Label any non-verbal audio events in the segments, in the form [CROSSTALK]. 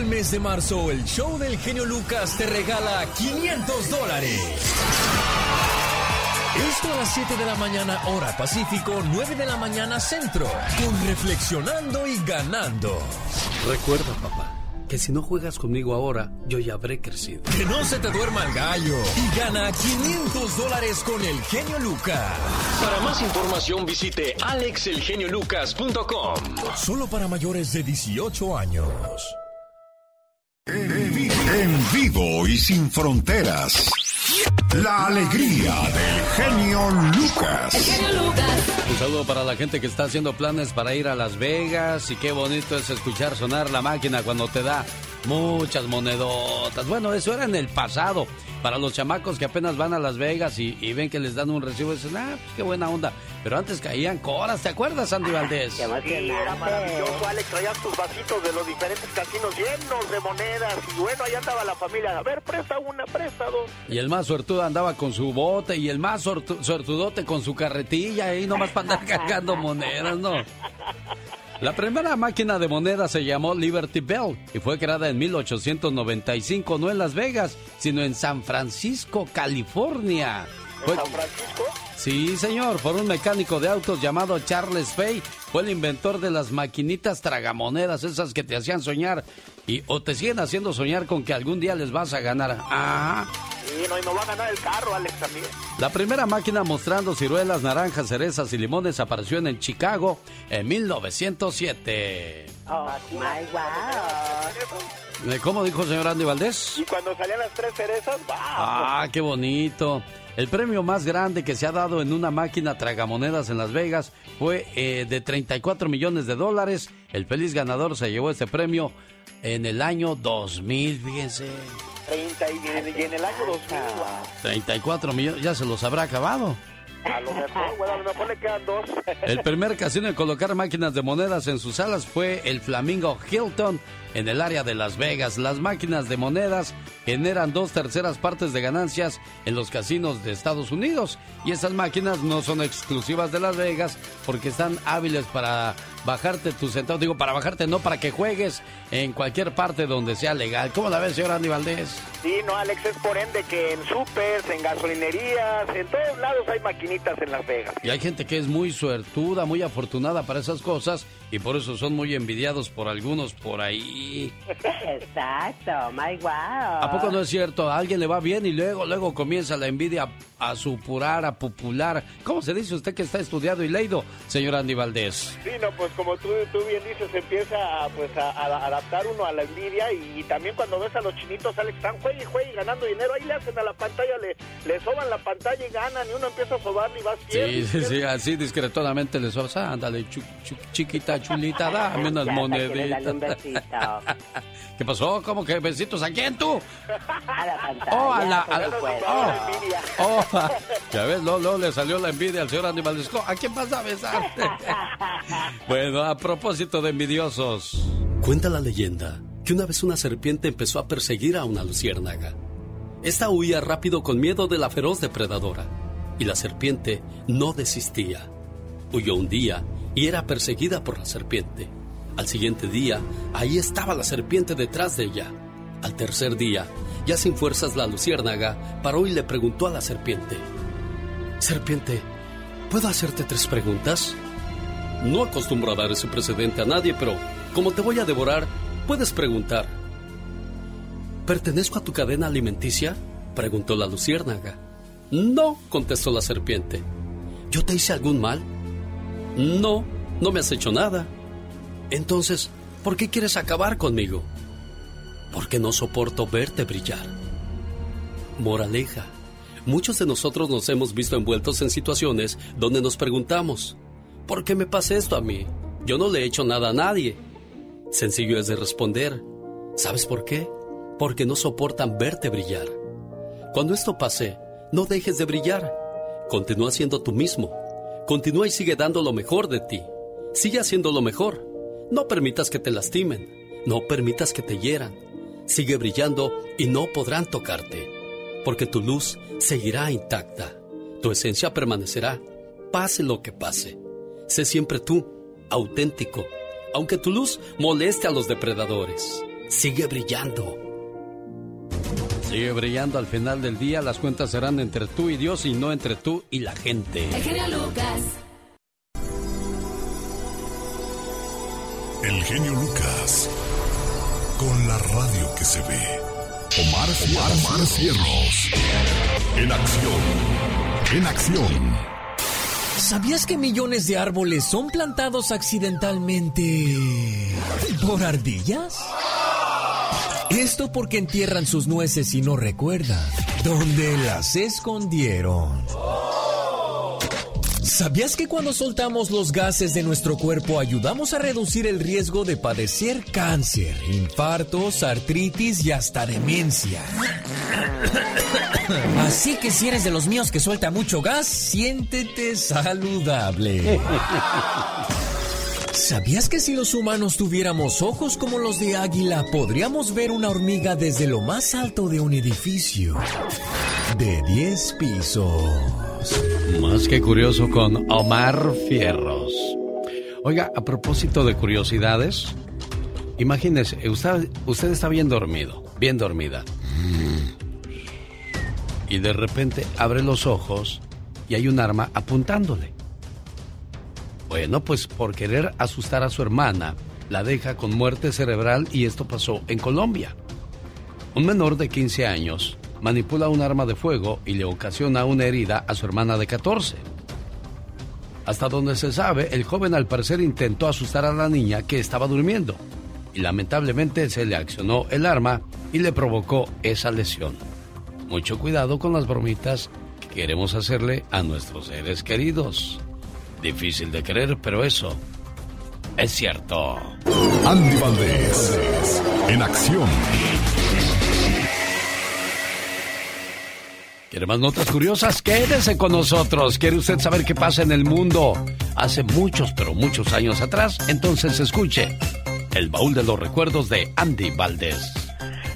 el mes de marzo, el show del genio Lucas te regala 500 dólares. Esto a las 7 de la mañana, hora Pacífico, 9 de la mañana centro, con Reflexionando y Ganando. Recuerda, papá, que si no juegas conmigo ahora, yo ya habré crecido. Que no se te duerma el gallo y gana 500 dólares con el genio Lucas. Para más información visite alexelgeniolucas.com. Solo para mayores de 18 años. En vivo y sin fronteras. La alegría del genio Lucas. Un saludo para la gente que está haciendo planes para ir a Las Vegas y qué bonito es escuchar sonar la máquina cuando te da muchas monedotas. Bueno, eso era en el pasado. Para los chamacos que apenas van a Las Vegas y, ven que les dan un recibo, dicen, ah, pues qué buena onda. Pero antes caían coras, ¿te acuerdas, Andy Valdés? Sí, era maravilloso, Alex. Traías tus vasitos de los diferentes casinos llenos de monedas. Y bueno, ahí andaba la familia. A ver, presta una, presta dos. Y el más suertudo andaba con su bote y el más suertudote con su carretilla ahí nomás para andar [LAUGHS] cargando monedas, ¿no? La primera máquina de moneda se llamó Liberty Bell y fue creada en 1895, no en Las Vegas, sino en San Francisco, California. ¿En San Francisco? Sí, señor, por un mecánico de autos llamado Charles Fay. Fue el inventor de las maquinitas tragamonedas, esas que te hacían soñar y o te siguen haciendo soñar con que algún día les vas a ganar. Ah. Sí, no, y no va a ganar el carro, Alex, también. La primera máquina mostrando ciruelas, naranjas, cerezas y limones apareció en Chicago en 1907. Oh, my wow. ¿Cómo dijo el señor Andy Valdés? Y cuando salían las tres cerezas, ¡wow! Ah, qué bonito. El premio más grande que se ha dado en una máquina tragamonedas en Las Vegas fue eh, de 34 millones de dólares. El feliz ganador se llevó este premio en el año 2000, fíjense. 30 y en, el año 2000. 34 millones, ya se los habrá acabado. A lo mejor, bueno, a lo mejor le quedan dos. El primer casino en colocar máquinas de monedas en sus salas fue el Flamingo Hilton en el área de Las Vegas. Las máquinas de monedas generan dos terceras partes de ganancias en los casinos de Estados Unidos. Y esas máquinas no son exclusivas de Las Vegas porque están hábiles para bajarte tus centavos. Digo, para bajarte, no para que juegues en cualquier parte donde sea legal. ¿Cómo la ves, señor Andy Valdés? Sí, no, Alex, es por ende que en supers, en gasolinerías, en todos lados hay maquinitas en Las Vegas. Y hay gente que es muy suertuda, muy afortunada para esas cosas y por eso son muy envidiados por algunos por ahí. Exacto, my wow. ¿A poco no es cierto? A alguien le va bien y luego, luego comienza la envidia a supurar, a popular. ¿Cómo se dice usted que está estudiado y leído, señor Andy Valdés? Sí, no, pues como tú, tú bien dices, empieza a, pues, a, adaptar uno a la envidia y, también cuando ves a los chinitos, Alex, están juegue y juegue ganando dinero, ahí le hacen a la pantalla, le, le soban la pantalla y ganan y uno empieza a sobar y va Sí, sí, sí, así discretamente le sobas, ándale, chiquita, chulita, dame [LAUGHS] unas moneditas. [LAUGHS] ¿Qué pasó? ¿Cómo que besitos? ¿A quién tú? A la pantalla. Oh, a la... A oh, oh, ya ves, no, le salió la envidia al señor Andy Valdesco. ¿A quién vas a besar? [LAUGHS] bueno, a propósito de envidiosos. Cuenta la leyenda que una vez una serpiente empezó a perseguir a una luciérnaga. Esta huía rápido con miedo de la feroz depredadora. Y la serpiente no desistía. Huyó un día y era perseguida por la serpiente. Al siguiente día, ahí estaba la serpiente detrás de ella. Al tercer día, ya sin fuerzas la luciérnaga paró y le preguntó a la serpiente, Serpiente, ¿puedo hacerte tres preguntas? No acostumbro a dar ese precedente a nadie, pero como te voy a devorar, puedes preguntar. ¿Pertenezco a tu cadena alimenticia? preguntó la luciérnaga. No, contestó la serpiente. ¿Yo te hice algún mal? No, no me has hecho nada. Entonces, ¿por qué quieres acabar conmigo? Porque no soporto verte brillar. Moraleja. Muchos de nosotros nos hemos visto envueltos en situaciones donde nos preguntamos, ¿por qué me pasa esto a mí? Yo no le he hecho nada a nadie. Sencillo es de responder, ¿sabes por qué? Porque no soportan verte brillar. Cuando esto pase, no dejes de brillar. Continúa siendo tú mismo. Continúa y sigue dando lo mejor de ti. Sigue haciendo lo mejor. No permitas que te lastimen. No permitas que te hieran. Sigue brillando y no podrán tocarte. Porque tu luz seguirá intacta. Tu esencia permanecerá. Pase lo que pase. Sé siempre tú, auténtico. Aunque tu luz moleste a los depredadores. sigue brillando. Sigue brillando al final del día. Las cuentas serán entre tú y Dios y no entre tú y la gente. El genio Lucas. El genio Lucas. Con la radio que se ve. Omar, Omar, Omar Cierros. En acción. En acción. ¿Sabías que millones de árboles son plantados accidentalmente por ardillas? Esto porque entierran sus nueces y no recuerdan dónde las escondieron. ¿Sabías que cuando soltamos los gases de nuestro cuerpo ayudamos a reducir el riesgo de padecer cáncer, infartos, artritis y hasta demencia? [COUGHS] Así que si eres de los míos que suelta mucho gas, siéntete saludable. ¿Sabías que si los humanos tuviéramos ojos como los de águila, podríamos ver una hormiga desde lo más alto de un edificio de 10 pisos? Más que curioso con Omar Fierros. Oiga, a propósito de curiosidades, imagínese, usted, usted está bien dormido, bien dormida. Y de repente abre los ojos y hay un arma apuntándole. Bueno, pues por querer asustar a su hermana, la deja con muerte cerebral y esto pasó en Colombia. Un menor de 15 años manipula un arma de fuego y le ocasiona una herida a su hermana de 14. Hasta donde se sabe, el joven al parecer intentó asustar a la niña que estaba durmiendo y lamentablemente se le accionó el arma y le provocó esa lesión. Mucho cuidado con las bromitas que queremos hacerle a nuestros seres queridos. Difícil de creer, pero eso es cierto. Andy Valdés. En acción. ¿Quiere más notas curiosas? Quédese con nosotros. ¿Quiere usted saber qué pasa en el mundo hace muchos, pero muchos años atrás? Entonces escuche el baúl de los recuerdos de Andy Valdés.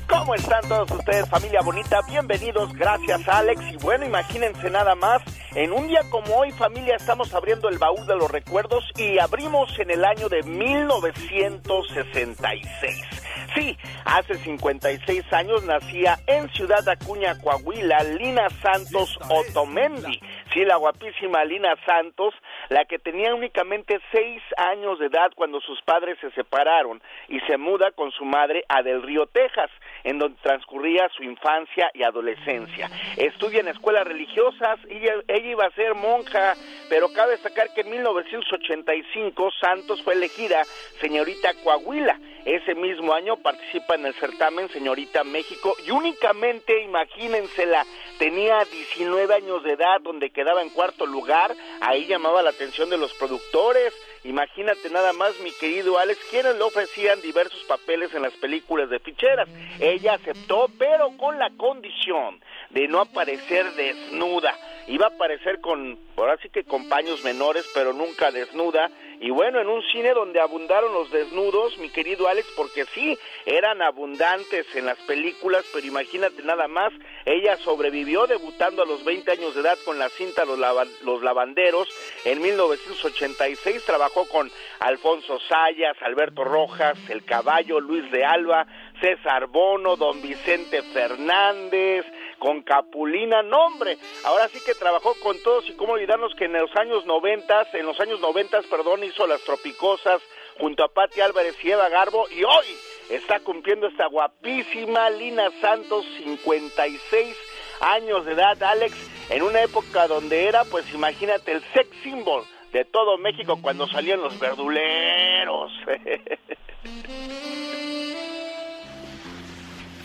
¿Cómo están todos ustedes, familia bonita? Bienvenidos, gracias Alex. Y bueno, imagínense nada más, en un día como hoy, familia, estamos abriendo el baúl de los recuerdos y abrimos en el año de 1966. Sí, hace 56 años nacía en Ciudad Acuña, Coahuila, Lina Santos Otomendi. Sí, la guapísima Lina Santos, la que tenía únicamente 6 años de edad cuando sus padres se separaron y se muda con su madre a Del Río, Texas, en donde transcurría su infancia y adolescencia. Estudia en escuelas religiosas ella, ella iba a ser monja, pero cabe destacar que en 1985 Santos fue elegida señorita Coahuila. Ese mismo año participa en el certamen Señorita México y únicamente, imagínensela, tenía 19 años de edad donde quedaba en cuarto lugar, ahí llamaba la atención de los productores. Imagínate nada más, mi querido Alex, quienes le ofrecían diversos papeles en las películas de ficheras. Ella aceptó, pero con la condición de no aparecer desnuda. Iba a aparecer con, ahora sí que con paños menores, pero nunca desnuda. Y bueno, en un cine donde abundaron los desnudos, mi querido Alex, porque sí, eran abundantes en las películas, pero imagínate nada más, ella sobrevivió debutando a los 20 años de edad con la cinta Los, Los Lavanderos. En 1986 trabajó con Alfonso Sayas, Alberto Rojas, El Caballo, Luis de Alba, César Bono, Don Vicente Fernández, con Capulina, no hombre, ahora sí que trabajó con todos y cómo olvidarnos que en los años noventas, en los años noventas, perdón, hizo Las Tropicosas junto a Patti Álvarez y Eva Garbo y hoy está cumpliendo esta guapísima Lina Santos, 56 años de edad, Alex, en una época donde era, pues imagínate, el sex symbol de todo México cuando salían los verduleros. [LAUGHS]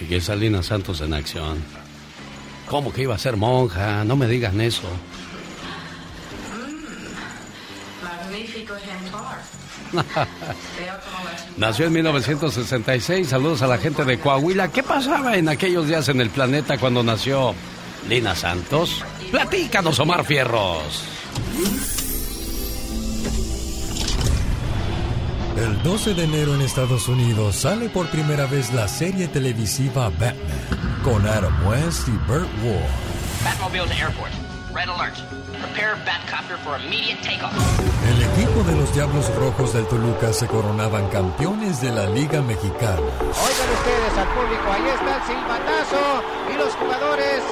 Y esa Lina Santos en acción. ¿Cómo que iba a ser monja? No me digan eso. Magnífico ejemplar. Nació en 1966. Saludos a la gente de Coahuila. ¿Qué pasaba en aquellos días en el planeta cuando nació Lina Santos? Platícanos, Omar Fierros. El 12 de enero en Estados Unidos sale por primera vez la serie televisiva Batman con Adam West y Burt Ward. Batmobile to airport. Red alert. Prepare Batcopter for immediate takeoff. El equipo de los Diablos Rojos del Toluca se coronaban campeones de la Liga Mexicana. Oigan ustedes al público, ahí está el silbatazo y los jugadores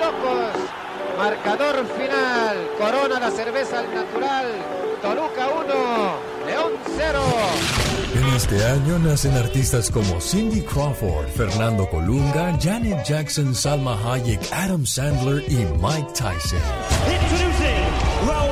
locos. Marcador final, corona la cerveza al natural. Toluca 1, León 0. En este año nacen artistas como Cindy Crawford, Fernando Colunga, Janet Jackson, Salma Hayek, Adam Sandler y Mike Tyson. Introducing the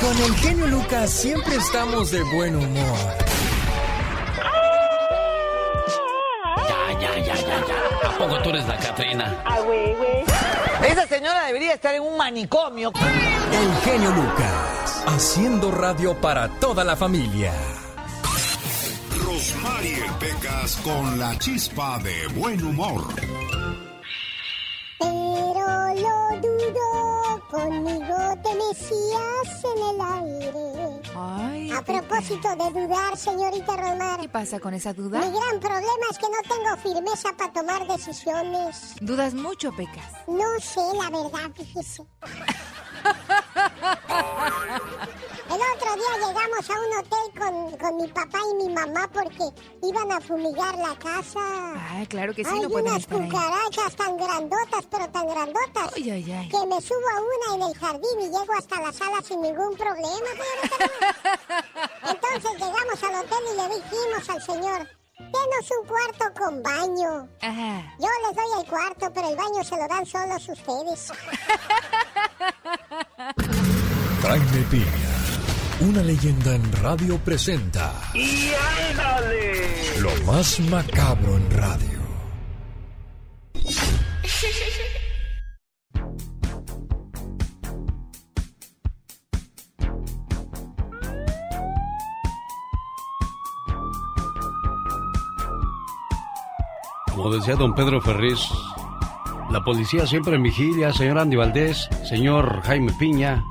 Con el genio Lucas siempre estamos de buen humor. Ya, ya, ya, ya, ya. ¿A poco tú eres la Catrina? Ah, güey, güey. Esa señora debería estar en un manicomio. El genio Lucas, haciendo radio para toda la familia. Rosmarie Pecas con la chispa de buen humor. Pero lo dudo, conmigo te mecías en el aire. Ay, A propósito de dudar, señorita Romar. ¿Qué pasa con esa duda? Mi gran problema es que no tengo firmeza para tomar decisiones. Dudas mucho, Pecas. No sé la verdad, fíjese. [LAUGHS] El otro día llegamos a un hotel con, con mi papá y mi mamá porque iban a fumigar la casa. Ah, claro que sí, Hay no pueden unas estar ahí. cucarachas tan grandotas, pero tan grandotas, Ay, ay, ay. que me subo a una en el jardín y llego hasta la sala sin ningún problema. [LAUGHS] Entonces llegamos al hotel y le dijimos al señor, denos un cuarto con baño. Ajá. Yo les doy el cuarto, pero el baño se lo dan solos ustedes. [LAUGHS] Jaime Piña, una leyenda en radio presenta ¡Y ándale! lo más macabro en radio. Como decía don Pedro Ferriz, la policía siempre en vigilia, señor Andy Valdés, señor Jaime Piña,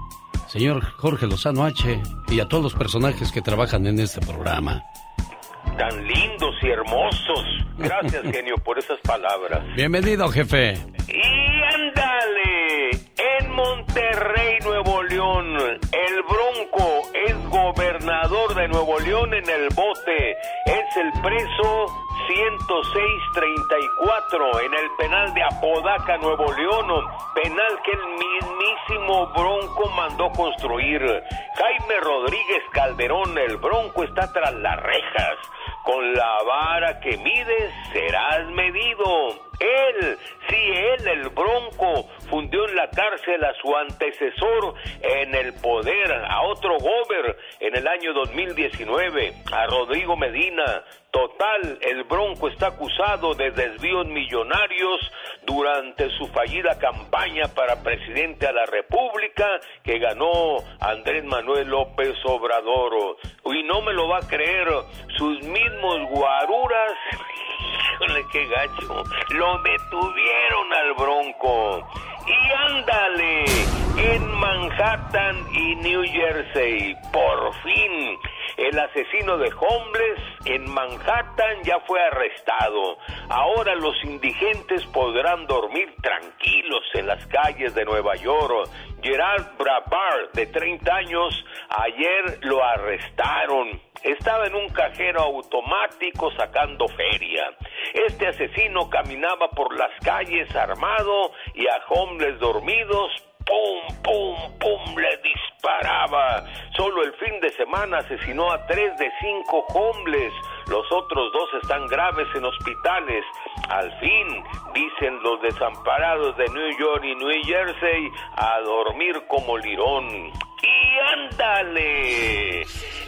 señor Jorge Lozano H y a todos los personajes que trabajan en este programa. Tan lindos y hermosos. Gracias, [LAUGHS] genio, por esas palabras. Bienvenido, jefe. Y ándale, en Monterrey, Nuevo León, el Bronco es gobernador de Nuevo León en el bote. El preso 106-34 en el penal de Apodaca, Nuevo León. Penal que el mismísimo Bronco mandó construir. Jaime Rodríguez Calderón, el Bronco está tras las rejas. Con la vara que mides serás medido. Él, sí, él, el Bronco, fundió en la cárcel a su antecesor en el poder, a otro gober, en el año 2019, a Rodrigo Medina. Total, el Bronco está acusado de desvíos millonarios durante su fallida campaña para presidente a la República que ganó Andrés Manuel López Obrador. Y no me lo va a creer, sus mismos guaruras Qué gacho. Lo detuvieron al Bronco. Y ándale, en Manhattan y New Jersey, por fin, el asesino de hombres en Manhattan ya fue arrestado. Ahora los indigentes podrán dormir tranquilos en las calles de Nueva York. Gerard Brabard, de 30 años, ayer lo arrestaron. Estaba en un cajero automático sacando feria. Este asesino caminaba por las calles armado y a hombres dormidos pum, pum, pum, le disparaba. Solo el fin de semana asesinó a tres de cinco hombres. Los otros dos están graves en hospitales. Al fin, dicen los desamparados de New York y New Jersey, a dormir como lirón. Y ándale.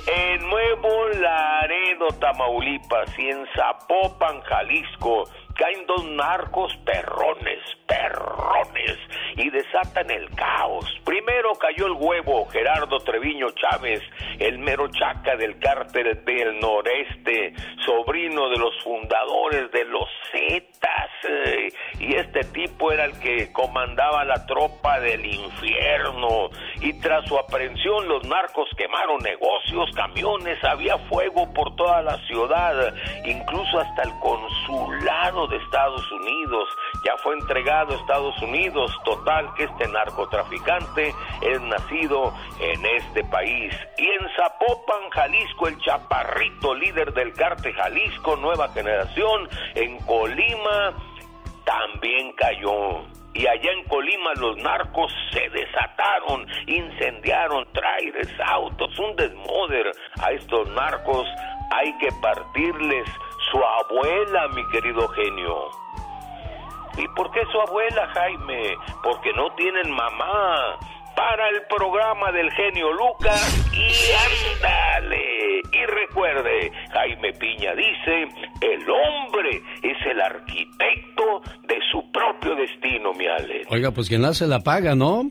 En Nuevo Laredo, Tamaulipas y en Zapopan, Jalisco, caen dos narcos perrones, perrones, y desatan el caos. Primero cayó el huevo Gerardo Treviño Chávez, el mero chaca del cártel del noreste, sobrino de los fundadores de los Zetas, eh, y este tipo era el que comandaba la tropa del infierno, y tras su aprehensión los narcos quemaron negocios, camiones, había fuego por toda la ciudad, incluso hasta el consulado Estados Unidos, ya fue entregado a Estados Unidos, total que este narcotraficante es nacido en este país. Y en Zapopan, Jalisco, el chaparrito líder del cártel Jalisco, nueva generación, en Colima también cayó. Y allá en Colima los narcos se desataron, incendiaron trailers, autos, un desmoder. A estos narcos hay que partirles su abuela, mi querido genio. ¿Y por qué su abuela, Jaime? Porque no tienen mamá. Para el programa del genio Lucas y ándale. Y recuerde, Jaime Piña dice, el hombre es el arquitecto de su propio destino, mi Ale. Oiga, pues quien hace la paga, ¿no?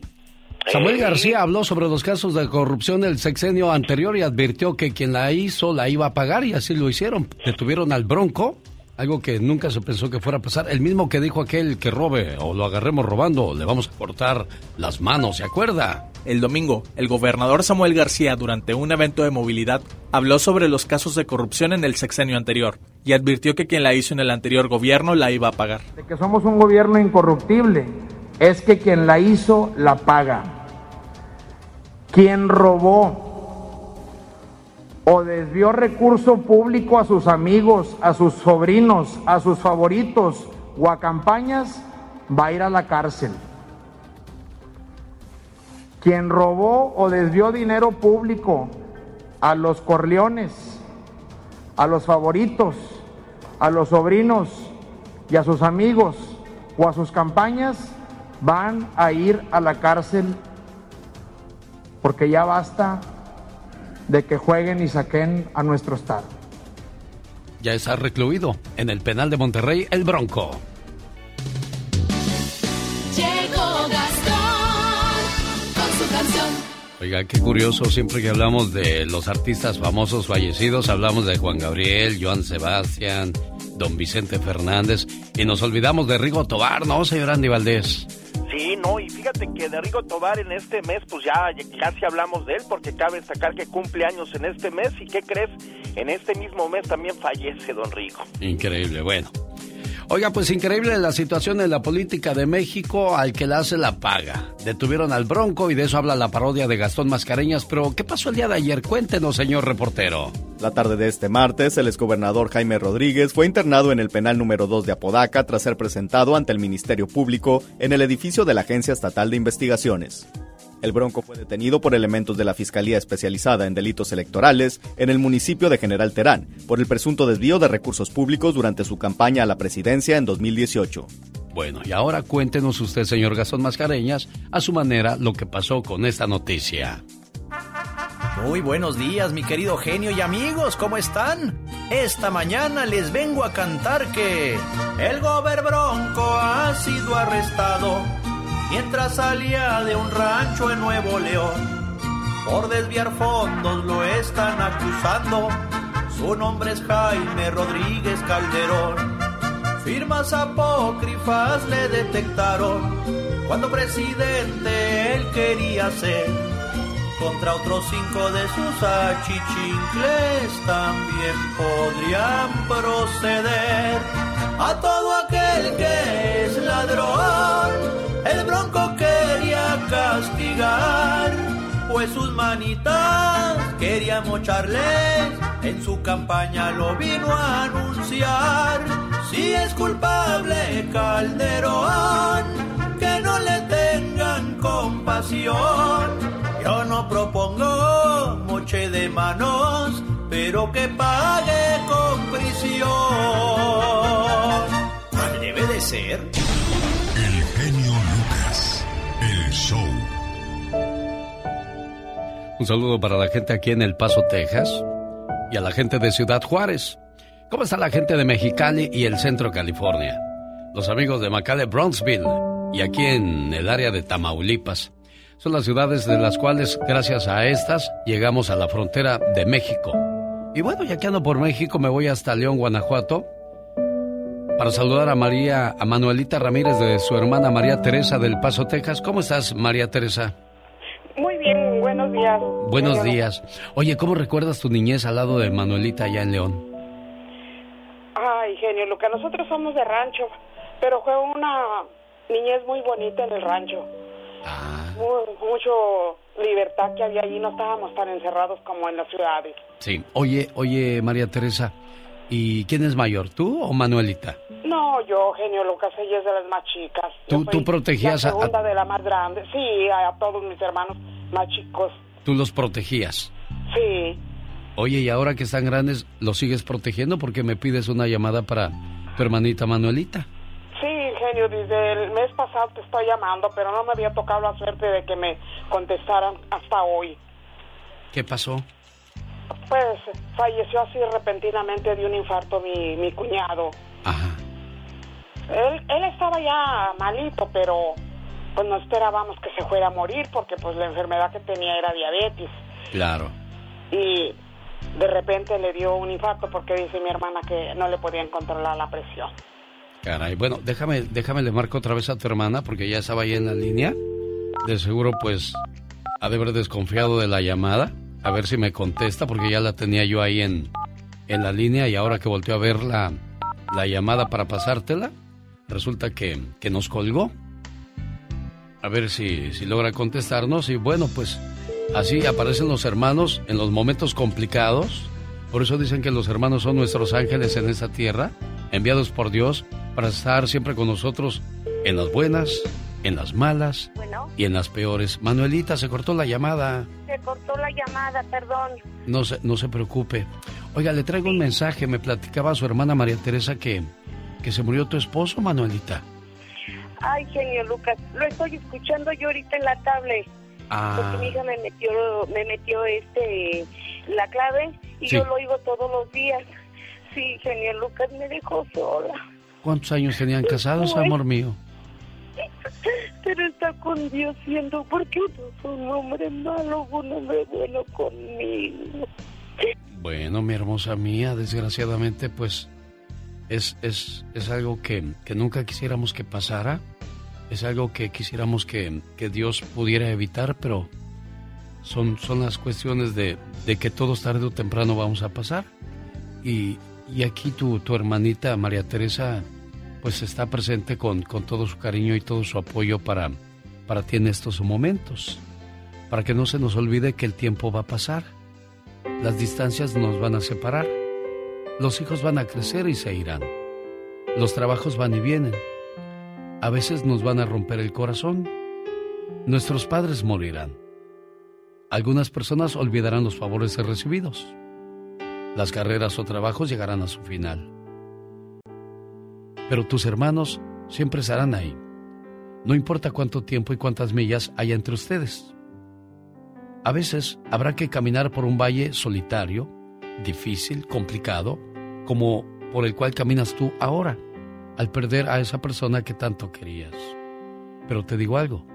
Samuel García habló sobre los casos de corrupción del sexenio anterior y advirtió que quien la hizo la iba a pagar y así lo hicieron. Detuvieron al Bronco, algo que nunca se pensó que fuera a pasar. El mismo que dijo aquel que robe o lo agarremos robando, le vamos a cortar las manos, ¿se acuerda? El domingo, el gobernador Samuel García, durante un evento de movilidad, habló sobre los casos de corrupción en el sexenio anterior y advirtió que quien la hizo en el anterior gobierno la iba a pagar. De que somos un gobierno incorruptible es que quien la hizo la paga. Quien robó o desvió recurso público a sus amigos, a sus sobrinos, a sus favoritos o a campañas, va a ir a la cárcel. Quien robó o desvió dinero público a los corleones, a los favoritos, a los sobrinos y a sus amigos o a sus campañas, van a ir a la cárcel porque ya basta de que jueguen y saquen a nuestro Estado. Ya está recluido en el penal de Monterrey, el Bronco. Llegó Gastón con su canción. Oiga, qué curioso, siempre que hablamos de los artistas famosos fallecidos, hablamos de Juan Gabriel, Joan Sebastián, don Vicente Fernández, y nos olvidamos de Rigo Tobar, ¿no, señor Andy Valdés? Sí, no, y fíjate que de Rigo Tobar en este mes, pues ya casi hablamos de él, porque cabe destacar que cumple años en este mes, y ¿qué crees? En este mismo mes también fallece don Rigo. Increíble, bueno. Oiga, pues increíble la situación en la política de México, al que la hace la paga. Detuvieron al Bronco y de eso habla la parodia de Gastón Mascareñas, pero ¿qué pasó el día de ayer? Cuéntenos, señor reportero. La tarde de este martes, el exgobernador Jaime Rodríguez fue internado en el penal número 2 de Apodaca tras ser presentado ante el Ministerio Público en el edificio de la Agencia Estatal de Investigaciones. El Bronco fue detenido por elementos de la Fiscalía Especializada en Delitos Electorales en el municipio de General Terán por el presunto desvío de recursos públicos durante su campaña a la presidencia en 2018. Bueno, y ahora cuéntenos usted, señor Gastón Mascareñas, a su manera lo que pasó con esta noticia. Muy buenos días, mi querido genio y amigos, ¿cómo están? Esta mañana les vengo a cantar que el gober Bronco ha sido arrestado mientras salía de un rancho en Nuevo León. Por desviar fondos lo están acusando, su nombre es Jaime Rodríguez Calderón. Firmas apócrifas le detectaron cuando presidente él quería ser. Contra otros cinco de sus achichincles también podrían proceder. A todo aquel que es ladrón, el bronco quería castigar, pues sus manitas quería mocharles, en su campaña lo vino a anunciar. Si es culpable Calderón, que no le tengan compasión. Yo no propongo moche de manos, pero que pague con prisión. ¿Cuál debe de ser? El genio Un saludo para la gente aquí en El Paso, Texas, y a la gente de Ciudad Juárez. ¿Cómo está la gente de Mexicali y el centro California? Los amigos de McAllen, Brownsville y aquí en el área de Tamaulipas. Son las ciudades de las cuales, gracias a estas, llegamos a la frontera de México. Y bueno, ya que ando por México, me voy hasta León, Guanajuato, para saludar a María, a Manuelita Ramírez de su hermana María Teresa del Paso, Texas. ¿Cómo estás, María Teresa? Muy bien, buenos días. Buenos días. Oye, ¿cómo recuerdas tu niñez al lado de Manuelita allá en León? Ay, genio, Luca, nosotros somos de rancho, pero fue una niñez muy bonita en el rancho. Ah. Mu- mucho libertad que había allí, no estábamos tan encerrados como en las ciudades. Sí. Oye, oye, María Teresa, ¿y quién es mayor, tú o Manuelita? No, yo, genio Lucas, ella es de las más chicas. Tú- tú protegías la a- segunda de la más grande. Sí, a, a todos mis hermanos más chicos. Tú los protegías. Sí. Oye, y ahora que están grandes, ¿los sigues protegiendo? Porque me pides una llamada para tu hermanita Manuelita. Sí, genio, desde el mes pasado te estoy llamando, pero no me había tocado la suerte de que me contestaran hasta hoy. ¿Qué pasó? Pues falleció así repentinamente de un infarto mi, mi cuñado. Ajá. Él, él estaba ya malito, pero pues no esperábamos que se fuera a morir porque pues la enfermedad que tenía era diabetes. Claro. Y de repente le dio un infarto porque dice mi hermana que no le podían controlar la presión. Caray, bueno, déjame, déjame le marco otra vez a tu hermana porque ya estaba ahí en la línea. De seguro, pues, ha de haber desconfiado de la llamada. A ver si me contesta porque ya la tenía yo ahí en, en la línea y ahora que volteó a ver la, la llamada para pasártela, resulta que, que nos colgó. A ver si, si logra contestarnos y bueno, pues así aparecen los hermanos en los momentos complicados. Por eso dicen que los hermanos son nuestros ángeles en esta tierra, enviados por Dios para estar siempre con nosotros en las buenas, en las malas Bueno, y en las peores. Manuelita, se cortó la llamada. se cortó la llamada, perdón. No se, no se preocupe. Oiga, le traigo un mensaje. Me platicaba su hermana María Teresa que, que se murió tu esposo, Manuelita. Ay, genio Lucas, lo estoy escuchando yo ahorita en la tablet. Ah, Porque mi hija me metió, me metió este, la clave y Sí. yo lo oigo todos los días. Sí, genio Lucas me dejó sola. ¿cuántos años tenían casados, Ay. amor mío? Pero está con Dios siendo porque no es un hombre malo, un hombre bueno conmigo. Bueno, mi hermosa mía, desgraciadamente, pues es, es, es algo que, que nunca quisiéramos que pasara. Es algo que quisiéramos que, que Dios pudiera evitar, pero son, son las cuestiones de, de que todos tarde o temprano vamos a pasar. Y, y aquí tu, tu hermanita María Teresa, pues está presente con, con todo su cariño y todo su apoyo para, para ti en estos momentos. Para que no se nos olvide que el tiempo va a pasar. Las distancias nos van a separar. Los hijos van a crecer y se irán. Los trabajos van y vienen. A veces nos van a romper el corazón. Nuestros padres morirán. Algunas personas olvidarán los favores recibidos. Las carreras o trabajos llegarán a su final. Pero tus hermanos siempre estarán ahí. No importa cuánto tiempo y cuántas millas haya entre ustedes. A veces habrá que caminar por un valle solitario, difícil, complicado, como por el cual caminas tú ahora, al perder a esa persona que tanto querías. Pero te digo algo,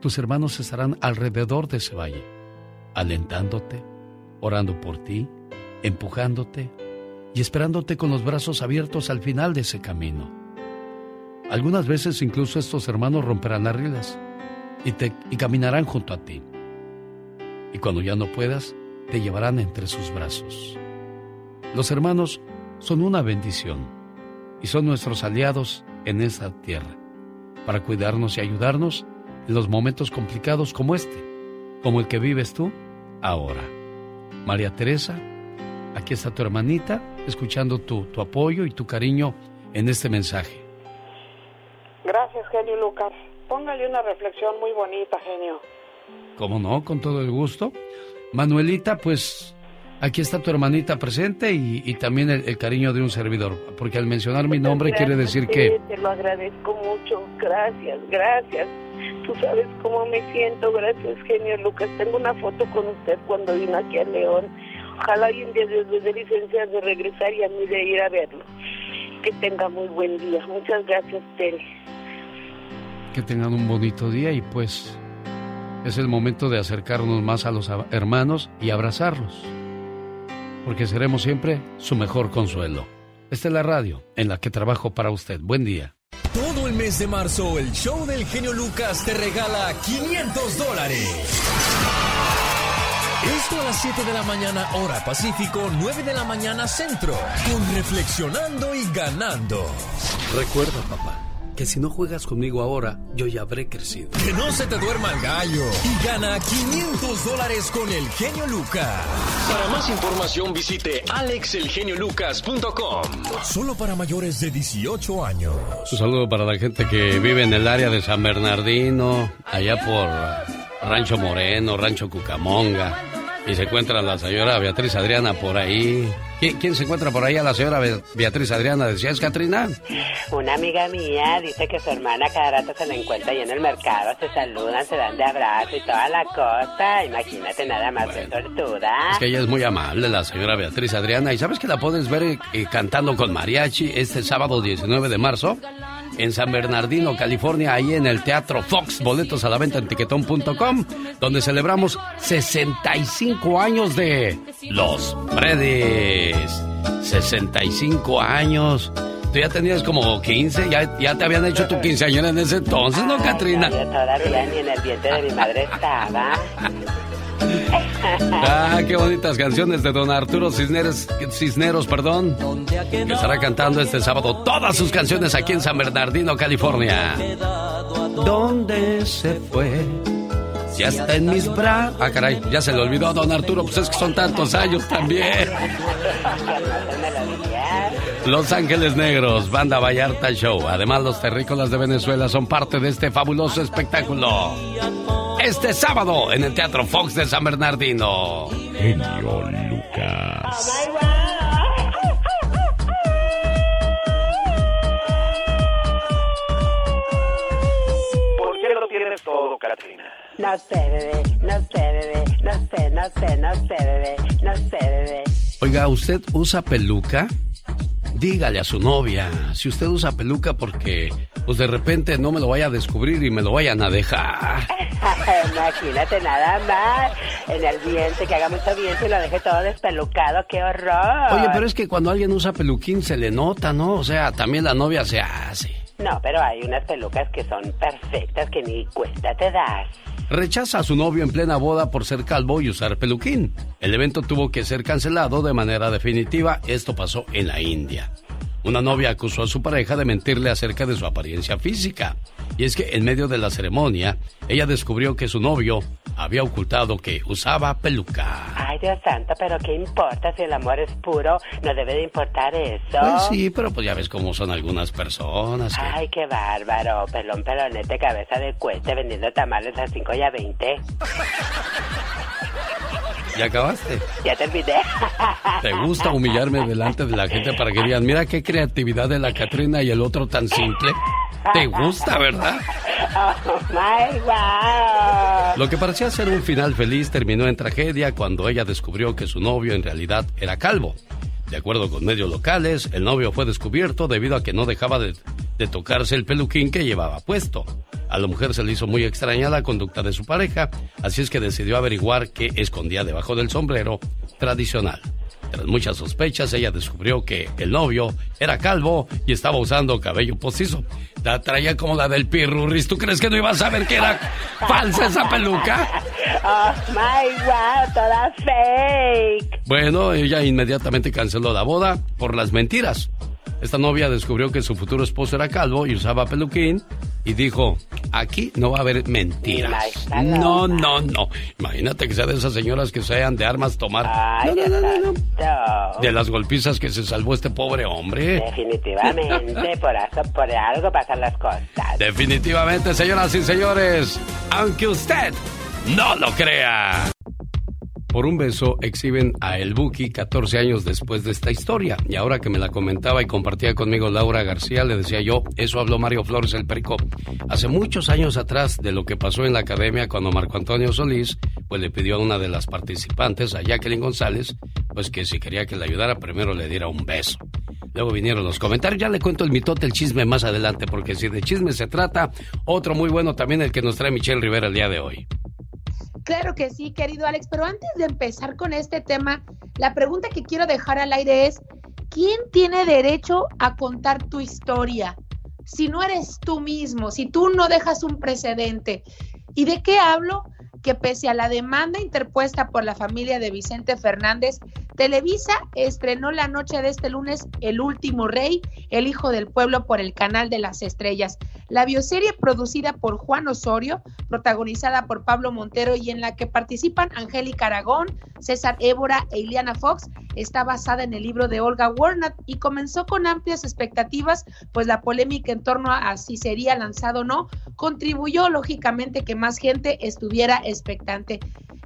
tus hermanos estarán alrededor de ese valle, alentándote, orando por ti, empujándote y esperándote con los brazos abiertos al final de ese camino. Algunas veces incluso estos hermanos romperán las reglas y, te, y caminarán junto a ti. Y cuando ya no puedas, te llevarán entre sus brazos. Los hermanos son una bendición y son nuestros aliados en esta tierra para cuidarnos y ayudarnos en los momentos complicados como este, como el que vives tú ahora. María Teresa, aquí está tu hermanita, escuchando tu, tu apoyo y tu cariño en este mensaje. Gracias, genio Lucas. Póngale una reflexión muy bonita, genio. ¿Cómo no? Con todo el gusto. Manuelita, pues aquí está tu hermanita presente y, y también el, el cariño de un servidor, porque al mencionar mi nombre quiere decir que... Te lo agradezco mucho. Gracias, gracias. Tú sabes cómo me siento. Gracias, genio Lucas. Tengo una foto con usted cuando vino aquí a León. Ojalá hoy en día Dios le dé licencia de regresar y a mí de ir a verlo. Que tenga muy buen día. Muchas gracias, Tere. Que tengan un bonito día y pues es el momento de acercarnos más a los hermanos y abrazarlos. Porque seremos siempre su mejor consuelo. Esta es la radio en la que trabajo para usted. Buen día. Todo el mes de marzo, el show del genio Lucas te regala 500 dólares. Esto a las 7 de la mañana, hora Pacífico, 9 de la mañana, centro. Con Reflexionando y Ganando. Recuerda, papá que si no juegas conmigo ahora, yo ya habré crecido. Que no se te duerma el gallo y gana 500 dólares con el genio Lucas. Para más información visite alexelgeniolucas.com. Solo para mayores de 18 años. Un saludo para la gente que vive en el área de San Bernardino, allá por Rancho Moreno, Rancho Cucamonga. Y se encuentra la señora Beatriz Adriana por ahí. ¿Quién, se encuentra por ahí a la señora Beatriz Adriana? ¿Decías, Katrina? Una amiga mía dice que su hermana cada rato se la encuentra ahí en el mercado, se saludan, se dan de abrazo y toda la cosa. Imagínate nada más de tortura. Es que ella es muy amable, la señora Beatriz Adriana. ¿Y sabes que la puedes ver eh, cantando con mariachi este sábado 19 de marzo? En San Bernardino, California, ahí en el Teatro Fox. Boletos a la venta en tiquetón.com, donde celebramos 65 años de Los Fredes. 65 años. Tú ya tenías como 15, ya, ya te habían hecho tu quinceañera en ese entonces, ¿no, Katrina? Yo todavía ni en el vientre de mi madre estaba. [LAUGHS] Ah, qué bonitas canciones de don Arturo Cisneros, Cisneros, perdón. Que estará cantando este sábado todas sus canciones aquí en San Bernardino, California. ¿Dónde se fue? Ya está en mis brazos. Ah, caray, ya se le olvidó a don Arturo, pues es que son tantos años también. [LAUGHS] Los Ángeles Negros, Banda Vallarta Show. Además, los terrícolas de Venezuela son parte de este fabuloso espectáculo este sábado en el Teatro Fox de San Bernardino. Genio Lucas. ¿Por qué lo tienes todo, Katrina? No sé, bebé, no sé, bebé, no sé, no sé, no sé, bebé, no sé, bebé. Oiga, ¿usted usa peluca? Dígale a su novia si usted usa peluca porque pues de repente no me lo vaya a descubrir y me lo vayan a dejar. [LAUGHS] Imagínate nada más en el vientre, que haga mucho viento y lo deje todo despelucado, qué horror. Oye, pero es que cuando alguien usa peluquín se le nota, ¿no? O sea, también la novia se hace. No, pero hay unas pelucas que son perfectas que ni cuenta te das rechaza a su novio en plena boda por ser calvo y usar peluquín. El evento tuvo que ser cancelado de manera definitiva. Esto pasó en la India. Una novia acusó a su pareja de mentirle acerca de su apariencia física. Y es que en medio de la ceremonia, ella descubrió que su novio había ocultado que usaba peluca. Ay, Dios santo, pero ¿qué importa si el amor es puro? No debe de importar eso. Pues sí, pero pues ya ves cómo son algunas personas. Ay, qué bárbaro. Pelón, pelonete, cabeza de cuete, vendiendo tamales a 5 y a 20. [LAUGHS] ¿Ya acabaste? Ya terminé. ¿Te gusta humillarme delante de la gente para que digan, mira qué creatividad de la Catrina y el otro tan simple? ¿Te gusta, verdad? Oh, my God. Lo que parecía ser un final feliz terminó en tragedia cuando ella descubrió que su novio en realidad era calvo. De acuerdo con medios locales, el novio fue descubierto debido a que no dejaba de, tocarse el peluquín que llevaba puesto. A la mujer se le hizo muy extraña la conducta de su pareja, así es que decidió averiguar qué escondía debajo del sombrero tradicional. Tras muchas sospechas, ella descubrió que el novio era calvo y estaba usando cabello postizo. La traía como la del Pirurris. ¿Tú crees que no iba a saber que era falsa esa peluca? Oh my God, toda fake. Bueno, ella inmediatamente canceló la boda por las mentiras. Esta novia descubrió que su futuro esposo era calvo y usaba peluquín y dijo, aquí no va a haber mentiras. No, no, no. Imagínate que sea de esas señoras que sean de armas tomar. Ay, no, no, no, De las golpizas que se salvó este pobre hombre. Definitivamente, [LAUGHS] por, eso, por algo pasan las cosas. Definitivamente, señoras y señores, aunque usted no lo crea. por un beso exhiben a El Buki 14 años después de esta historia. Y ahora que me la comentaba y compartía conmigo Laura García, le decía yo, eso habló Mario Flores el Perico. Hace muchos años atrás de lo que pasó en la academia cuando Marco Antonio Solís, pues le pidió a una de las participantes, a Jacqueline González, pues que si quería que le ayudara, primero le diera un beso. Luego vinieron los comentarios. Ya le cuento el mitote, el chisme más adelante, porque si de chisme se trata, otro muy bueno también el que nos trae Michelle Rivera el día de hoy. Claro que sí, querido Alex, pero antes de empezar con este tema, la pregunta que quiero dejar al aire es, ¿quién tiene derecho a contar tu historia? Si no eres tú mismo, si tú no dejas un precedente. ¿Y de qué hablo? Que pese a la demanda interpuesta por la familia de Vicente Fernández, Televisa estrenó la noche de este lunes El último rey, el hijo del pueblo por el canal de las estrellas. La bioserie producida por Juan Osorio, protagonizada por Pablo Montero y en la que participan Angélica Aragón, César Évora e Iliana Fox, está basada en el libro de Olga Warnat y comenzó con amplias expectativas, pues la polémica en torno a si sería lanzado o no contribuyó lógicamente que más gente estuviera expectante.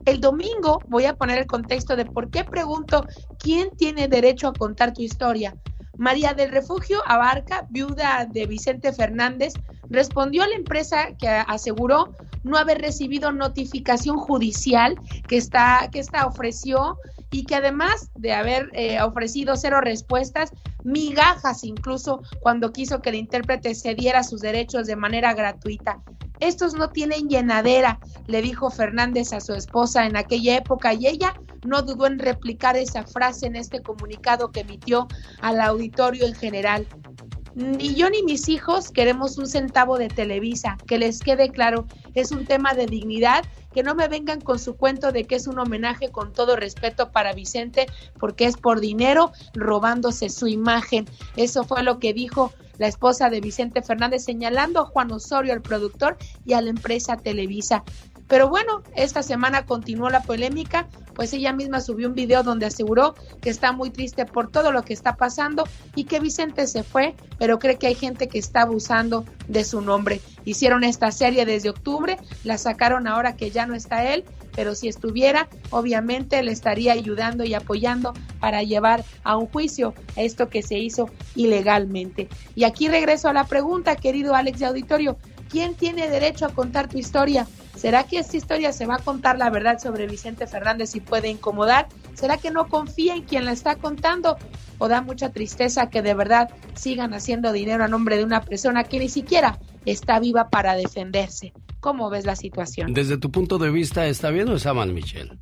El domingo voy a poner el contexto de por qué pregunto quién tiene derecho a contar tu historia. María del Refugio Abarca, viuda de Vicente Fernández, respondió a la empresa que aseguró no haber recibido notificación judicial que esta, que esta ofreció y que además de haber eh, ofrecido cero respuestas, migajas incluso cuando quiso que el intérprete cediera sus derechos de manera gratuita. Estos no tienen llenadera, le dijo Fernández a su esposa en aquella época y ella no dudó en replicar esa frase en este comunicado que emitió al auditorio en general. Ni yo ni mis hijos queremos un centavo de Televisa, que les quede claro, es un tema de dignidad, que no me vengan con su cuento de que es un homenaje con todo respeto para Vicente, porque es por dinero robándose su imagen. Eso fue lo que dijo la esposa de Vicente Fernández, señalando a Juan Osorio, el productor, y a la empresa Televisa. Pero bueno, esta semana continuó la polémica, pues ella misma subió un video donde aseguró que está muy triste por todo lo que está pasando y que Vicente se fue, pero cree que hay gente que está abusando de su nombre. Hicieron esta serie desde octubre, la sacaron ahora que ya no está él, pero si estuviera, obviamente le estaría ayudando y apoyando para llevar a un juicio esto que se hizo ilegalmente. Y aquí regreso a la pregunta, querido Alex de Auditorio, ¿quién tiene derecho a contar tu historia? ¿Será que esta historia se va a contar la verdad sobre Vicente Fernández y puede incomodar? ¿Será que no confía en quien la está contando? ¿O da mucha tristeza que de verdad sigan haciendo dinero a nombre de una persona que ni siquiera está viva para defenderse? ¿Cómo ves la situación? Desde tu punto de vista, ¿está bien o está mal, Michelle?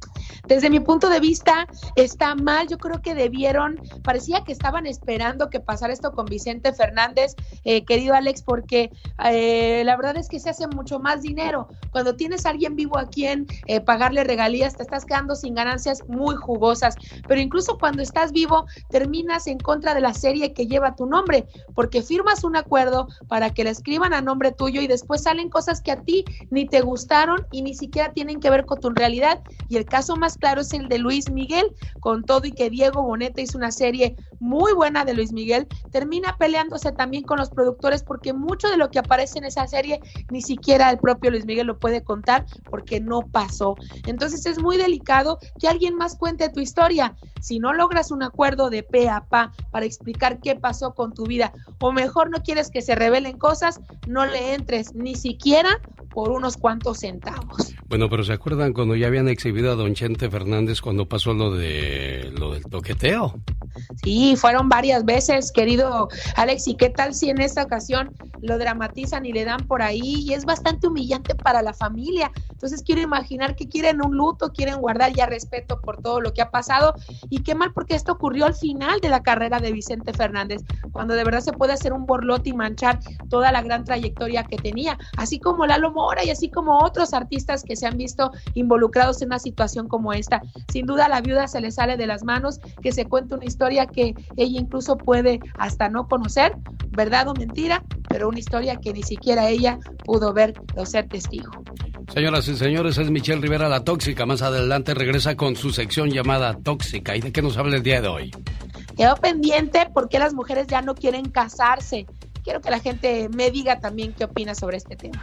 Desde mi punto de vista, está mal. Yo creo que debieron, parecía que estaban esperando que pasara esto con Vicente Fernández, eh, querido Alex, porque eh, la verdad es que se hace mucho más dinero. Cuando tienes a alguien vivo a quien eh, pagarle regalías, te estás quedando sin ganancias muy jugosas. Pero incluso cuando estás vivo, terminas en contra de la serie que lleva tu nombre, porque firmas un acuerdo para que la escriban a nombre tuyo y después salen cosas que a ti ni te gustaron y ni siquiera tienen que ver con tu realidad. Y el caso más claro es el de Luis Miguel, con todo y que Diego Boneta hizo una serie muy buena de Luis Miguel, termina peleándose también con los productores porque mucho de lo que aparece en esa serie ni siquiera el propio Luis Miguel lo puede contar porque no pasó. Entonces es muy delicado que alguien más cuente tu historia. Si no logras un acuerdo de pe a pa para explicar qué pasó con tu vida o mejor no quieres que se revelen cosas, no le entres ni siquiera por unos cuantos centavos. Bueno, pero ¿se acuerdan cuando ya habían exhibido a Don Chente Fernández cuando pasó lo de lo del toqueteo? Sí, fueron varias veces, querido Alex, ¿y qué tal si en esta ocasión lo dramatizan y le dan por ahí? Y es bastante humillante para la familia. Entonces quiero imaginar que quieren un luto, quieren guardar ya respeto por todo lo que ha pasado y qué mal porque esto ocurrió al final de la carrera de Vicente Fernández, cuando de verdad se puede hacer un borlote y manchar toda la gran trayectoria que tenía, así como Lalo Mora y así como otros artistas que se han visto involucrados en una situación como esta. Sin duda a la viuda se le sale de las manos que se cuente una historia que ella incluso puede hasta no conocer, verdad o mentira, pero una historia que ni siquiera ella pudo ver o ser testigo. Señoras y señores, es Michelle Rivera la tóxica. Más adelante regresa con su sección llamada Tóxica. ¿Y de qué nos habla el día de hoy? Quedo pendiente porque las mujeres ya no quieren casarse. Quiero que la gente me diga también qué opina sobre este tema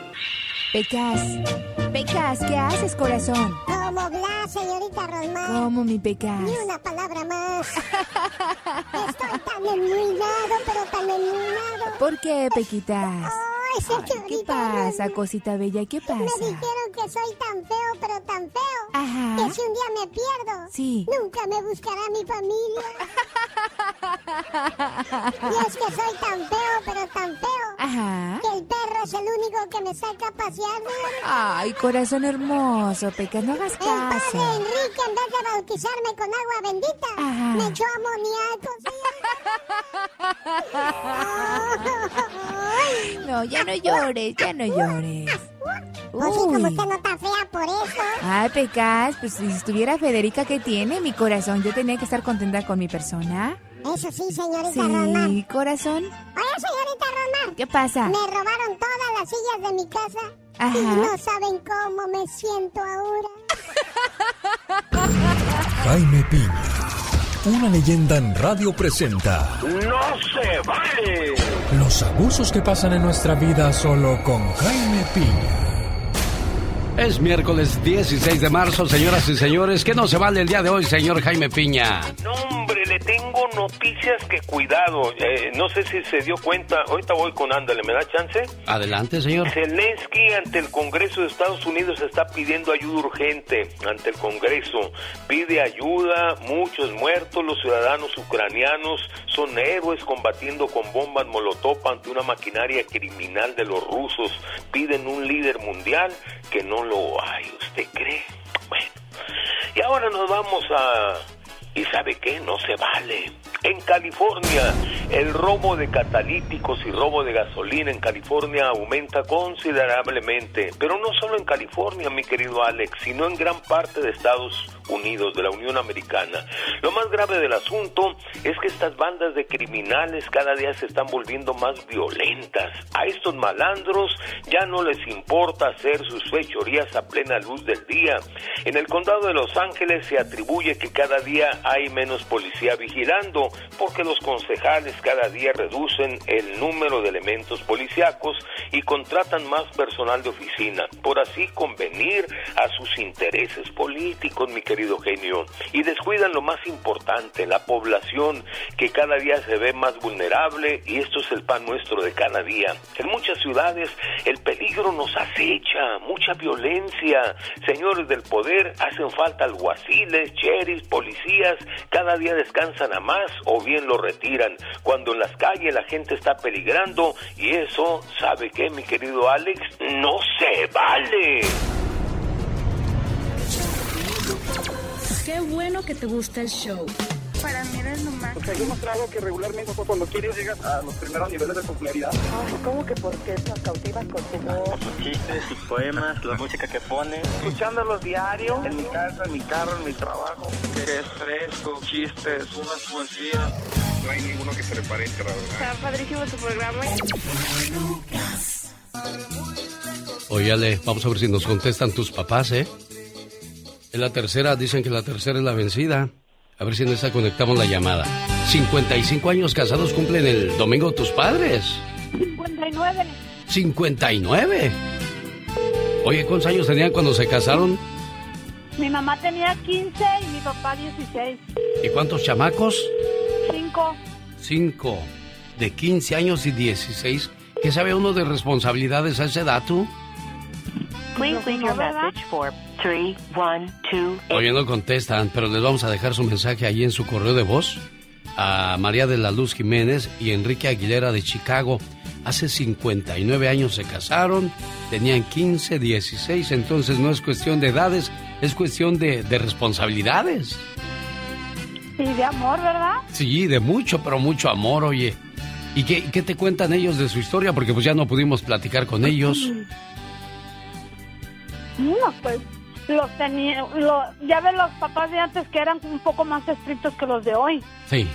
Pecas, Pecas, ¿qué haces, corazón? Como Blas, señorita Rosmar. ¿Cómo, mi Pecas? Ni una palabra más. Estoy tan enmuinado, pero tan enmuinado. ¿Por qué, Pequitas? Ay, ¿Qué pasa, cosita bella? ¿Qué Me pasa? dijeron que soy tan feo, pero tan feo. Ajá. Que si un día me pierdo, Sí. nunca me buscará mi familia. y es que soy tan feo, pero tan feo. Ajá. Que el perro es el único que me saca a pasear. Ay, corazón hermoso, Pecas, no hagas El padre caso. Enrique, en vez de bautizarme con agua bendita, Ajá. me echó amoníaco. ¿sí? [LAUGHS] No, ya no llores, ya no llores. Pues sí, como usted no está fea por eso. Ay, Pecas, pues si estuviera Federica, ¿qué tiene? Mi corazón, yo tenía que estar contenta con mi persona. Eso sí, señorita Rosmar. Sí, corazón. Oye, señorita Rosmar. ¿Qué pasa? Me robaron todas las sillas de mi casa. Ajá. Y no saben cómo me siento ahora. Jaime Piña, una leyenda en radio presenta ¡No se vale! los abusos que pasan en nuestra vida solo con Jaime Piña. Es miércoles 16 de marzo, señoras y señores. ¿Qué no se vale el día de hoy, señor Jaime Piña? No, hombre, le tengo noticias que cuidado. Eh, no sé si se dio cuenta. Ahorita voy con Ándale, ¿me da chance? Adelante, señor. Zelensky ante el Congreso de Estados Unidos está pidiendo ayuda urgente ante el Congreso. Pide ayuda, muchos muertos, los ciudadanos ucranianos son héroes combatiendo con bombas molotov ante una maquinaria criminal de los rusos. Piden un líder mundial que no lo hay, ¿usted cree? Bueno, y ahora nos vamos a... ¿Y sabe qué? No se vale. En California, el robo de catalíticos y robo de gasolina en California aumenta considerablemente. Pero no solo en California, mi querido Alex, sino en gran parte de Estados Unidos, de la Unión Americana. Lo más grave del asunto es que estas bandas de criminales cada día se están volviendo más violentas. A estos malandros ya no les importa hacer sus fechorías a plena luz del día. En el condado de Los Ángeles se atribuye que cada día hay menos policía vigilando porque los concejales cada día reducen el número de elementos policíacos y contratan más personal de oficina por así convenir a sus intereses políticos, mi querido genio, y descuidan lo más importante, la población que cada día se ve más vulnerable y esto es el pan nuestro de cada día. En muchas ciudades el peligro nos acecha, mucha violencia. Señores del poder, hacen falta alguaciles, sheriffs, policías, cada día descansan a más o bien lo retiran. Cuando en las calles la gente está peligrando y eso, ¿sabe qué, mi querido Alex? No se vale. Qué bueno que te gusta el show. Para mí eres lo más. O sea, yo que regularmente cuando quieres llegas a los primeros niveles de popularidad. Ay, ¿cómo que por qué nos cautivas con tu voz? Sus chistes, sus poemas, la música que pone. Escuchándolos diario, en mi casa, en mi carro, en mi trabajo. Que es fresco, chistes, unas poesías. No hay ninguno que se le parezca, la verdad. Está padrísimo tu programa. Óyale, vamos a ver si nos contestan tus papás, ¿eh? En la tercera, dicen que la tercera es la vencida. A ver si en esa conectamos la llamada. 55 años casados cumplen el domingo tus padres. 59. 59. Oye, ¿cuántos años tenían cuando se casaron? Mi mamá tenía 15 y mi papá 16. ¿Y cuántos chamacos? 5. Cinco. De 15 años y 16. ¿Qué sabe uno de responsabilidades a esa edad, tú? Please leave your message for 312. Oye, no contestan, pero les vamos a dejar su mensaje ahí en su correo de voz a María de la Luz Jiménez y Enrique Aguilera de Chicago. Hace 59 años se casaron, tenían 15, 16, entonces no es cuestión de edades, es cuestión de, de responsabilidades. Y de amor, ¿verdad? Sí, de mucho, pero mucho amor, oye. ¿Y qué, qué te cuentan ellos de su historia? Porque pues ya no pudimos platicar con ellos. No, pues los tenía, lo, ya ves los papás de antes que eran un poco más estrictos que los de hoy. Sí.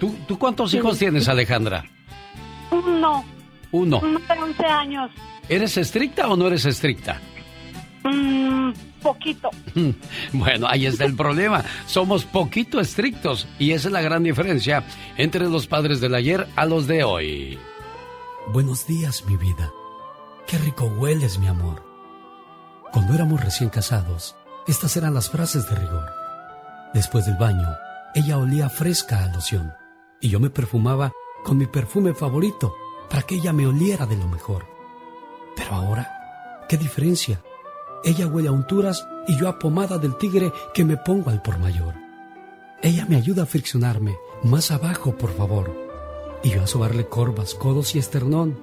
¿Tú, tú cuántos hijos tienes, Alejandra? No, Uno. uno de 11 años. ¿Eres estricta o no eres estricta? Mm, poquito. [LAUGHS] Bueno, ahí está el problema. Somos poquito estrictos y esa es la gran diferencia entre los padres del ayer a los de hoy. Buenos días, mi vida. Qué rico hueles, mi amor. Cuando éramos recién casados, estas eran las frases de rigor. Después del baño, ella olía fresca a loción y yo me perfumaba con mi perfume favorito para que ella me oliera de lo mejor. Pero ahora, ¿qué diferencia? Ella huele a unturas y yo a pomada del tigre que me pongo al por mayor. Ella me ayuda a friccionarme. Más abajo, por favor. Y yo a sobarle corvas, codos y esternón.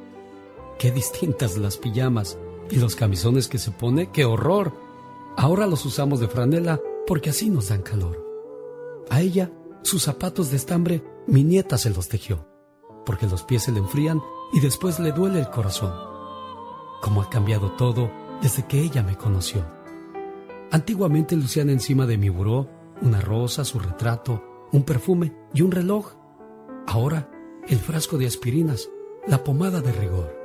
Qué distintas las pijamas y los camisones que se pone, qué horror. Ahora los usamos de franela porque así nos dan calor. A ella, sus zapatos de estambre, mi nieta se los tejió, porque los pies se le enfrían y después le duele el corazón. Cómo ha cambiado todo desde que ella me conoció. Antiguamente lucían encima de mi buró una rosa, su retrato, un perfume y un reloj. Ahora, el frasco de aspirinas, la pomada de rigor,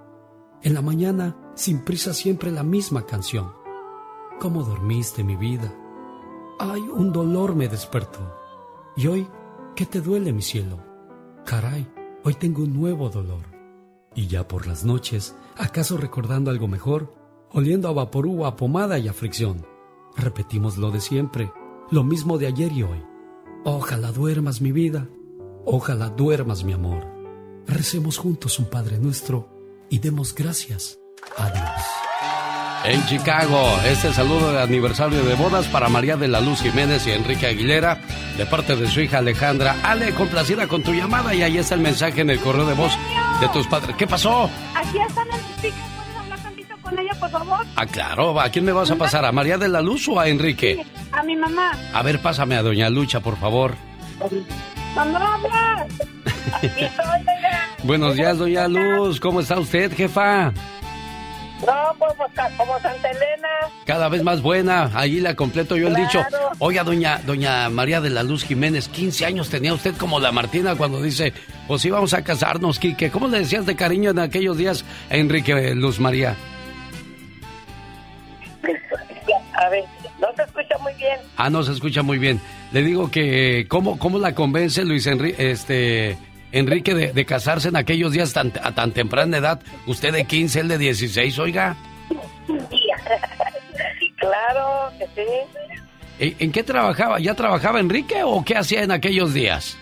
En la mañana, sin prisa, siempre la misma canción. ¿Cómo dormiste, mi vida? Ay, un dolor me despertó. Y hoy, ¿qué te duele, mi cielo? Caray, hoy tengo un nuevo dolor. Y ya por las noches, ¿acaso recordando algo mejor? Oliendo a vaporú, a pomada y a fricción. Repetimos lo de siempre, lo mismo de ayer y hoy. Ojalá duermas, mi vida. Ojalá duermas, mi amor. Recemos juntos un Padre nuestro y demos gracias a Dios. En Chicago, este saludo de aniversario de bodas para María de la Luz Jiménez y Enrique Aguilera, de parte de su hija Alejandra. Ale, complacida con tu llamada y ahí está el mensaje en el correo de voz de tus padres. ¿Qué pasó? Aquí están en el speaker. ¿Puedes hablar tantito con ella, por favor? Ah, claro, ¿a quién me vas a pasar? ¿A María de la Luz o a Enrique? A mi mamá. A ver, pásame a Doña Lucha, por favor. Mamá, habla. [LAUGHS] Aquí estoy. Buenos días, Doña Luz. ¿Cómo está usted, jefa? No, pues, pues, como Santa Elena. Cada vez más buena. Allí la completo yo el dicho. Oiga, doña, doña María de la Luz Jiménez, 15 años tenía usted como la Martina cuando dice, pues íbamos a casarnos, Quique. ¿Cómo le decías de cariño en aquellos días a Enrique Luz María? A ver, no se escucha muy bien. Ah, no se escucha muy bien. Le digo que, ¿cómo, cómo la convence Luis Enri- este, Enrique de, de casarse en aquellos días tan, a tan temprana edad? Usted de 15, él de 16, oiga. [LAUGHS] claro que sí. ¿En, en qué trabajaba? ¿Ya trabajaba Enrique o qué hacía en aquellos días?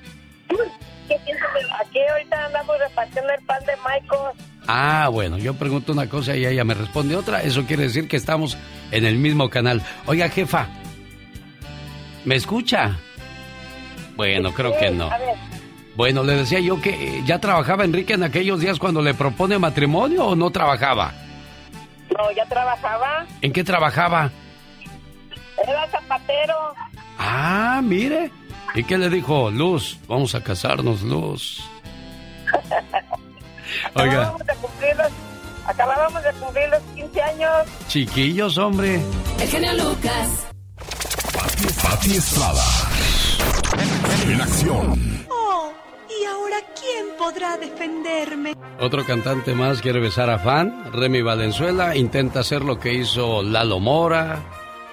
Aquí ahorita andamos repartiendo el pan de Michael. Ah, bueno, yo pregunto una cosa y ella me responde otra. Eso quiere decir que estamos en el mismo canal. Oiga, jefa, ¿me escucha? Bueno, creo que no. A ver, Bueno, le decía yo que eh, ya trabajaba Enrique en aquellos días cuando le propone matrimonio o no trabajaba. no, ya trabajaba. ¿En qué trabajaba? Era zapatero. Ah, mire. ¿Y qué le dijo? Luz, vamos a casarnos, Luz. [LAUGHS] Oiga, Acabábamos de cumplir los, acabábamos de cumplir los 15 años. chiquillos, hombre. El genio Lucas. Pati Estrada. En acción. Oh, ¿y ahora quién podrá defenderme? Otro cantante más quiere besar a fan. Remy Valenzuela intenta hacer lo que hizo Lalo Mora,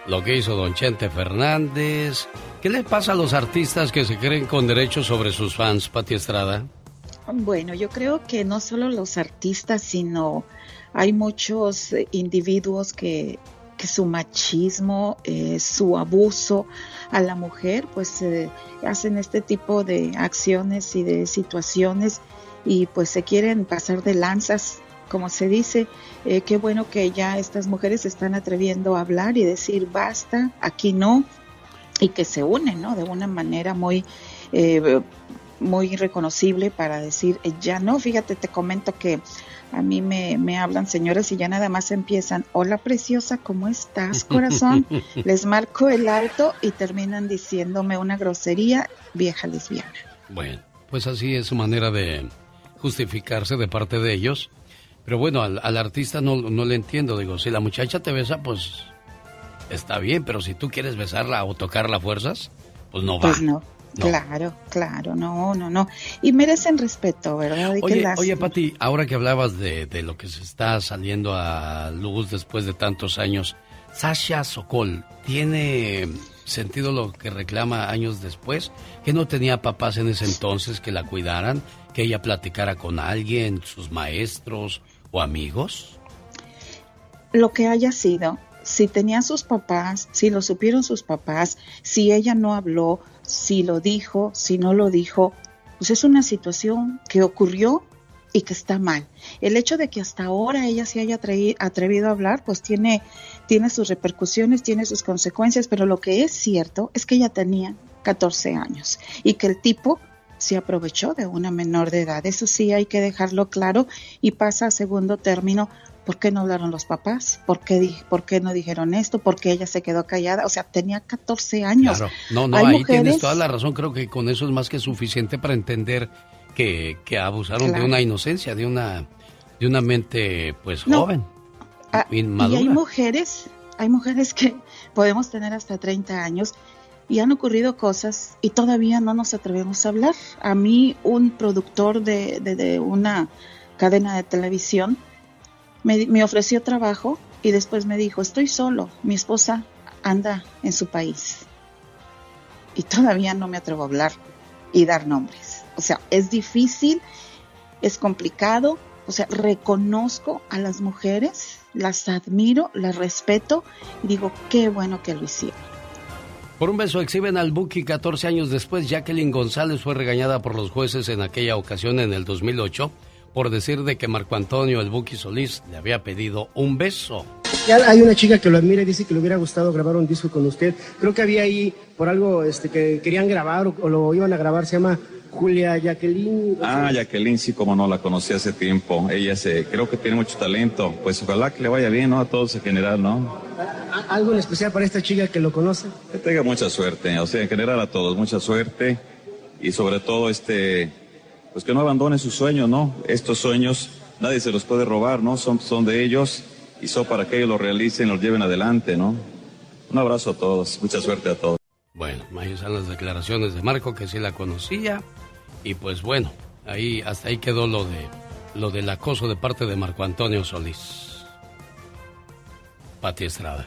lo que hizo Don Chente Fernández. ¿Qué le pasa a los artistas que se creen con derechos sobre sus fans, Pati Estrada? Bueno, yo creo que no solo los artistas, sino hay muchos eh, individuos que, que su machismo, eh, su abuso a la mujer, pues eh, hacen este tipo de acciones y de situaciones y pues se quieren pasar de lanzas, como se dice. Eh, qué bueno que ya estas mujeres se están atreviendo a hablar y decir basta, aquí no, y que se unen, ¿no? De una manera muy eh, muy reconocible para decir, ya no, fíjate, te comento que a mí me, me hablan señores y ya nada más empiezan, hola preciosa, ¿cómo estás, corazón? [LAUGHS] Les marco el alto y terminan diciéndome una grosería, vieja lesbiana. Bueno, pues así es su manera de justificarse de parte de ellos. Pero bueno, al, al artista no, no le entiendo. Digo, si la muchacha te besa, pues está bien, pero si tú quieres besarla o tocarla a fuerzas, pues no va. Pues no. Claro, claro, no, no, no. Y merecen respeto, ¿verdad? Oye, Pati, ahora que hablabas de, de lo que se está saliendo a luz después de tantos años, Sasha Sokol, ¿tiene sentido lo que reclama años después? ¿Que no tenía papás en ese entonces que la cuidaran? ¿Que ella platicara con alguien, sus maestros o amigos? lo que haya sido, si tenía sus papás, si lo supieron sus papás, si ella no habló, si lo dijo, si no lo dijo, pues es una situación que ocurrió y que está mal. El hecho de que hasta ahora ella se haya atrevi- atrevido a hablar, pues tiene, tiene sus repercusiones, tiene sus consecuencias, pero lo que es cierto es que ella tenía 14 años y que el tipo se aprovechó de una menor de edad. Eso sí hay que dejarlo claro y pasa a segundo término. ¿Por qué no hablaron los papás? ¿Por qué, di- ¿Por qué no dijeron esto? ¿Por qué ella se quedó callada? O sea, tenía 14 años. Claro. No, no, ahí mujeres- tienes toda la razón. Creo que con eso es más que suficiente para entender que, que abusaron Claro. de una inocencia, de una, de una mente, pues, No. joven, Ah, y hay mujeres, hay mujeres que [LAUGHS] podemos tener hasta 30 años y han ocurrido cosas y todavía no nos atrevemos a hablar. A mí un productor de, de- de una cadena de televisión me, ofreció trabajo y después me dijo, estoy solo, mi esposa anda en su país. Y todavía no me atrevo a hablar y dar nombres. O sea, es difícil, es complicado. O sea, reconozco a las mujeres, las admiro, las respeto y digo, qué bueno que lo hicieron. Por un beso exhiben al Buki 14 años después. Jacqueline González fue regañada por los jueces en aquella ocasión en el 2008 por decir de que Marco Antonio el Buki Solís le había pedido un beso. Ya hay una chica que lo admira y dice que le hubiera gustado grabar un disco con usted. Creo que había ahí por algo este, que querían grabar o, o lo iban a grabar. Se llama Julia Jacqueline. Ah, Jacqueline, sí, como no, la conocí hace tiempo. Ella se, creo que tiene mucho talento. Pues ojalá que le vaya bien, ¿no? A todos en general, ¿no? Algo en especial para esta chica que lo conoce. Que tenga mucha suerte, o sea, en general a todos, mucha suerte. Y sobre todo, este, pues que no abandone sus sueños, ¿no? Estos sueños nadie se los puede robar, ¿no? Son, son de ellos y son para que ellos los realicen, los lleven adelante, ¿no? Un abrazo a todos, mucha suerte a todos. Bueno, ahí están las declaraciones de Marco que sí la conocía y pues bueno, ahí hasta ahí quedó lo de lo del acoso de parte de Marco Antonio Solís. Pati Estrada.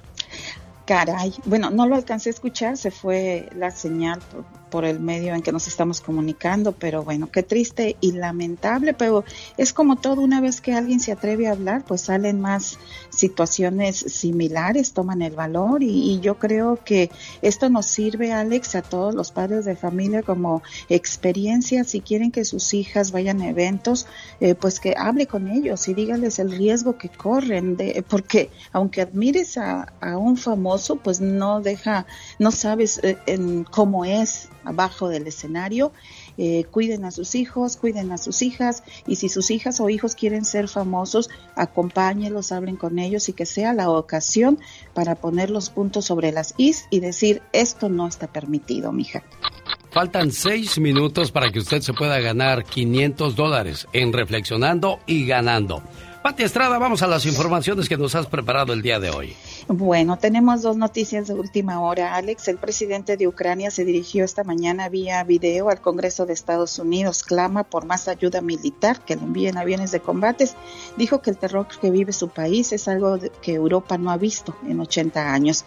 Caray, bueno, no lo alcancé a escuchar, se fue la señal por, por el medio en que nos estamos comunicando, pero bueno, qué triste y lamentable, pero es como todo, una vez que alguien se atreve a hablar, pues salen más situaciones similares, toman el valor y, y yo creo que esto nos sirve, Alex, a todos los padres de familia como experiencia, si quieren que sus hijas vayan a eventos, eh, pues que hable con ellos y dígales el riesgo que corren, de, porque aunque admires a, a un famoso, pues no deja, no sabes eh, en cómo es abajo del escenario. Eh, cuiden a sus hijos, cuiden a sus hijas y si sus hijas o hijos quieren ser famosos, acompáñelos, hablen con ellos y que sea la ocasión para poner los puntos sobre las is y decir esto no está permitido, mija. Faltan seis minutos para que usted se pueda ganar 500 dólares en Reflexionando y Ganando. Pati Estrada, vamos a las informaciones que nos has preparado el día de hoy. Bueno, tenemos dos noticias de última hora. Alex, el presidente de Ucrania se dirigió esta mañana vía video al Congreso de Estados Unidos. Clama por más ayuda militar, que le envíen aviones de combates. Dijo que el terror que vive su país es algo que Europa no ha visto en 80 años.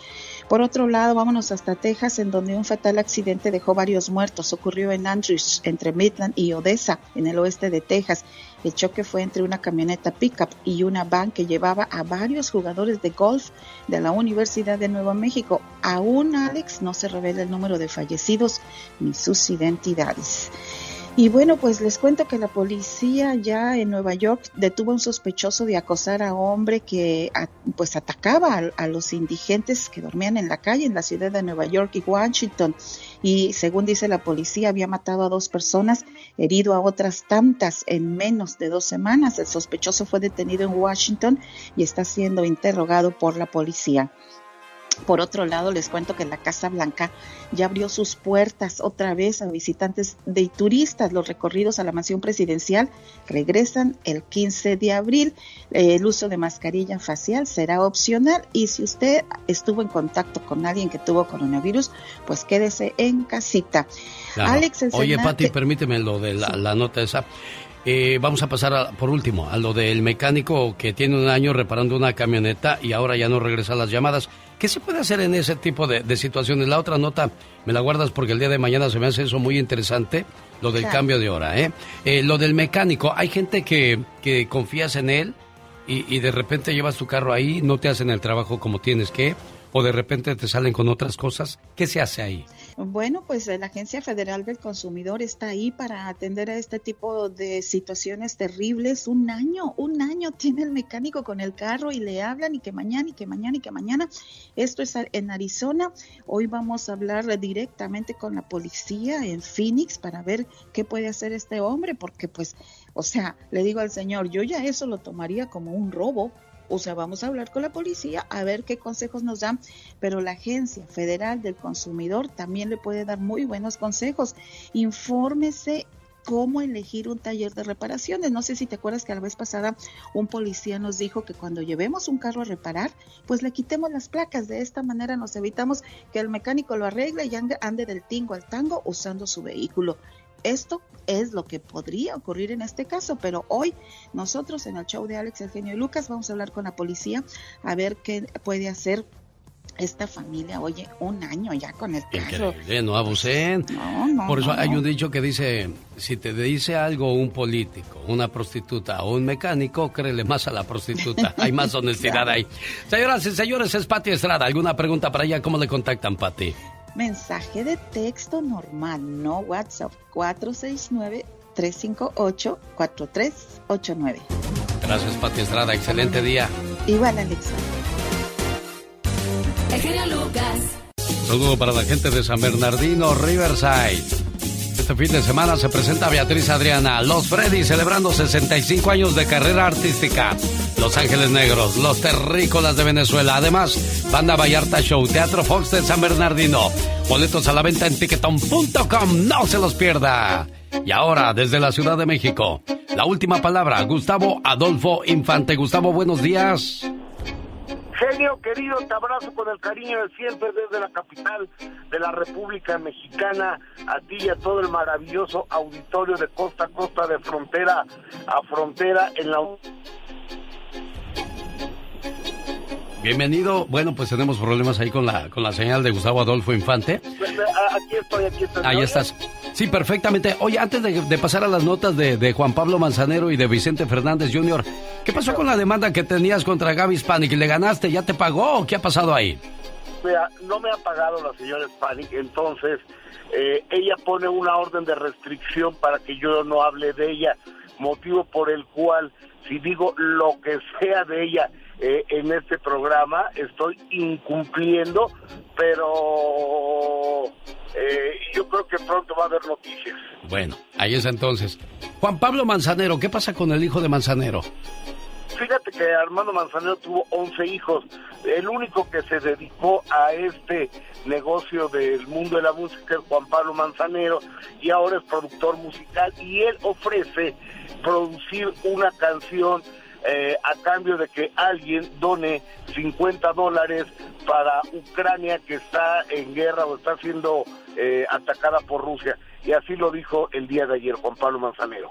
Por otro lado, vámonos hasta Texas, en donde un fatal accidente dejó varios muertos. Ocurrió en Andrews, entre Midland y Odessa, en el oeste de Texas. El choque fue entre una camioneta pickup y una van que llevaba a varios jugadores de golf de la Universidad de Nuevo México. Aún, Alex, no se revela el número de fallecidos ni sus identidades. Y bueno, pues les cuento que la policía ya en Nueva York detuvo a un sospechoso de acosar a hombre que pues atacaba a, a, los indigentes que dormían en la calle en la ciudad de Nueva York y Washington. Y según dice la policía, había matado a dos personas, herido a otras tantas en menos de dos semanas. El sospechoso fue detenido en Washington y está siendo interrogado por la policía. Por otro lado, les cuento que la Casa Blanca ya abrió sus puertas otra vez a visitantes de turistas. Los recorridos a la mansión presidencial regresan el 15 de abril. El uso de mascarilla facial será opcional y si usted estuvo en contacto con alguien que tuvo coronavirus, pues quédese en casita. Alex, Oye, Pati, permíteme lo de la, nota esa. Eh, vamos a pasar por último a lo del mecánico que tiene un año reparando una camioneta y ahora ya no regresa las llamadas. ¿Qué se puede hacer en ese tipo de, situaciones? La otra nota me la guardas porque el día de mañana se me hace eso muy interesante, lo del cambio de hora. ¿eh? ¿eh? lo del mecánico, hay gente que, que confías en él y, y de repente llevas tu carro ahí, no te hacen el trabajo como tienes que, o de repente te salen con otras cosas. ¿Qué se hace ahí? Bueno, pues la Agencia Federal del Consumidor está ahí para atender a este tipo de situaciones terribles. Un año, un año tiene el mecánico con el carro y le hablan y que mañana y que mañana y que mañana. Esto es en Arizona. Hoy vamos a hablar directamente con la policía en Phoenix para ver qué puede hacer este hombre, porque pues, o sea, le digo al señor, yo ya eso lo tomaría como un robo o sea, vamos a hablar con la policía a ver qué consejos nos dan, pero la Agencia Federal del Consumidor también le puede dar muy buenos consejos. Infórmese cómo elegir un taller de reparaciones. No sé si te acuerdas que la vez pasada un policía nos dijo que cuando llevemos un carro a reparar, pues le quitemos las placas. De esta manera nos evitamos que el mecánico lo arregle y ande del tingo al tango usando su vehículo. Esto es lo que podría ocurrir en este caso, pero hoy nosotros en el show de Alex, Eugenio y Lucas vamos a hablar con la policía a ver qué puede hacer esta familia, oye, un año ya con el. Increíble, no abusen. Por eso hay un dicho que dice, si te dice algo un político, una prostituta o un mecánico, créele más a la prostituta. [LAUGHS] hay más honestidad ahí. Señoras y señores, es Pati Estrada. ¿Alguna pregunta para ella? ¿Cómo le contactan, Pati? Mensaje de texto normal, no WhatsApp, 469-358-4389. Gracias, Pati Estrada. Excelente día. Igual, Alexa. Lucas. Saludo para la gente de San Bernardino, Riverside. Este fin de semana se presenta Beatriz Adriana, Los Freddy celebrando 65 años de carrera artística. Los Ángeles Negros, Los Terrícolas de Venezuela. Además, Banda Vallarta Show, Teatro Fox de San Bernardino. Boletos a la venta en ticketon.com, no se los pierda. Y ahora, desde la Ciudad de México, la última palabra, Gustavo Adolfo Infante. Gustavo, buenos días. Genio querido, te abrazo con el cariño de siempre desde la capital de la República Mexicana, a ti y a todo el maravilloso auditorio de costa a costa, de frontera a frontera en la Bienvenido. Bueno, pues tenemos problemas ahí con la, con la señal de Gustavo Adolfo Infante. Aquí estoy, aquí estoy. Ahí estás. Sí, perfectamente. Oye, antes de, pasar a las notas de, Juan Pablo Manzanero y de Vicente Fernández Jr., ¿qué pasó con la demanda que tenías contra Gaby Spanik? ¿Le ganaste? ¿Ya te pagó o qué ha pasado ahí? Mira, no me ha pagado la señora Spanik, entonces eh, ella pone una orden de restricción para que yo no hable de ella, motivo por el cual si digo lo que sea de ella eh, en este programa, estoy incumpliendo, pero eh, yo creo que pronto va a haber noticias. Bueno, ahí es entonces. Juan Pablo Manzanero, ¿qué pasa con el hijo de Manzanero? Fíjate que Armando Manzanero tuvo 11 hijos. El único que se dedicó a este negocio del mundo de la música es Juan Pablo Manzanero y ahora es productor musical y él ofrece producir una canción eh, a cambio de que alguien done 50 dólares para Ucrania que está en guerra o está siendo eh, atacada por Rusia. Y así lo dijo el día de ayer Juan Pablo Manzanero.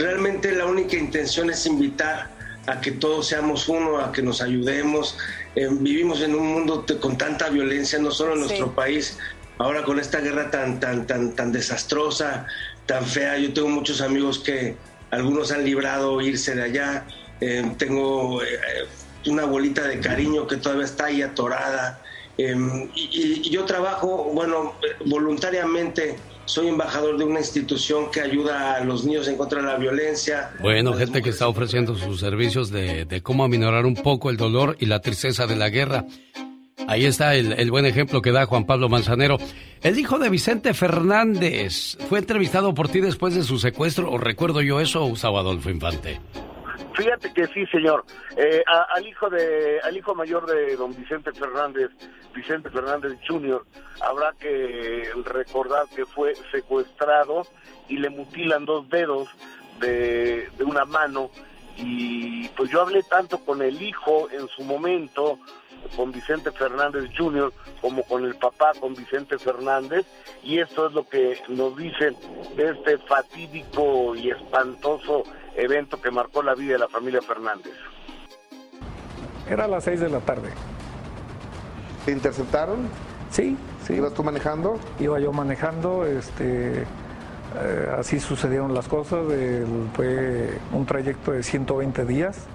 Realmente la única intención es invitar a que todos seamos uno, a que nos ayudemos. Eh, vivimos en un mundo con tanta violencia, no solo en nuestro país, ahora con esta guerra tan, tan, tan, tan desastrosa, tan fea. Yo tengo muchos amigos que algunos han librado irse de allá. Eh, tengo eh, una bolita de cariño que todavía está ahí atorada. Y, yo trabajo, bueno, voluntariamente soy embajador de una institución que ayuda a los niños en contra de la violencia. Bueno, gente que está ofreciendo sus servicios de, cómo aminorar un poco el dolor y la tristeza de la guerra. Ahí está el, el, buen ejemplo que da Juan Pablo Manzanero. El hijo de Vicente Fernández fue entrevistado por ti después de su secuestro, o recuerdo yo eso, Gustavo Adolfo Infante. Fíjate que sí, señor. Eh, al hijo de, al hijo mayor de don Vicente Fernández, Vicente Fernández Jr., habrá que recordar que fue secuestrado y le mutilan dos dedos de, de una mano. Y pues yo hablé tanto con el hijo en su momento, con Vicente Fernández Jr., como con el papá, con Vicente Fernández, y esto es lo que nos dicen de este fatídico y espantoso evento que marcó la vida de la familia Fernández. Era a las 6 de la tarde. ¿Te interceptaron? Sí, sí. ¿Ibas tú manejando? Iba yo manejando, este, eh, así sucedieron las cosas. El, fue un trayecto de 120 días.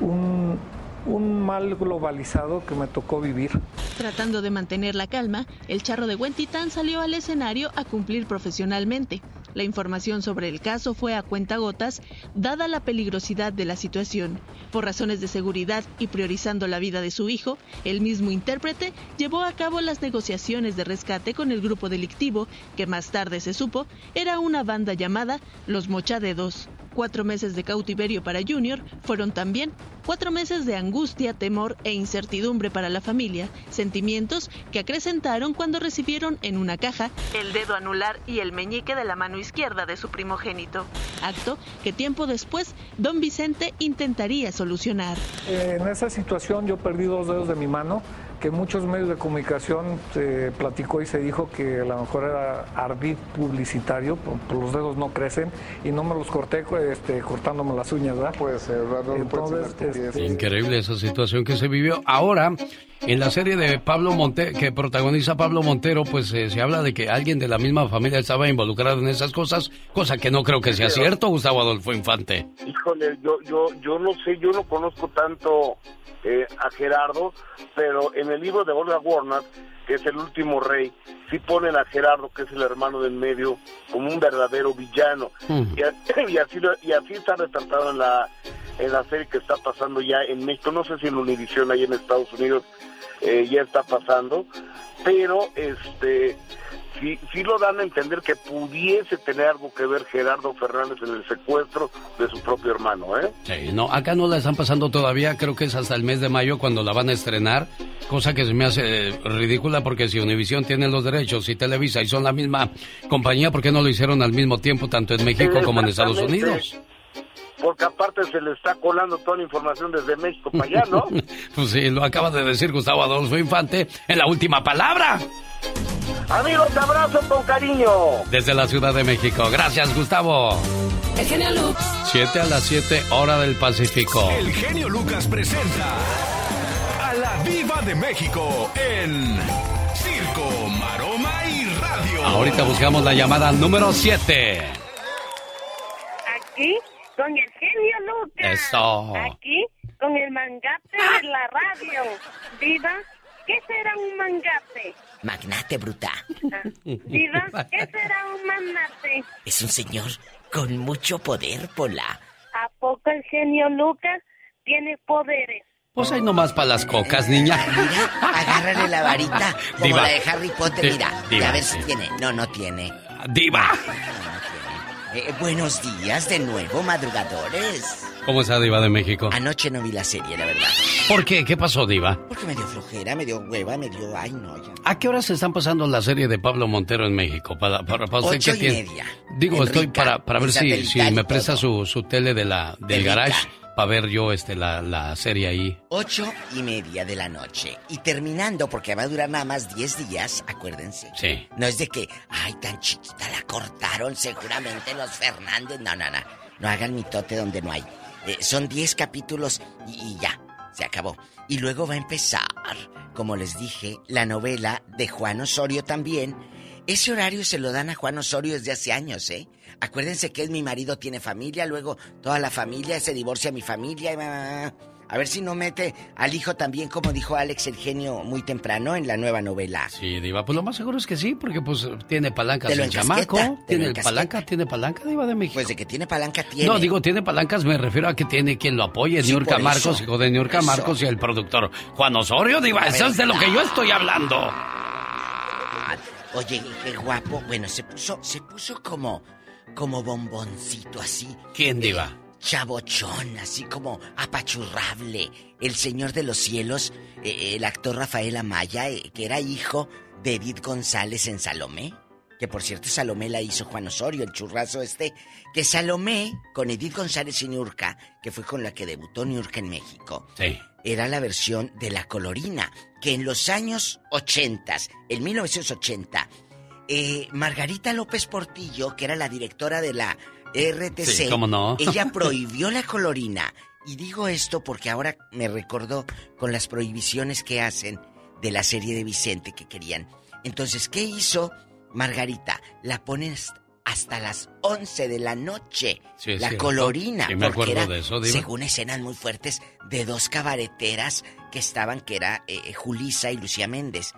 Un, un mal globalizado que me tocó vivir. Tratando de mantener la calma, el charro de Huentitán salió al escenario a cumplir profesionalmente. La información sobre el caso fue a cuentagotas, dada la peligrosidad de la situación. Por razones de seguridad y priorizando la vida de su hijo, el mismo intérprete llevó a cabo las negociaciones de rescate con el grupo delictivo, que más tarde se supo era una banda llamada Los Mochadedos. Cuatro meses de cautiverio para Junior fueron también cuatro meses de angustia, temor e incertidumbre para la familia, sentimientos que acrecentaron cuando recibieron en una caja el dedo anular y el meñique de la mano izquierda de su primogénito, acto que tiempo después don Vicente intentaría solucionar. En esa situación yo perdí dos dedos de mi mano que muchos medios de comunicación se platicó y se dijo que a lo mejor era ardid publicitario, los dedos no crecen y no me los corté este, cortándome las uñas, ¿verdad? Puede ser, ¿verdad? Entonces, este... Increíble esa situación que se vivió. Ahora, en la serie de Pablo Montero, que protagoniza Pablo Montero, pues eh, se habla de que alguien de la misma familia estaba involucrado en esas cosas, cosa que no creo que sea cierto, Gustavo Adolfo Infante. Híjole, yo, yo, yo no sé, yo no conozco tanto eh, a Gerardo, pero en el libro de Olga Warner, que es el último rey, sí ponen a Gerardo, que es el hermano del medio, como un verdadero villano. Y, [CLEARS THROAT] y, así, y así está retratado en la, en la serie que está pasando ya en México, no sé si en Univision ahí en Estados Unidos eh, ya está pasando, pero este sí, sí lo dan a entender que pudiese tener algo que ver Gerardo Fernández en el secuestro de su propio hermano, ¿eh? Sí, no, acá no la están pasando todavía, creo que es hasta el mes de mayo cuando la van a estrenar, cosa que se me hace ridícula porque si Univision tiene los derechos y Televisa y son la misma compañía, ¿por qué no lo hicieron al mismo tiempo tanto en México como en Estados Unidos? Porque aparte se le está colando toda la información desde México para allá, ¿no? [LAUGHS] pues sí, lo acaba de decir Gustavo Adolfo Infante en la última palabra. Amigos, te abrazo con cariño. Desde la Ciudad de México. Gracias, Gustavo. El genio Lucas. 7 a las 7, hora del Pacífico. El genio Lucas presenta a la Viva de México en Circo, Maroma y Radio. Ahorita buscamos la llamada número 7. Aquí con el genio Lucas. Eso. Aquí con el mangate de la radio. Viva, ¿qué será un mangate? Magnate bruta. Viva, ¿qué será un magnate? Es un señor con mucho poder, Pola. ¿A poco el genio Lucas tiene poderes? Pues ahí nomás para las cocas, niña. Mira, agárrale la varita, como Diva. la de Harry Potter, mira. Diva, a ver si sí. tiene. No, no tiene. Diva. Eh, buenos días de nuevo, madrugadores. ¿Cómo está Diva de México? Anoche no vi la serie, la verdad. ¿Por qué? ¿Qué pasó, Diva? Porque me dio flojera, me dio hueva, me dio... Ay, no, ya. ¿A qué horas se están pasando la serie de Pablo Montero en México? Para, para, para usted Ocho que y tiene- media. Digo, estoy para, para ver si, si me presta su, su tele de la, del Rica. garage para ver yo este la, la serie ahí. Ocho y media de la noche. Y terminando, porque va a durar nada más diez días, acuérdense. Sí. No es de que, ay, tan chiquita la cortaron seguramente los Fernández. No, no, no. No hagan mitote donde no hay. Eh, son 10 capítulos y, y ya, se acabó. Y luego va a empezar, como les dije, la novela de Juan Osorio también. Ese horario se lo dan a Juan Osorio desde hace años, ¿eh? Acuérdense que es mi marido, tiene familia, luego toda la familia, se divorcia mi familia. A ver si no mete al hijo también, como dijo Alex el genio muy temprano en la nueva novela. Sí, Diva, pues lo más seguro es que sí, porque pues tiene palancas el chamaco. Tiene palanca, tiene palanca, Diva de México. Pues de que tiene palanca tiene. No, digo, tiene palancas, me refiero a que tiene quien lo apoye, Sí, Niurka Marcos, hijo de Niurka. Marcos y el productor Juan Osorio, Diva, eso es de lo que yo estoy hablando. Oye, qué guapo. Bueno, se puso, se puso como, como bomboncito así. ¿Quién, Diva? Chabochón, así como apachurrable. El señor de los cielos, eh, el actor Rafael Amaya, eh, que era hijo de Edith González en Salomé. Que por cierto, Salomé la hizo Juan Osorio, el churrazo este. Que Salomé, con Edith González y Niurka, que fue con la que debutó Niurka en México, Sí. era la versión de La Colorina, que en los años 80, en 1980, eh, Margarita López Portillo, que era la directora de la RTC, Sí, ¿cómo no? [LAUGHS] ella prohibió la colorina. Y digo esto porque ahora me recordó con las prohibiciones que hacen de la serie de Vicente que querían. Entonces, ¿qué hizo Margarita? La pones hasta las 11 de la noche. Sí, la cierto. colorina. Sí, me porque acuerdo era, de eso, según escenas muy fuertes, de dos cabareteras que estaban, que era eh, Julisa y Lucía Méndez.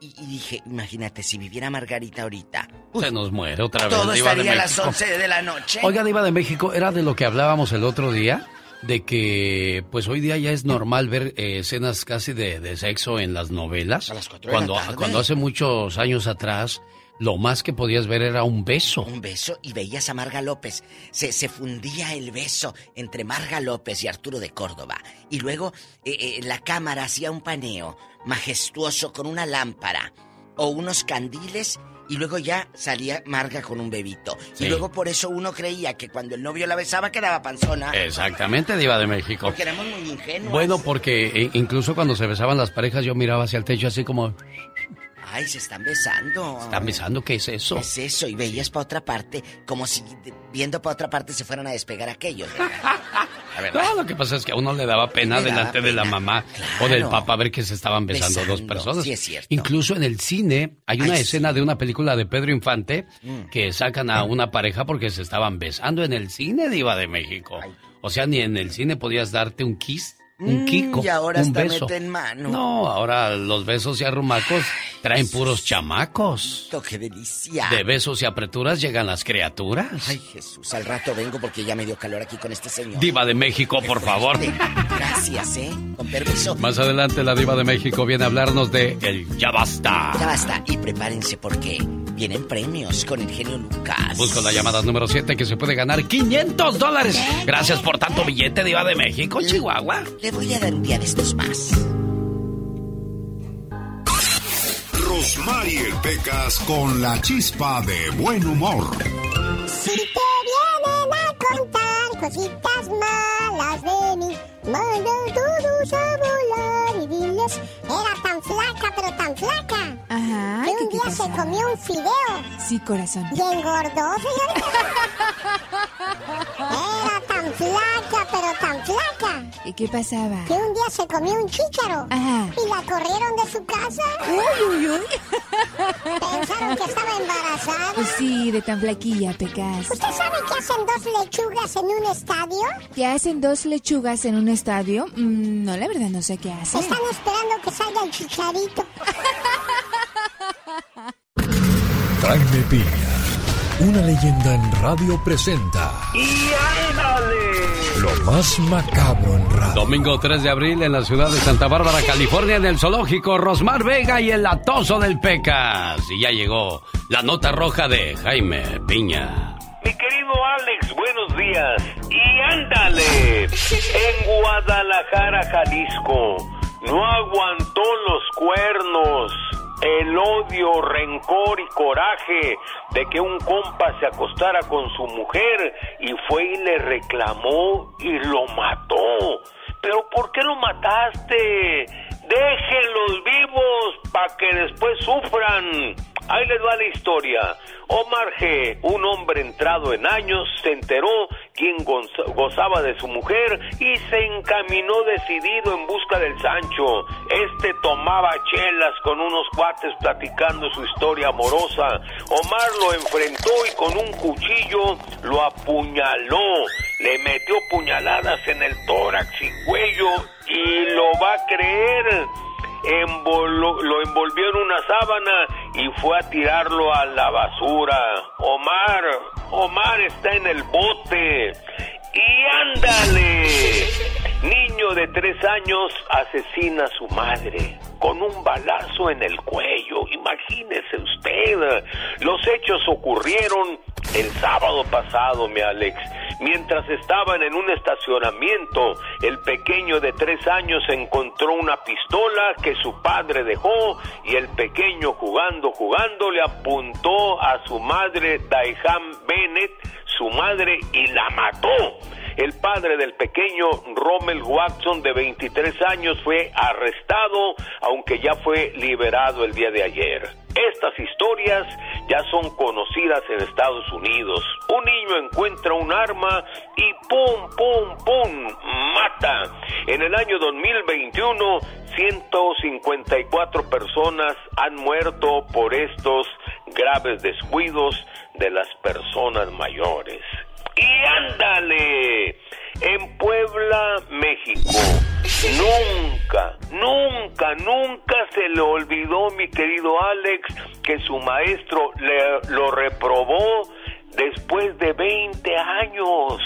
Y, y- y dije, imagínate, si viviera Margarita ahorita, Se nos muere otra vez. todo Diva de estaría a las México. 11 de la noche. Oiga, Diva de México, era de lo que hablábamos el otro día, de que pues hoy día ya es normal ver eh, escenas casi de, de sexo en las novelas. A las cuatro de la cuando, tarde. cuando hace muchos años atrás, lo más que podías ver era un beso. Un beso y veías a Marga López. Se, se fundía el beso entre Marga López y Arturo de Córdoba. Y luego eh, eh, la cámara hacía un paneo majestuoso con una lámpara o unos candiles y luego ya salía Marga con un bebito. Sí. Y luego por eso uno creía que cuando el novio la besaba quedaba panzona. Exactamente, Diva de México. Porque éramos muy ingenuos. Bueno, porque eh, incluso cuando se besaban las parejas yo miraba hacia el techo así como, Ay, se están besando. ¿están besando? ¿Qué es eso? ¿Qué es eso? Y veías para otra parte, como si viendo para otra parte se fueran a despegar aquellos. ¿verdad? [LAUGHS] La verdad. No, lo que pasa es que a uno le daba pena Le daba delante de la mamá claro. o del papá ver que se estaban besando, dos personas. sí es cierto. Incluso en el cine hay una Ay, escena de una película de Pedro Infante Mm. que sacan a una pareja porque se estaban besando en el cine Diva de México. O sea, ni en el cine podías darte un kiss, un Mm, kiko, y ahora un hasta beso. meten mano. No, ahora los besos y arrumacos traen puros chamacos. ¡Qué delicia! De besos y apreturas llegan las criaturas. Ay, Jesús, al rato vengo porque ya me dio calor aquí con este señor. Diva de México, por favor. Gracias, ¿eh? Con permiso. Más adelante la diva de México viene a hablarnos de el Ya Basta. Ya basta. Y prepárense porque vienen premios con el genio Lucas. Busco la llamada número 7 que se puede ganar 500 dólares. Gracias por tanto billete, diva de México, Chihuahua. Le voy a dar un día de estos más. Rosmarie Pecas con la chispa de buen humor. Si te vienen a contar cositas malas de mí, manda todos a volar era tan flaca, pero tan flaca, Ajá. que ¿qué- un día se comió un fideo Sí, corazón. y engordó, señorita. [LAUGHS] ¿Y qué pasaba? que un día se comió un chícharo Ajá. y la corrieron de su casa. Uy, uy, uy. Pensaron que estaba embarazada. Pues sí, de tan flaquilla, Pecas. ¿Usted sabe que hacen dos lechugas en un estadio? ¿Qué hacen dos lechugas en un estadio? Mm, no, la verdad no sé qué hacen. Están esperando que salga el chicharito. [LAUGHS] Jaime Piña, una leyenda en radio presenta ¡Y ándale! lo más macabro en radio. Domingo 3 de abril en la ciudad de Santa Bárbara, California, en el zoológico Rosmar Vega y el atoso del Pecas. Y ya llegó la nota roja de Jaime Piña. Mi querido Alex, buenos días. Y ándale. En Guadalajara, Jalisco, no aguantó los cuernos. El odio, rencor y coraje de que un compa se acostara con su mujer y fue y le reclamó y lo mató. Pero ¿por qué lo mataste? Déjenlos vivos para que después sufran. Ahí les va la historia. Omar G., un hombre entrado en años, se enteró goza- gozaba de su mujer y se encaminó decidido en busca del Sancho. Este tomaba chelas con unos cuates platicando su historia amorosa. Omar lo enfrentó y con un cuchillo lo apuñaló. le metió puñaladas en el tórax y cuello y lo va a creer. Lo envolvió en una sábana y fue a tirarlo a la basura. Omar, Omar está en el bote. Y ándale. Niño de tres años asesina a su madre con un balazo en el cuello. Imagínese usted. Los hechos ocurrieron el sábado pasado, mi Alex. Mientras estaban en un estacionamiento, el pequeño de tres años encontró una pistola que su padre dejó y el pequeño jugando, jugando le apuntó a su madre Daihan Bennett, su madre, y la mató. El padre del pequeño Rommel Watson, de 23 años, fue arrestado, aunque ya fue liberado el día de ayer. Estas historias ya son conocidas en Estados Unidos. Un niño encuentra un arma y ¡pum, pum, pum! mata. En el año 2021, 154 personas han muerto por estos graves descuidos de las personas mayores. Y ándale, en Puebla, México, nunca, nunca, nunca se le olvidó, mi querido Alex, que su maestro le, lo reprobó después de 20 años.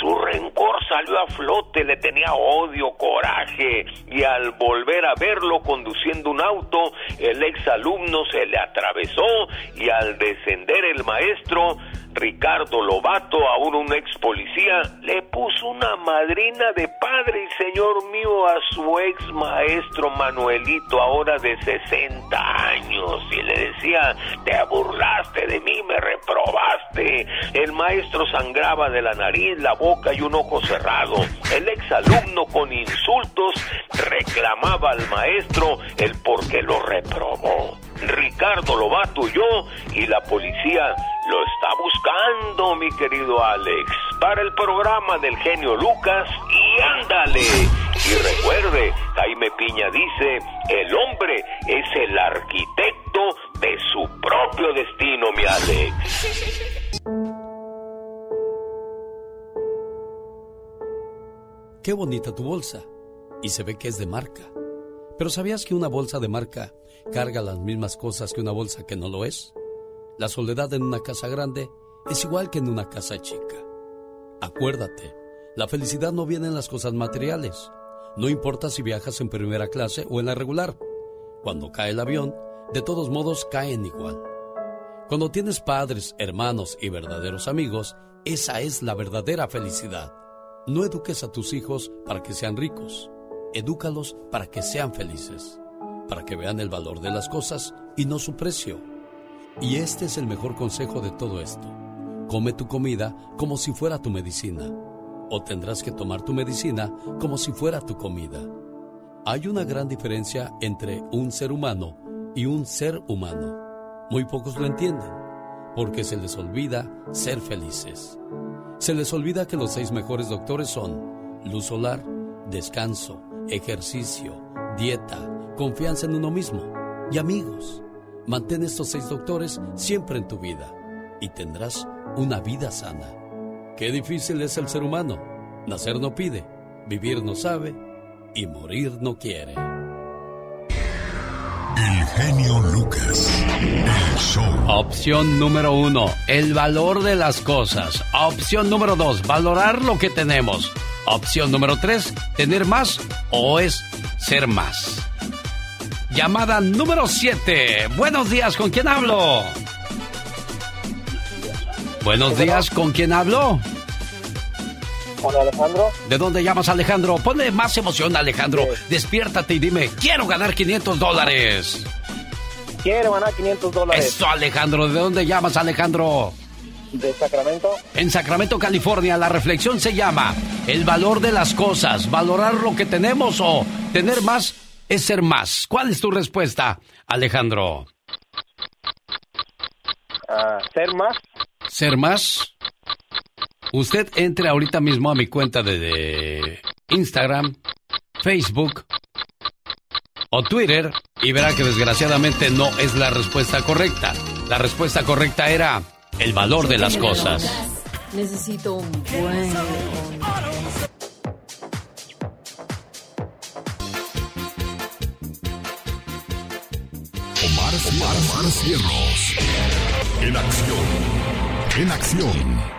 Su rencor salió a flote, le tenía odio, coraje, y al volver a verlo conduciendo un auto, el ex alumno se le atravesó y al descender el maestro Ricardo Lobato, aún un ex policía, le puso una madrina de padre y señor mío a su ex maestro Manuelito, ahora de 60 años, y le decía, te burlaste de mí, me reprobaste. El maestro sangraba de la nariz, la boca y un ojo cerrado. El ex alumno con insultos reclamaba al maestro el por qué lo reprobó. Ricardo Lobato yo y la policía lo está buscando, mi querido Alex, para el programa del genio Lucas y ándale. Y recuerde, Jaime Piña dice, el hombre es el arquitecto de su propio destino, mi Alex. Qué bonita tu bolsa. Y se ve que es de marca. Pero ¿sabías que una bolsa de marca carga las mismas cosas que una bolsa que no lo es? La soledad en una casa grande es igual que en una casa chica. Acuérdate, la felicidad no viene en las cosas materiales. No importa si viajas en primera clase o en la regular. Cuando cae el avión, de todos modos caen igual. Cuando tienes padres, hermanos y verdaderos amigos, esa es la verdadera felicidad. No eduques a tus hijos para que sean ricos. Edúcalos para que sean felices para que vean el valor de las cosas y no su precio. Y este es el mejor consejo de todo esto. Come tu comida como si fuera tu medicina, o tendrás que tomar tu medicina como si fuera tu comida. Hay una gran diferencia entre un ser humano y un ser humano. Muy pocos lo entienden, porque se les olvida ser felices. Se les olvida que los seis mejores doctores son luz solar, descanso, ejercicio, dieta, confianza en uno mismo y amigos. Mantén estos seis doctores siempre en tu vida y tendrás una vida sana. Qué difícil es el ser humano. Nacer no pide, vivir no sabe y morir no quiere. El genio Lucas. El show. Opción número uno, el valor de las cosas. Opción número dos, valorar lo que tenemos. Opción número tres, tener más o es ser más. Llamada número 7. Buenos días, ¿con quién hablo? Buenos días, ¿con quién hablo? Hola, Alejandro. ¿De dónde llamas, Alejandro? Ponle más emoción, Alejandro. Despiértate y dime, quiero ganar 500 dólares. Quiero ganar 500 dólares. Eso, Alejandro. ¿De dónde llamas, Alejandro? De Sacramento. En Sacramento, California, la reflexión se llama el valor de las cosas, valorar lo que tenemos o tener más es ser más. ¿Cuál es tu respuesta, Alejandro? Ah, ser más. ¿Ser más? Usted entre ahorita mismo a mi cuenta de, Instagram, Facebook o Twitter y verá que desgraciadamente no es la respuesta correcta. La respuesta correcta era el valor de las cosas. Necesito un buen... Omar, Omar, Omar Cierros. En acción. En acción.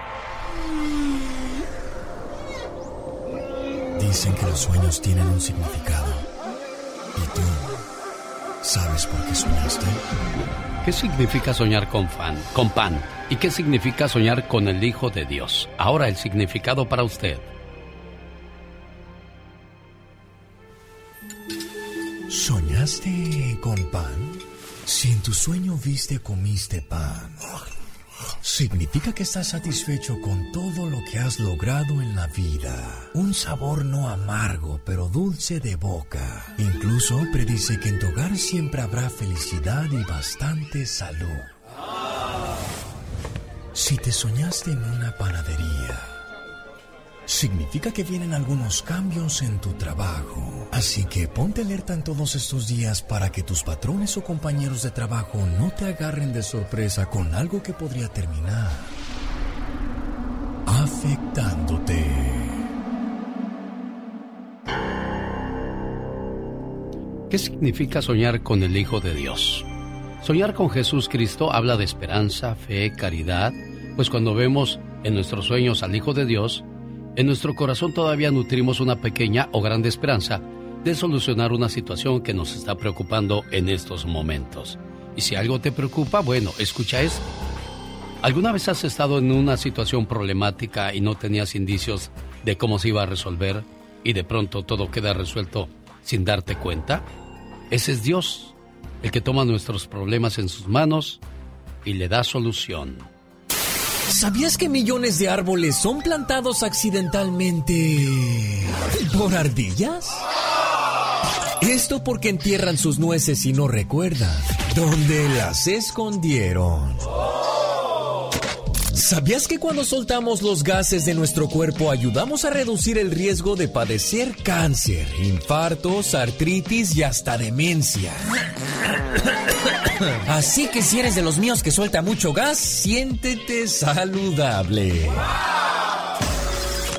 Dicen que los sueños tienen un significado. ¿Y tú sabes por qué soñaste? ¿Qué significa soñar con, fan, con pan? ¿Y qué significa soñar con el Hijo de Dios? Ahora el significado para usted. ¿Soñaste con pan? Si en tu sueño viste comiste pan, significa que estás satisfecho con todo lo que has logrado en la vida. Un sabor no amargo, pero dulce de boca. Incluso predice que en tu hogar siempre habrá felicidad y bastante salud. Si te soñaste en una panadería, significa que vienen algunos cambios en tu trabajo. Así que ponte alerta en todos estos días para que tus patrones o compañeros de trabajo no te agarren de sorpresa con algo que podría terminar afectándote. ¿Qué significa soñar con el Hijo de Dios? Soñar con Jesús Cristo habla de esperanza, fe, caridad, pues cuando vemos en nuestros sueños al Hijo de Dios, en nuestro corazón todavía nutrimos una pequeña o grande esperanza de solucionar una situación que nos está preocupando en estos momentos. Y si algo te preocupa, bueno, escucha esto. ¿Alguna vez has estado en una situación problemática y no tenías indicios de cómo se iba a resolver y de pronto todo queda resuelto sin darte cuenta? Ese es Dios, el que toma nuestros problemas en sus manos y le da solución. ¿Sabías que millones de árboles son plantados accidentalmente por ardillas? Esto porque entierran sus nueces y no recuerdan dónde las escondieron. ¿Sabías que cuando soltamos los gases de nuestro cuerpo ayudamos a reducir el riesgo de padecer cáncer, infartos, artritis y hasta demencia? [COUGHS] Así que si eres de los míos que suelta mucho gas, siéntete saludable.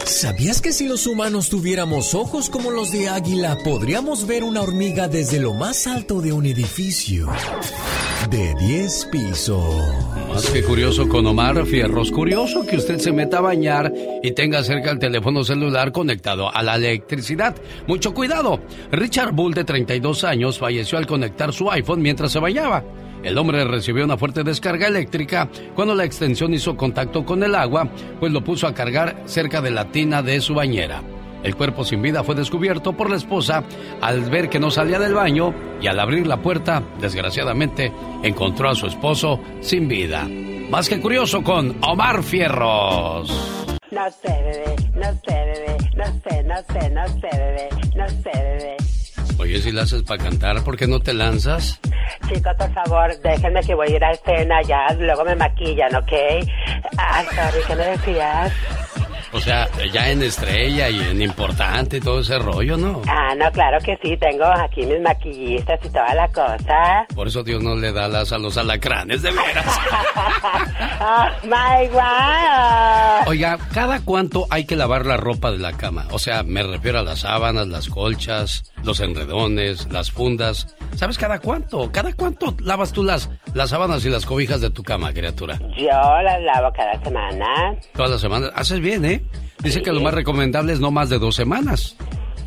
¿Sabías que si los humanos tuviéramos ojos como los de águila, podríamos ver una hormiga desde lo más alto de un edificio? De 10 pisos. Más que curioso con Omar Fierros. Curioso que usted se meta a bañar y tenga cerca el teléfono celular conectado a la electricidad. Mucho cuidado. Richard Bull, de 32 años, falleció al conectar su iPhone mientras se bañaba. El hombre recibió una fuerte descarga eléctrica cuando la extensión hizo contacto con el agua, pues lo puso a cargar cerca de la tina de su bañera. El cuerpo sin vida fue descubierto por la esposa al ver que no salía del baño y al abrir la puerta, desgraciadamente, encontró a su esposo sin vida. Más que curioso con Omar Fierros. No sé, bebé, no sé, bebé, no sé, no sé, no no. Oye, si la haces para cantar, ¿por qué no te lanzas? Chicos, por favor, déjenme que voy a ir a escena ya, luego me maquillan, ¿ok? Ah, sorry, ¿qué me decías? O sea, ya en estrella y en importante y todo ese rollo, ¿no? Ah, no, claro que sí, tengo aquí mis maquillistas y toda la cosa. Por eso Dios no le da las a los alacranes, de veras. [LAUGHS] oh, my wow. Oiga, ¿cada cuánto hay que lavar la ropa de la cama? O sea, me refiero a las sábanas, las colchas, los enredones, las fundas. ¿Sabes cada cuánto? ¿Cada cuánto lavas tú las, las sábanas y las cobijas de tu cama, criatura? Yo las lavo cada semana. Todas las semanas. Haces bien, ¿eh? Dice que lo más recomendable es no más de dos semanas.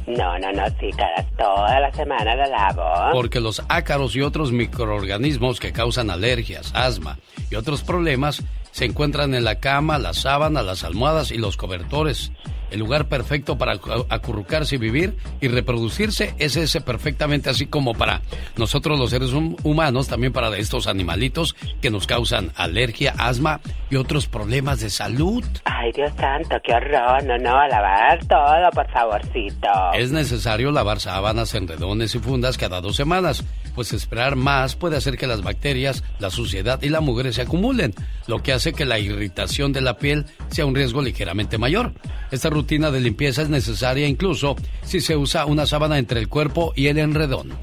No, no, no, sí, cada, toda la semana la lavo. Porque los ácaros y otros microorganismos que causan alergias, asma y otros problemas se encuentran en la cama, las sábanas, las almohadas y los cobertores. El lugar perfecto para acu- acurrucarse y vivir y reproducirse es ese perfectamente así como para nosotros los seres hum- humanos, también para estos animalitos que nos causan alergia, asma y otros problemas de salud. Ay, Dios santo, qué horror. No, no, a lavar todo, por favorcito. Es necesario lavar sábanas, enredones y fundas cada dos semanas, pues esperar más puede hacer que las bacterias, la suciedad y la mugre se acumulen, lo que hace que la irritación de la piel sea un riesgo ligeramente mayor. Esta rutina de limpieza es necesaria incluso si se usa una sábana entre el cuerpo y el enredón.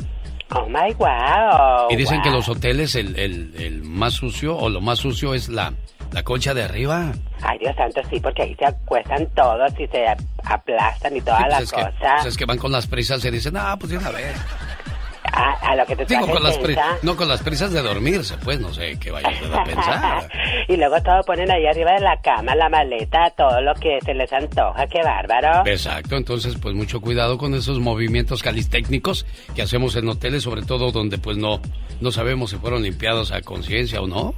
Oh, my wow. Y dicen que wow. los hoteles el, el- el más sucio o lo más sucio es la, la concha de arriba. Ay, Dios santo, sí, porque ahí se acuestan todos y se aplastan y toda Sí, pues la es que- cosa. pues es que van con las prisas y dicen, ah, pues de una vez. A, a lo que te Digo, traje con las, pri- tensa. no con las prisas de dormirse, pues no sé qué vayan a pensar. [LAUGHS] y luego todo ponen ahí arriba de la cama, la maleta, todo lo que se les antoja, qué bárbaro. Exacto, entonces pues mucho cuidado con esos movimientos calistécnicos que hacemos en hoteles, sobre todo donde pues no, no sabemos si fueron limpiados a conciencia o no.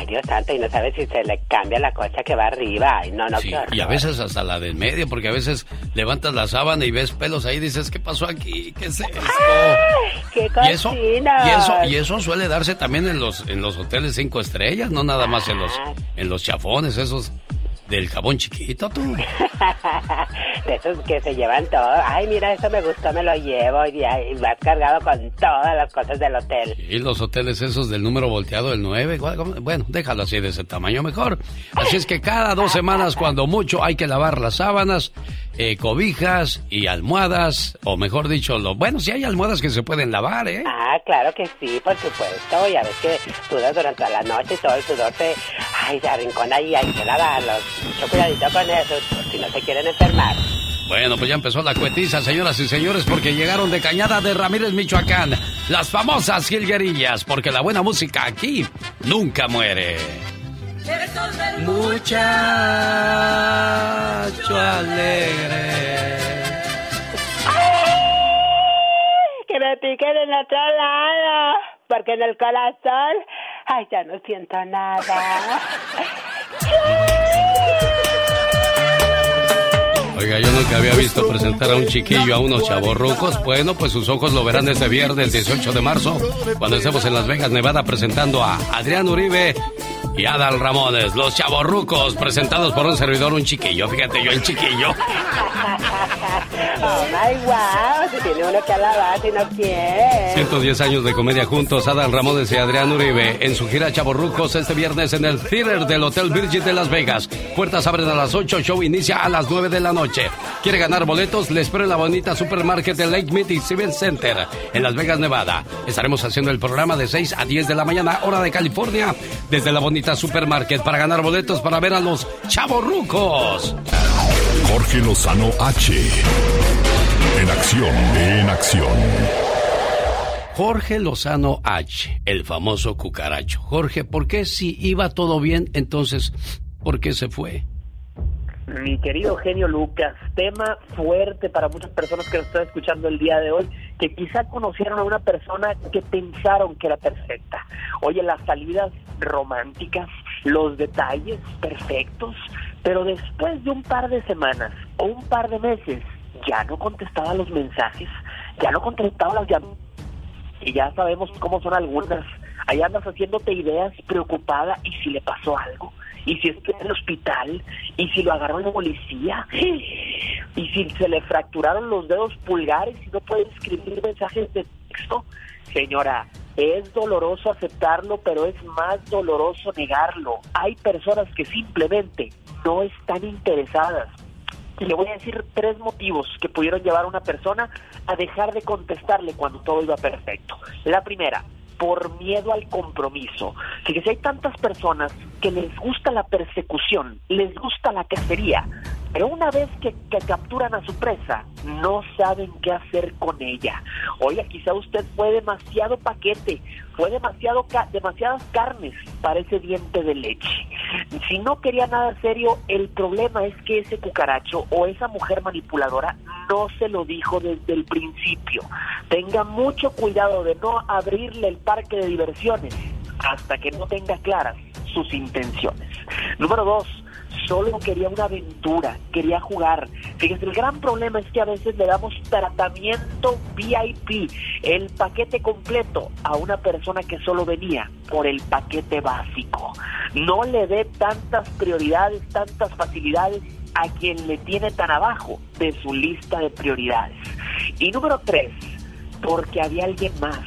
Ay, Dios santo, y no sabes si se le cambia la cosa que va arriba. Ay, no, no, Sí, y a veces hasta la del medio, porque a veces levantas la sábana y ves pelos ahí y dices, ¿qué pasó aquí? ¿Qué es esto? ¡Qué Y eso, y eso, y eso suele darse también en los, en los hoteles cinco estrellas, no nada más en los, en los chafones, esos del jabón chiquito, tú. [LAUGHS] de esos que se llevan todo. Ay, mira, eso me gustó, me lo llevo. Y, vas cargado con todas las cosas del hotel. Y los hoteles esos del número volteado, el 9, bueno, déjalo así de ese tamaño mejor. Así es que cada dos semanas, cuando mucho, hay que lavar las sábanas, eh, cobijas y almohadas, o mejor dicho, lo, bueno, si hay almohadas que se pueden lavar, ¿eh? Ah, claro que sí, por supuesto. Ya ves que sudas durante la noche y todo el sudor te... Ay, se arrincona ahí, hay que lavarlos. Mucho cuidadito con eso, por si no se quieren enfermar. Bueno, pues ya empezó la cuetiza, señoras y señores, porque llegaron de Cañada de Ramírez, Michoacán, las famosas jilguerillas, porque la buena música aquí nunca muere. Muchacho alegre. Que me piquen en otro lado, porque en el corazón, ay, ya no siento nada. Oiga, yo nunca había visto presentar a un chiquillo a unos chavorrucos. Bueno, pues sus ojos lo verán este viernes 18 de marzo, cuando estemos en Las Vegas, Nevada, presentando a Adrián Uribe y Adal Ramones, los chavorrucos, presentados por un servidor, un chiquillo. Fíjate, yo el chiquillo. Oh my wow, se tiene uno que alabar si no quiere. 110 años de comedia juntos, Adal Ramones y Adrián Uribe en su gira Chavorrucos este viernes en el Theater del Hotel Virgin de Las Vegas. Puertas abren a las 8, show inicia a las 9 de la noche. ¿Quiere ganar boletos? Le espero en la bonita supermarket de Lake Mead y Civil Center en Las Vegas, Nevada. Estaremos haciendo el programa de 6 a 10 de la mañana, hora de California, desde la bonita supermarket para ganar boletos para ver a los Chavorrucos. Jorge Lozano H. En acción, en acción. Jorge Lozano H, el famoso cucaracho. Jorge, ¿por qué si iba todo bien, entonces, por qué se fue? Mi querido genio Lucas, tema fuerte para muchas personas que nos están escuchando el día de hoy, que quizá conocieron a una persona que pensaron que era perfecta. Oye, las salidas románticas, los detalles perfectos, pero después de un par de semanas o un par de meses, ya no contestaba los mensajes, ya no contestaba las llamadas. Y ya sabemos cómo son algunas. Ahí andas haciéndote ideas, preocupada, ¿y si le pasó algo? ¿Y si está en el hospital? ¿Y si lo agarró la policía? ¿Y si se le fracturaron los dedos pulgares y no puede escribir mensajes de texto? Señora, es doloroso aceptarlo, pero es más doloroso negarlo. Hay personas que simplemente no están interesadas. Y le voy a decir tres motivos que pudieron llevar a una persona a dejar de contestarle cuando todo iba perfecto. La primera, por miedo al compromiso. Fíjese, hay tantas personas que les gusta la persecución, les gusta la cacería, pero una vez que, capturan a su presa, no saben qué hacer con ella. Oiga, quizá usted fue demasiado paquete, fue demasiado ca- demasiadas carnes para ese diente de leche. Si no quería nada serio, el problema es que ese cucaracho o esa mujer manipuladora no se lo dijo desde el principio. Tenga mucho cuidado de no abrirle el parque de diversiones hasta que no tenga claras sus intenciones. Número dos, solo quería una aventura, quería jugar. Fíjese, el gran problema es que a veces le damos tratamiento VIP, el paquete completo, a una persona que solo venía por el paquete básico. No le dé tantas prioridades, tantas facilidades a quien le tiene tan abajo de su lista de prioridades. Y número tres, porque había alguien más.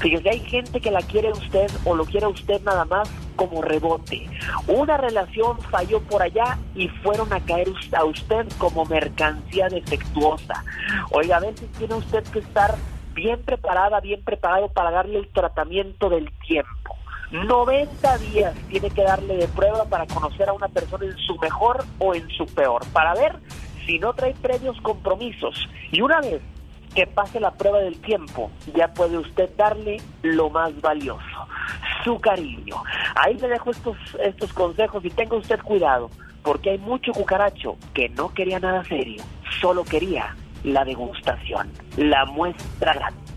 Fíjese, hay gente que la quiere usted o lo quiere usted nada más como rebote. Una relación falló por allá y fueron a caer a usted como mercancía defectuosa. Oiga, a veces tiene usted que estar bien preparada, bien preparado para darle el tratamiento del tiempo. 90 días tiene que darle de prueba para conocer a una persona en su mejor o en su peor, para ver si no trae previos compromisos. Y una vez que pase la prueba del tiempo, ya puede usted darle lo más valioso, su cariño. Ahí le dejo estos, estos consejos y tenga usted cuidado, porque hay mucho cucaracho que no quería nada serio, solo quería la degustación, la muestra gratis.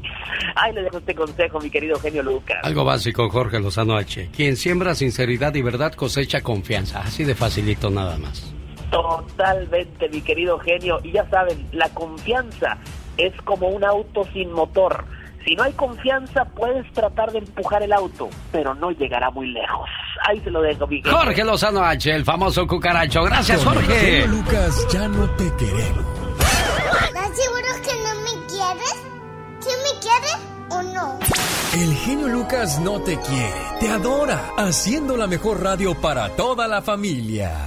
Ahí le dejo este consejo, mi querido genio Lucas. Algo básico, Jorge Lozano H. Quien siembra sinceridad y verdad cosecha confianza. Así de facilito nada más. Totalmente, mi querido genio. Y ya saben, la confianza es como un auto sin motor. Si no hay confianza, puedes tratar de empujar el auto, pero no llegará muy lejos. Ahí se lo dejo, mi genio. Jorge Lozano H, el famoso cucaracho. Gracias, Jorge. Lucas, ya no te queremos. ¿Estás seguro que no me quieres? ¿Sí me quieres o no? El genio Lucas no te quiere, te adora, haciendo la mejor radio para toda la familia.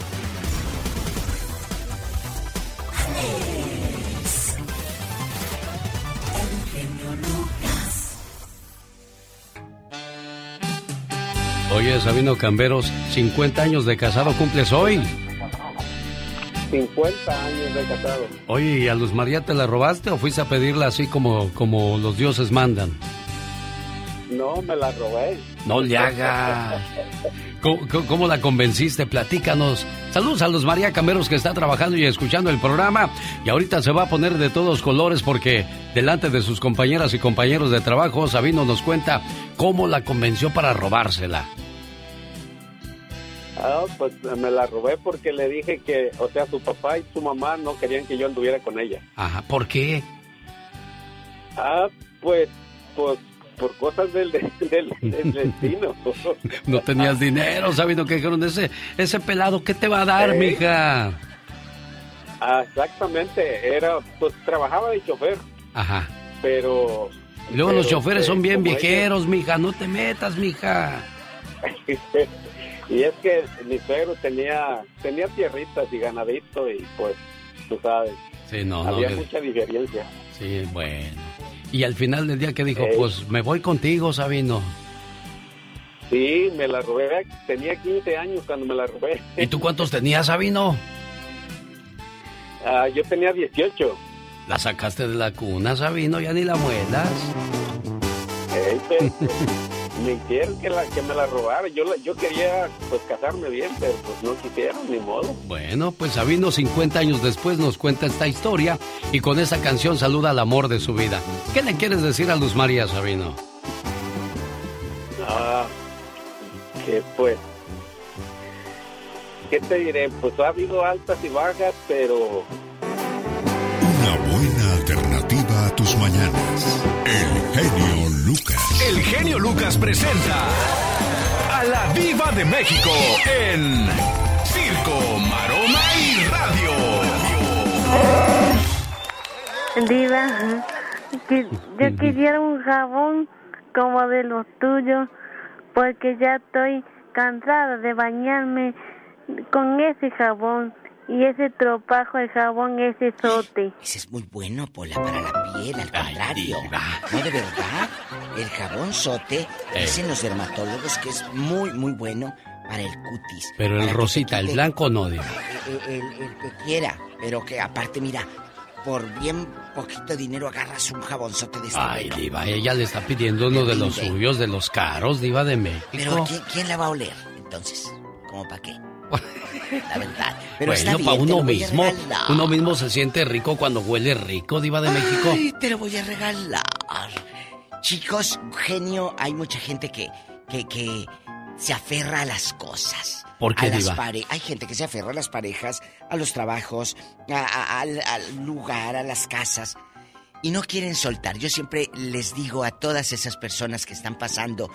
Oye, Sabino Camberos, 50 años de casado cumples hoy. 50 años de casado. Oye, ¿y a Luz María te la robaste o fuiste a pedirla así como, como los dioses mandan? No, me la robé. No le hagas. ¿Cómo, cómo- cómo la convenciste? Platícanos. Saludos a Luz María Camberos que está trabajando y escuchando el programa. Y ahorita se va a poner de todos colores porque delante de sus compañeras y compañeros de trabajo, Sabino nos cuenta cómo la convenció para robársela. Ah, pues me la robé porque le dije que, o sea, su papá y su mamá no querían que yo anduviera con ella. Ajá, ¿por qué? Ah, pues, pues, por cosas del, [LAUGHS] del, del [LAUGHS] destino. No tenías dinero, Sabino, que dijeron, ese, ese pelado, ¿qué te va a dar, Eh. mija? Ah, exactamente, era, pues trabajaba de chofer, Ajá. pero... Y luego los choferes eh, son bien como ella- viejeros, mija, no te metas, mija. [LAUGHS] y es que mi suegro tenía, tenía tierritas y ganadito y pues, tú sabes, Sí, no, no. había que- mucha diferencia. Sí, bueno. Y al final del día que dijo, Ey. pues me voy contigo, Sabino. Sí, me la robé, tenía 15 años cuando me la robé. ¿Y tú cuántos tenías, Sabino? Ah, yo tenía 18. La sacaste de la cuna, Sabino, ya ni la muelas. Pues, me hicieron que, la, que me la robara. Yo, la- yo quería pues casarme bien, pero pues no quisieron, ni modo. Bueno, pues Sabino 50 años después nos cuenta esta historia y con esa canción saluda al amor de su vida. ¿Qué le quieres decir a Luz María, Sabino? Ah, que pues, ¿qué te diré? Pues ha habido altas y bajas, pero Una buena alternativa a tus mañanas. El. El genio Lucas presenta a la Viva de México en Circo, Maroma y Radio. Diva, que- yo quisiera un jabón como de los tuyos, porque ya estoy cansada de bañarme con ese jabón y ese tropajo de jabón, ese sote. Ese es muy bueno, Pola, para la piel, al contrario. No, de verdad. El jabón sote, dicen los dermatólogos que es muy, muy bueno para el cutis. Pero el rosita, el blanco no, diga. El, el- el que quiera, pero que aparte, mira, por bien poquito dinero agarras un jabonzote de este Ay. Diva, ella le está pidiendo uno de los suyos, de los caros, Diva de México. Pero ¿quién, quién la va a oler, entonces? ¿Cómo para qué? [LAUGHS] La verdad. Pero está bueno, bien, para uno mismo, uno mismo se siente rico cuando huele rico, Diva de México. Ay, te lo voy a regalar. Chicos, genio, hay mucha gente que, que, que se aferra a las cosas. ¿Por qué, a las pare- Hay gente que se aferra a las parejas, a los trabajos, a- a- al, al lugar, a las casas. Y no quieren soltar. Yo siempre les digo a todas esas personas que están pasando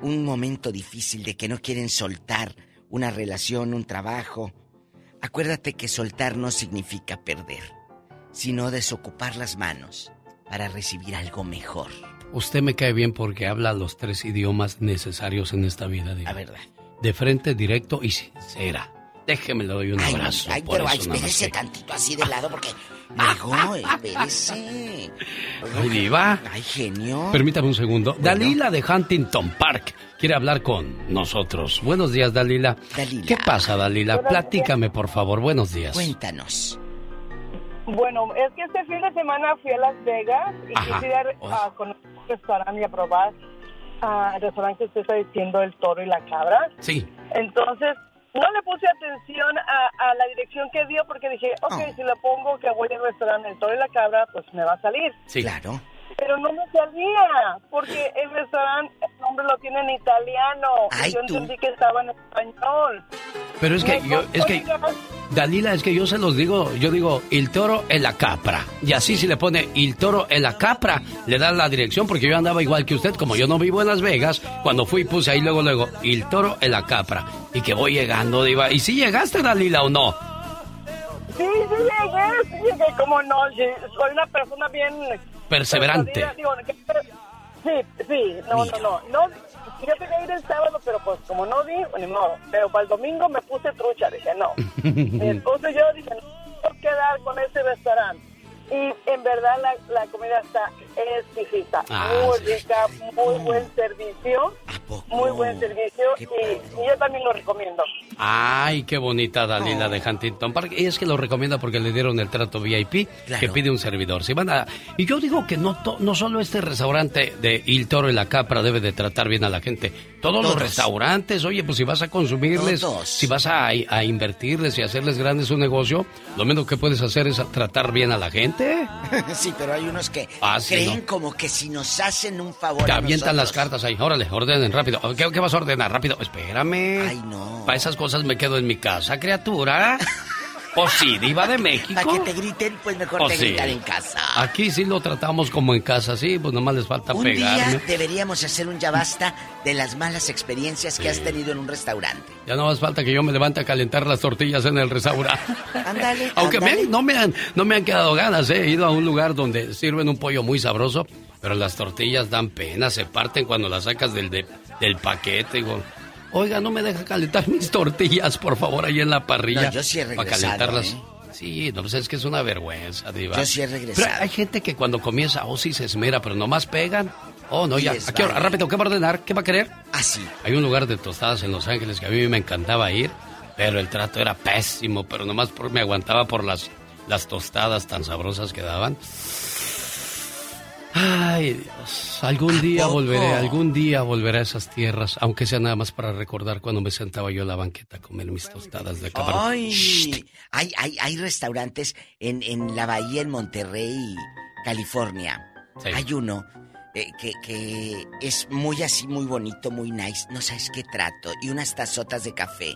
un momento difícil de que no quieren soltar una relación, un trabajo. Acuérdate que soltar no significa perder, sino desocupar las manos para recibir algo mejor. Usted me cae bien porque habla los tres idiomas necesarios en esta vida, Diva. La verdad. De frente, directo y sincera. Déjeme le doy un abrazo. Ay, por pero eso espérese tantito así de lado porque Luego, espérese. Ay, diva. Ay, genio. Permítame un segundo. Dalila de Huntington Park quiere hablar con nosotros. Buenos días, Dalila. Dalila. ¿Qué pasa, Dalila? Platícame, por favor. Buenos días. Cuéntanos. Bueno, es que este fin de semana fui a Las Vegas y Ajá. quise ir a conocer un restaurante y a probar ah, el restaurante que usted está diciendo, el toro y la cabra. Sí. Entonces, no le puse atención a, a la dirección que dio porque dije, ok, Oh. si le pongo que voy al restaurante El Toro y la Cabra, pues me va a salir. Sí. Claro. Pero no me salía, porque el restaurante, el nombre lo tiene en italiano. Ay, yo tú. entendí que estaba en español. Pero es que Me yo, es que, Dalila, es que yo se los digo, yo digo, el toro en la capra. Y así si le pone el toro en la capra, le da la dirección, porque yo andaba igual que usted, como yo no vivo en Las Vegas, cuando fui puse ahí luego, luego, el toro en la capra. Y que voy llegando, Diva. ¿Y si llegaste, Dalila, o no? Sí, sí llegué, sí llegué, como no, soy una persona bien... Perseverante. Sí, sí, no, no, no, no, yo quería ir el sábado, pero pues como no di, ni modo, pero para el domingo me puse trucha, dije no. [LAUGHS] Y yo dije, no quiero quedar con ese restaurante. Y en verdad la, la comida está exquisita, Ah, muy sí. rica, muy buen servicio, muy buen servicio y, y yo también lo recomiendo. Ay, qué bonita Dalila Oh. de Huntington Park. Y es que lo recomienda porque le dieron el trato VIP que pide un servidor. Si van a... Y yo digo que no, to- no solo este restaurante de Il Toro y la Capra debe de tratar bien a la gente. Todos, los restaurantes, oye, pues si vas a consumirles, Todos. si vas a, a invertirles y hacerles grandes un negocio, lo menos que puedes hacer es tratar bien a la gente. [LAUGHS] sí, pero hay unos que Ah, sí, creen ¿no? como que si nos hacen un favor. Te avientan las cartas ahí. Órale, ordenen rápido. ¿Qué, qué vas a ordenar? Rápido. Espérame. Ay, no. Para esas cosas me quedo en mi casa, criatura. [LAUGHS] ¿O sí, diva de México? Para que te griten, pues mejor Oh, te sí. gritan en casa. Aquí sí lo tratamos como en casa, sí, pues nomás les falta Un pegarme. día deberíamos hacer un ya basta de las malas experiencias que Sí. has tenido en un restaurante. Ya no más falta que yo me levante a calentar las tortillas en el restaurante. Ándale. [LAUGHS] Aunque me no, me han, no me han quedado ganas, ¿eh? he ido a un lugar donde sirven un pollo muy sabroso, pero las tortillas dan pena, se parten cuando las sacas del, de- del paquete. Digo, oiga, no me deja calentar [LAUGHS] mis tortillas, por favor, ahí en la parrilla. No, yo sí he Para regresado, calentarlas. ¿eh? Sí, no, pues es que es una vergüenza, Diva. Yo sí he regresado. Pero hay gente que cuando comienza, oh, sí se esmera, pero nomás pegan. Oh, no, ya. ¿A qué hora? Rápido, ¿qué va a ordenar? ¿Qué va a querer? Así. Hay un lugar de tostadas en Los Ángeles que a mí me encantaba ir, pero el trato era pésimo, pero nomás por- me aguantaba por las, las tostadas tan sabrosas que daban. Ay, Dios, algún día volveré, algún día volveré a esas tierras, aunque sea nada más para recordar cuando me sentaba yo en la banqueta a comer mis tostadas de camarón. Ay, hay, hay, hay restaurantes en, en la bahía en Monterrey, California. Sí. Hay uno eh, que, que es muy así, muy bonito, muy nice. No sabes qué trato. Y unas tazotas de café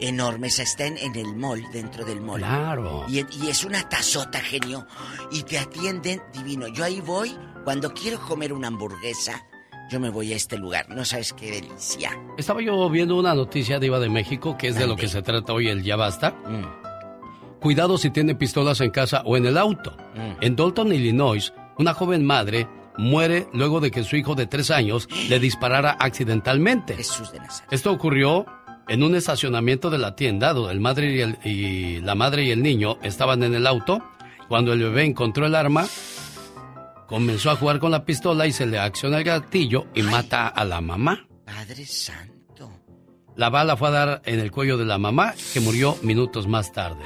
enormes. Está en, el mall, dentro del mall. Claro. Y, y es una tazota, genio. Y te atienden divino. Yo ahí voy cuando quiero comer una hamburguesa. Yo me voy a este lugar. No sabes qué delicia. Estaba yo viendo una noticia de Iba de México, que es de lo que se trata hoy el Ya Basta. Cuidado si tiene pistolas en casa o en el auto. En Dalton, Illinois, una joven madre muere luego de que su hijo de tres años le disparara accidentalmente. Jesús de Nazaret. Esto ocurrió en un estacionamiento de la tienda donde el madre y, el- y la madre y el niño estaban en el auto. Cuando el bebé encontró el arma, comenzó a jugar con la pistola y se le acciona el gatillo y mata a la mamá. Padre Santo. La bala fue a dar en el cuello de la mamá, que murió minutos más tarde.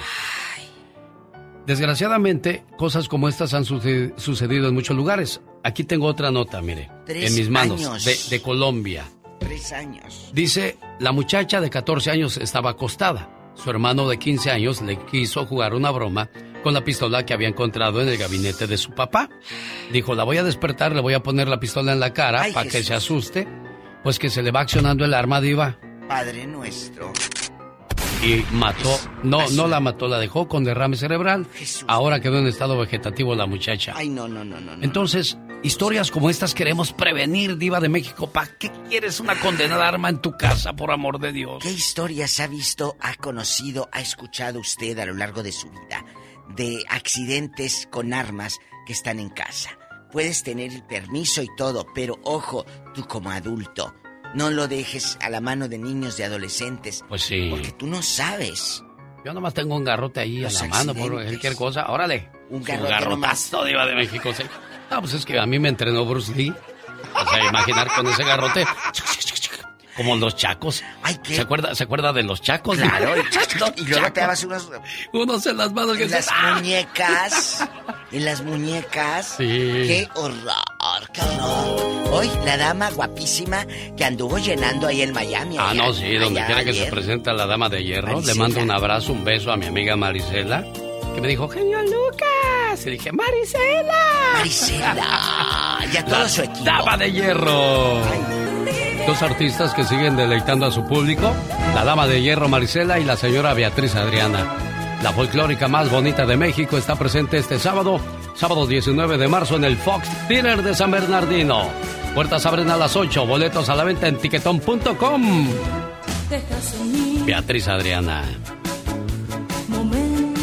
Desgraciadamente, cosas como estas han suce- sucedido en muchos lugares. Aquí tengo otra nota, mire, Tres en mis manos, años. de, de Colombia. Tres años. Dice, la muchacha de 14 años estaba acostada. Su hermano de 15 años le quiso jugar una broma con la pistola que había encontrado en el gabinete de su papá. Dijo, la voy a despertar, le voy a poner la pistola en la cara para que se asuste. Pues que se le va accionando el arma, diva. Padre nuestro. Y mató, no, no la mató, la dejó con derrame cerebral. Ahora quedó en estado vegetativo la muchacha. Ay, no, no, no, no. Entonces, historias como estas queremos prevenir, Diva de México. ¿Para qué quieres una condenada arma en tu casa, por amor de Dios? ¿Qué historias ha visto, ha conocido, ha escuchado usted a lo largo de su vida de accidentes con armas que están en casa? Puedes tener el permiso y todo, pero ojo, tú como adulto, no lo dejes a la mano de niños, de adolescentes. Pues sí. Porque tú no sabes. Yo nomás tengo un garrote ahí a la mano por cualquier cosa. Órale. Un garrote garrotazo diva de México, sí. No, pues es que a mí me entrenó Bruce Lee. O sea, imaginar con ese garrote. Como los chacos. ¿Se acuerda, ¿Se acuerda de los chacos? Claro, [LAUGHS] y luego te dabas unos... Unos en las manos que En las dices, ¡ah! muñecas. [LAUGHS] En las muñecas. Sí. Qué horror, qué horror. Hoy, la dama guapísima que anduvo llenando ahí en Miami. Ah, allá- no, sí, donde quiera que se presenta la dama de hierro. Le mando un abrazo, un beso a mi amiga Marisela, que me dijo, genio Lucas. Y dije, Marisela. Marisela. [LAUGHS] Y a todo La su equipo. Dama de hierro. Dos artistas que siguen deleitando a su público, la dama de hierro Marisela y la señora Beatriz Adriana. La folclórica más bonita de México está presente este sábado, sábado 19 de marzo en el Fox Theater de San Bernardino. Puertas abren a las 8, boletos a la venta en tiquetón.com. Beatriz Adriana.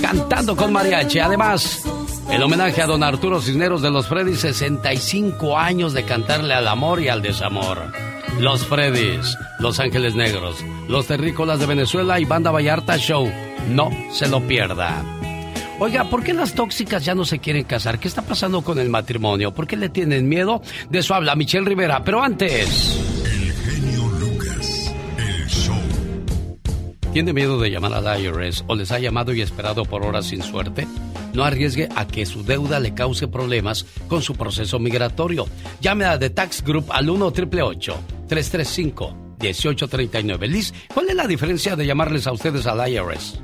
Cantando con mariachi. Además, el homenaje a don Arturo Cisneros de los Freddys, 65 años de cantarle al amor y al desamor. Los Freddys, Los Ángeles Negros, Los Terrícolas de Venezuela y Banda Vallarta Show. No se lo pierda. Oiga, ¿por qué las tóxicas ya no se quieren casar? ¿Qué está pasando con el matrimonio? ¿Por qué le tienen miedo? De eso habla Michelle Rivera. Pero antes... El genio Lucas, el show. ¿Tiene miedo de llamar al IRS o les ha llamado y esperado por horas sin suerte? No arriesgue a que su deuda le cause problemas con su proceso migratorio. Llame a The Tax Group al 1 888 335 1839 Liz, ¿cuál es la diferencia de llamarles a ustedes al IRS?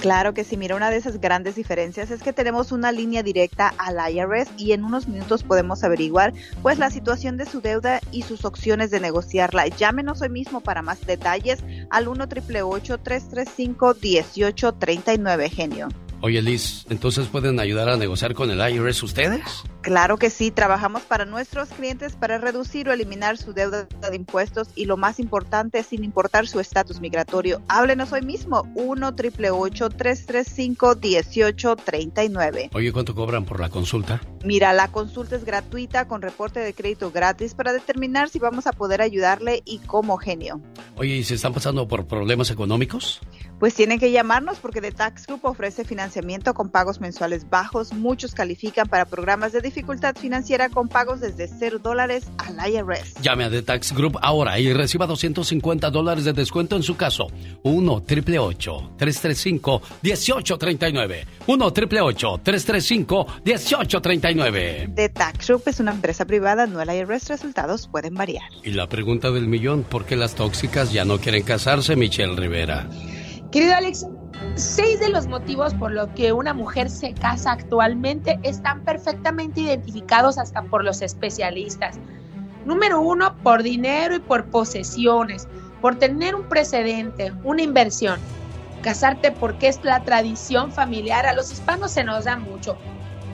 Claro que sí, mira, una de esas grandes diferencias es que tenemos una línea directa al IRS y en unos minutos podemos averiguar pues la situación de su deuda y sus opciones de negociarla. Llámenos hoy mismo para más detalles al 1 888 335 1839 genio. Oye Liz, ¿entonces pueden ayudar a negociar con el IRS ustedes? Claro que sí, trabajamos para nuestros clientes para reducir o eliminar su deuda de impuestos y lo más importante, sin importar su estatus migratorio. Háblenos hoy mismo, 1 888 335 1839 Oye, ¿cuánto cobran por la consulta? Mira, la consulta es gratuita con reporte de crédito gratis para determinar si vamos a poder ayudarle y cómo genio. Oye, ¿y se están pasando por problemas económicos? Pues tienen que llamarnos porque The Tax Group ofrece financiamiento con pagos mensuales bajos. Muchos califican para programas de dificultad financiera con pagos desde 0 dólares al IRS. Llame a The Tax Group ahora y reciba 250 dólares de descuento en su caso. 1 888 335 1839 1 888 335 1839 The Tax Group es una empresa privada, no el IRS. Resultados pueden variar. Y la pregunta del millón, ¿por qué las tóxicas ya no quieren casarse, Michelle Rivera? Querido Alex, seis de los motivos por los que una mujer se casa actualmente están perfectamente identificados hasta por los especialistas. Número uno, por dinero y por posesiones, por tener un precedente, una inversión. Casarte porque es la tradición familiar, a los hispanos se nos da mucho.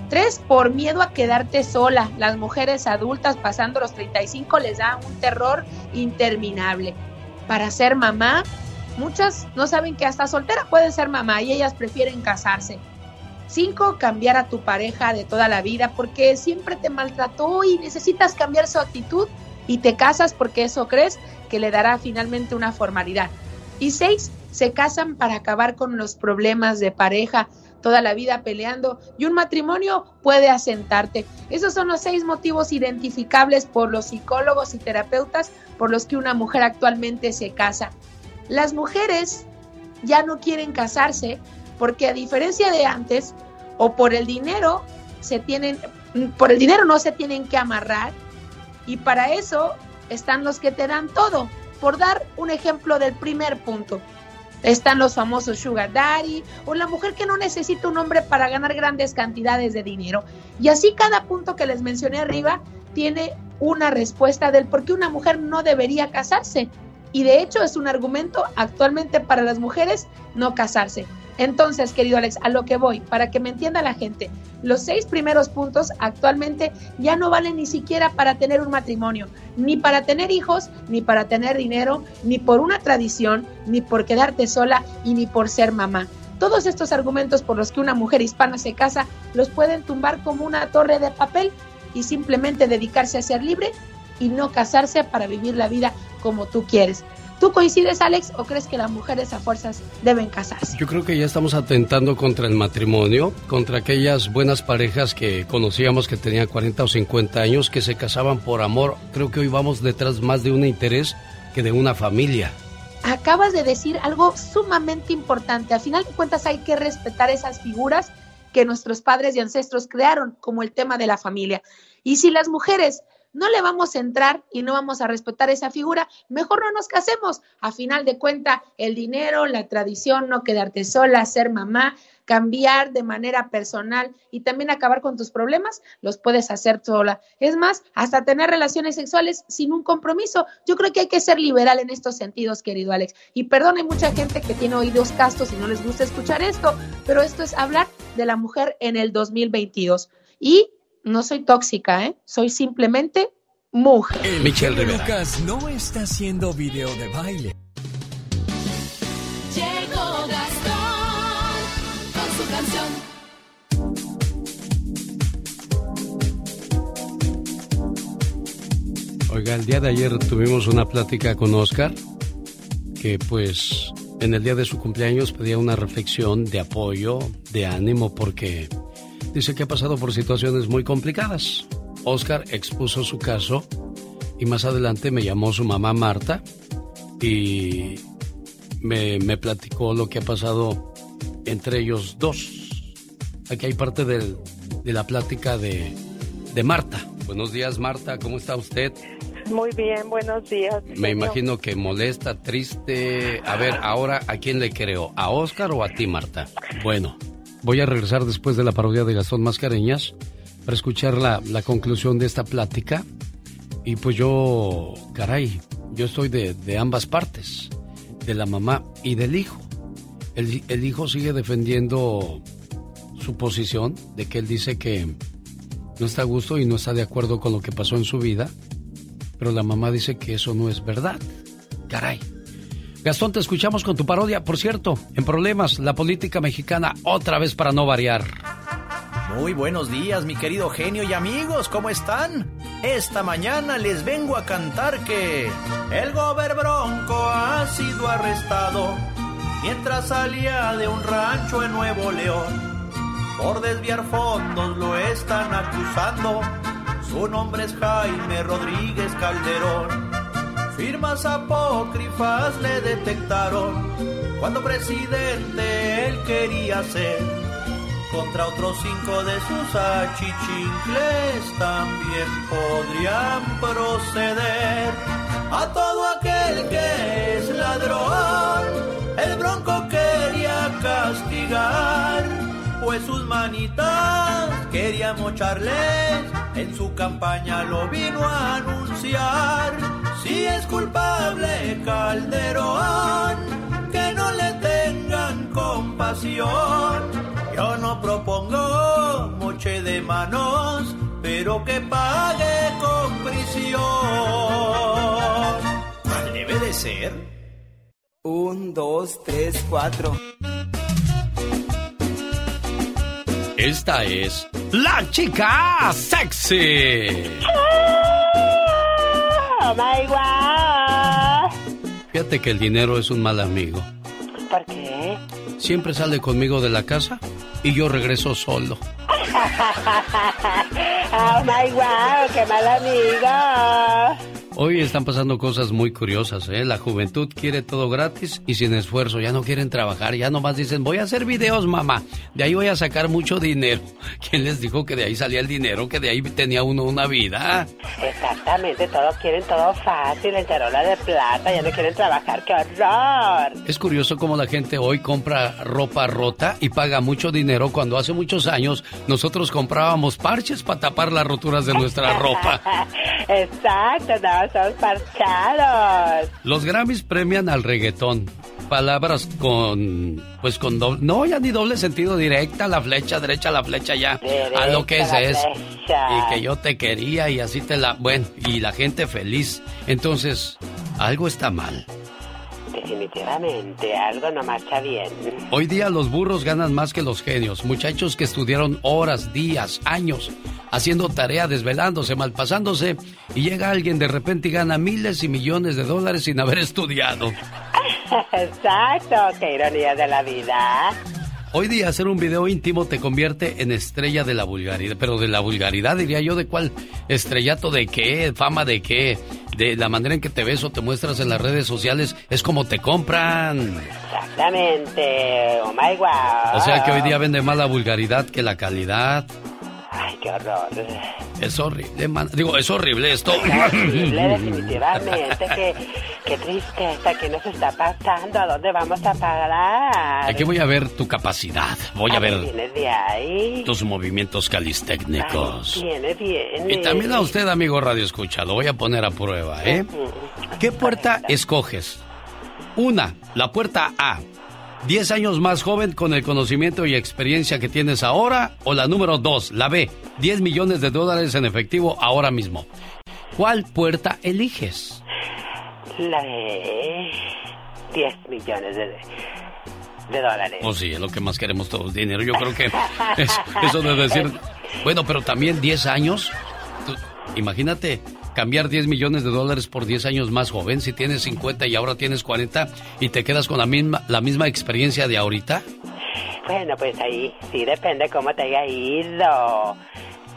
Tres, por miedo a quedarte sola. Las mujeres adultas pasando los 35 les da un terror interminable. Para ser mamá, muchas no saben que hasta soltera pueden ser mamá y ellas prefieren casarse. Cinco, cambiar a tu pareja de toda la vida porque siempre te maltrató y necesitas cambiar su actitud y te casas porque eso crees que le dará finalmente una formalidad. Y seis, se casan para acabar con los problemas de pareja toda la vida peleando y un matrimonio puede asentarte. Esos son los seis motivos identificables por los psicólogos y terapeutas por los que una mujer actualmente se casa. Las mujeres ya no quieren casarse porque a diferencia de antes o por el dinero se tienen por el dinero no se tienen que amarrar y para eso están los que te dan todo. Por dar un ejemplo del primer punto, están los famosos sugar daddy o la mujer que no necesita un hombre para ganar grandes cantidades de dinero. Y así cada punto que les mencioné arriba tiene una respuesta del por qué una mujer no debería casarse. Y de hecho es un argumento actualmente para las mujeres no casarse. Entonces, querido Alex, a lo que voy, para que me entienda la gente, los seis primeros puntos actualmente ya no valen ni siquiera para tener un matrimonio, ni para tener hijos, ni para tener dinero, ni por una tradición, ni por quedarte sola y ni por ser mamá. Todos estos argumentos por los que una mujer hispana se casa los pueden tumbar como una torre de papel y simplemente dedicarse a ser libre y no casarse para vivir la vida como tú quieres. ¿Tú coincides, Alex, o crees que las mujeres a fuerzas deben casarse? Yo creo que ya estamos atentando contra el matrimonio, contra aquellas buenas parejas que conocíamos que tenían 40 o 50 años, que se casaban por amor. Creo que hoy vamos detrás más de un interés que de una familia. Acabas de decir algo sumamente importante. Al final de cuentas hay que respetar esas figuras que nuestros padres y ancestros crearon, como el tema de la familia. Y si las mujeres no le vamos a entrar y no vamos a respetar esa figura, mejor no nos casemos. A final de cuenta, el dinero, la tradición, no quedarte sola, ser mamá, cambiar de manera personal y también acabar con tus problemas, los puedes hacer sola. Es más, hasta tener relaciones sexuales sin un compromiso. Yo creo que hay que ser liberal en estos sentidos, querido Alex. Y perdón, hay mucha gente que tiene oídos castos y no les gusta escuchar esto, pero esto es hablar de la mujer en el 2022. Y no soy tóxica, ¿eh? Soy simplemente mujer. El Michelle Rivera. Lucas no está haciendo video de baile. Llegó Gastón con su canción. Oiga, el día de ayer tuvimos una plática con Oscar, que pues en el día de su cumpleaños pedía una reflexión de apoyo, de ánimo, porque dice que ha pasado por situaciones muy complicadas. Oscar expuso su caso y más adelante me llamó su mamá Marta y me, me platicó lo que ha pasado entre ellos dos. Aquí hay parte del- de la plática de, de Marta. Buenos días Marta, ¿cómo está usted? Muy bien, buenos días. Me señor. imagino que molesta, triste. A ver, ahora, ¿a quién le creo? ¿A Oscar o a ti, Marta? Bueno, voy a regresar después de la parodia de Gastón Mascareñas para escuchar la, la conclusión de esta plática. Y pues yo, caray, yo estoy de, de ambas partes, de la mamá y del hijo. El, el hijo sigue defendiendo su posición de que él dice que no está a gusto y no está de acuerdo con lo que pasó en su vida pero la mamá dice que eso no es verdad. Caray. Gastón, te escuchamos con tu parodia. Por cierto, en problemas, la política mexicana otra vez para no variar. Muy buenos días, mi querido genio y amigos, ¿cómo están? Esta mañana les vengo a cantar que el gober bronco ha sido arrestado mientras salía de un rancho en Nuevo León. Por desviar fondos lo están acusando. Su nombre es Jaime Rodríguez Calderón. Firmas apócrifas le detectaron cuando presidente él quería ser. Contra otros cinco de sus achichincles también podrían proceder. A todo aquel que es ladrón, el bronco quería castigar, pues sus manitas quería mocharles, en su campaña lo vino a anunciar. Si es culpable Calderón, que no le tengan compasión. Yo no propongo moche de manos, pero que pague con prisión. ¿Cuál debe de ser? Un, dos, tres, cuatro. Esta es la chica sexy. Oh my God. Fíjate que el dinero es un mal amigo. ¿Por qué? Siempre sale conmigo de la casa y yo regreso solo. [LAUGHS] oh my God, qué mal amigo. Hoy están pasando cosas muy curiosas, ¿eh? La juventud quiere todo gratis y sin esfuerzo. Ya no quieren trabajar, ya nomás dicen, voy a hacer videos, mamá. De ahí voy a sacar mucho dinero. [LAUGHS] ¿Quién les dijo que de ahí salía el dinero, que de ahí tenía uno una vida? Exactamente, todos quieren todo fácil, en charola de plata, ya no quieren trabajar, qué horror. Es curioso cómo la gente hoy compra ropa rota y paga mucho dinero cuando hace muchos años nosotros comprábamos parches para tapar las roturas de nuestra ropa. [LAUGHS] Exacto, no, son parchados. Los Grammys premian al reggaetón. Palabras con, pues con doble, no, ya ni doble sentido directa, la flecha derecha, la flecha ya, a lo que es es. Y que yo te quería y así te la, bueno, y la gente feliz. Entonces, algo está mal. Definitivamente, algo no marcha bien. Hoy día los burros ganan más que los genios. Muchachos que estudiaron horas, días, años haciendo tarea, desvelándose, malpasándose, y llega alguien de repente y gana miles y millones de dólares sin haber [LAUGHS] estudiado. Exacto, qué ironía de la vida. Hoy día hacer un video íntimo te convierte en estrella de la vulgaridad, pero de la vulgaridad diría yo, ¿de cuál? ¿Estrellato de qué? ¿Fama de qué? De la manera en que te ves o te muestras en las redes sociales, es como te compran. Exactamente, oh my wow. O sea que hoy día vende más la vulgaridad que la calidad. Ay, qué horror. Es horrible, man. Digo, es horrible esto. Es horrible, [LAUGHS] definitivamente. qué, qué tristeza, ¿qué nos está pasando? ¿A dónde vamos a parar? Aquí voy a ver tu capacidad. Voy a ver Vienes de ahí. tus movimientos calistécnicos. Viene bien. Y también a usted, amigo Radio Escucha, lo voy a poner a prueba, ¿eh? ¿Qué puerta escoges? Una, la puerta A. 10 años más joven con el conocimiento y experiencia que tienes ahora. O la número 2, la B. 10 millones de dólares en efectivo ahora mismo. ¿Cuál puerta eliges? La de 10 millones de, de dólares. Pues sí, es lo que más queremos todos, dinero. Yo creo que [LAUGHS] es- eso de decir... Bueno, pero también 10 años. Tú- imagínate cambiar 10 millones de dólares por 10 años más joven. Si tienes 50 y ahora tienes 40 y te quedas con la misma, la misma experiencia de ahorita. Bueno, pues ahí sí depende cómo te haya ido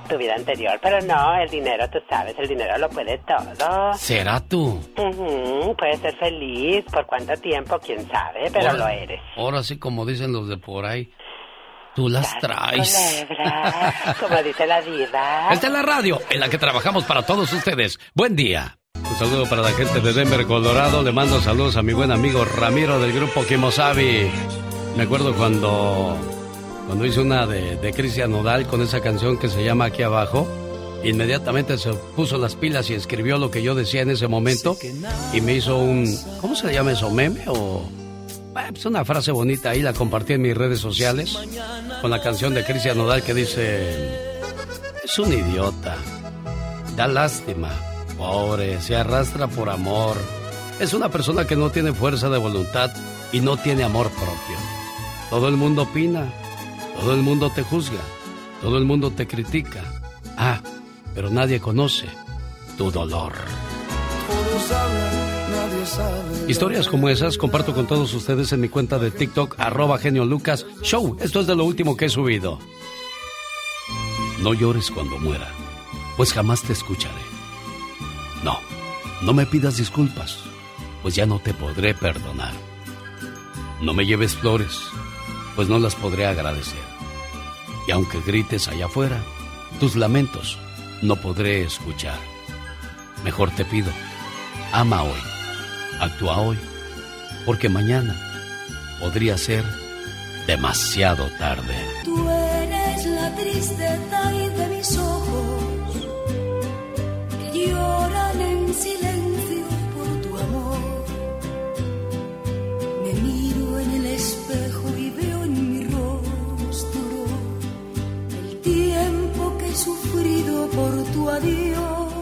tu vida anterior. Pero no, el dinero, tú sabes, el dinero lo puede todo. ¿Será tú? Ujú, puedes ser feliz por cuánto tiempo, quién sabe, pero Ahora- lo eres. Ahora sí, como dicen los de por ahí, tú las traes. Culebra, como dice la diva. Esta es la radio en la que trabajamos para todos ustedes. Buen día. Un saludo para la gente de Denver, Colorado. Le mando saludos a mi buen amigo Ramiro del grupo Kimosabi. Me acuerdo cuando, cuando hice una de, de Cristian Nodal con esa canción que se llama Aquí Abajo. Inmediatamente se puso las pilas y escribió lo que yo decía en ese momento. Y me hizo un. ¿Cómo se llama eso? ¿Meme o.? Ah, pues una frase bonita ahí, la compartí en mis redes sociales con la canción de Cristian Nodal que dice, es un idiota, da lástima, pobre, se arrastra por amor, es una persona que no tiene fuerza de voluntad y no tiene amor propio. Todo el mundo opina, todo el mundo te juzga, todo el mundo te critica. Ah, pero nadie conoce tu dolor. Todos hablan. Historias como esas comparto con todos ustedes en mi cuenta de TikTok, arroba genio Lucas Show. Esto es de lo último que he subido. No llores cuando muera, pues jamás te escucharé. No, no me pidas disculpas, pues ya no te podré perdonar. No me lleves flores, pues no las podré agradecer. Y aunque grites allá afuera, tus lamentos no podré escuchar. Mejor te pido, ama hoy, actúa hoy, porque mañana podría ser demasiado tarde. Tú eres la tristeza y de mis ojos que lloran en silencio por tu amor. Me miro en el espejo y veo en mi rostro el tiempo que he sufrido por tu adiós.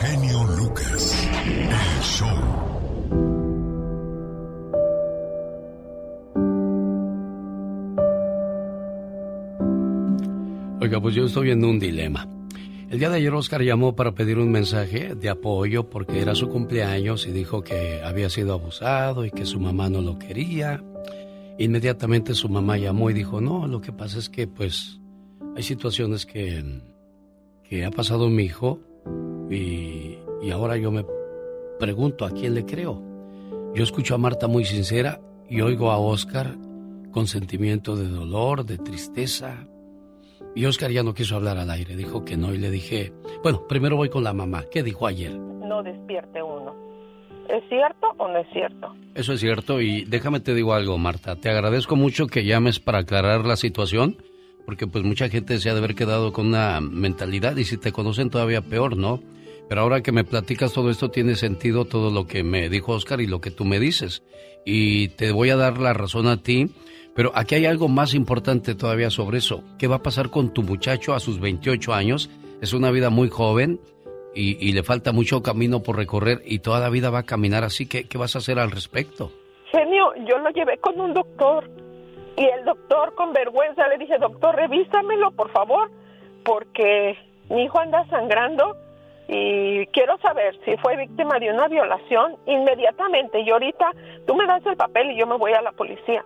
Genio Lucas. El show. Oiga, pues yo estoy en un dilema. El día de ayer Oscar llamó para pedir un mensaje de apoyo porque era su cumpleaños y dijo que había sido abusado y que su mamá no lo quería. Inmediatamente su mamá llamó y dijo, no, lo que pasa es que pues hay situaciones que, que ha pasado mi hijo y, y ahora yo me pregunto a quién le creo. Yo escucho a Marta muy sincera y oigo a Oscar con sentimiento de dolor, de tristeza. Y Oscar ya no quiso hablar al aire, dijo que no y le dije, bueno, primero voy con la mamá. ¿Qué dijo ayer? No despierte uno. ¿Es cierto o no es cierto? Eso es cierto y déjame te digo algo, Marta. Te agradezco mucho que llames para aclarar la situación, porque pues mucha gente se ha de haber quedado con una mentalidad y si te conocen todavía peor, ¿no? Pero ahora que me platicas todo esto tiene sentido todo lo que me dijo Oscar y lo que tú me dices. Y te voy a dar la razón a ti, pero aquí hay algo más importante todavía sobre eso. ¿Qué va a pasar con tu muchacho a sus 28 años? Es una vida muy joven y, y le falta mucho camino por recorrer y toda la vida va a caminar así. ¿Qué, qué vas a hacer al respecto? Genio, yo lo llevé con un doctor y el doctor con vergüenza le dije, doctor, revísamelo, por favor. porque mi hijo anda sangrando y quiero saber si fue víctima de una violación inmediatamente. Y ahorita tú me das el papel y yo me voy a la policía.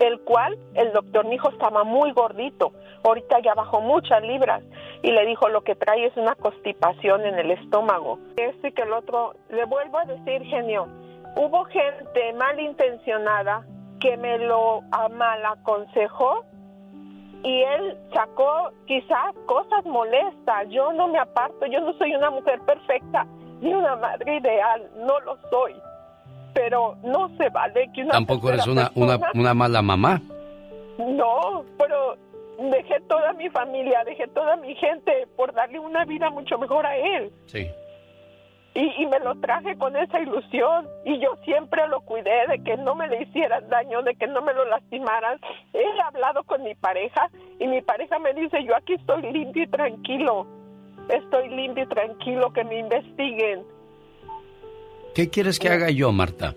El cual el doctor mi hijo estaba muy gordito. Ahorita ya bajó muchas libras y le dijo lo que trae es una constipación en el estómago. Esto y que el otro, le vuelvo a decir, genio, hubo gente malintencionada que me lo mal aconsejó y él sacó quizás cosas molestas. Yo no me aparto, yo no soy una mujer perfecta ni una madre ideal, no lo soy. Pero no se vale que una Tampoco eres una, una, una mala mamá. No, pero dejé toda mi familia, dejé toda mi gente por darle una vida mucho mejor a él. Sí. Y, y, me lo traje con esa ilusión y yo siempre lo cuidé de que no me le hicieran daño, de que no me lo lastimaran. He hablado con mi pareja y mi pareja me dice, yo aquí estoy limpio y tranquilo, estoy limpio y tranquilo, que me investiguen. ¿Qué quieres que haga yo, Marta?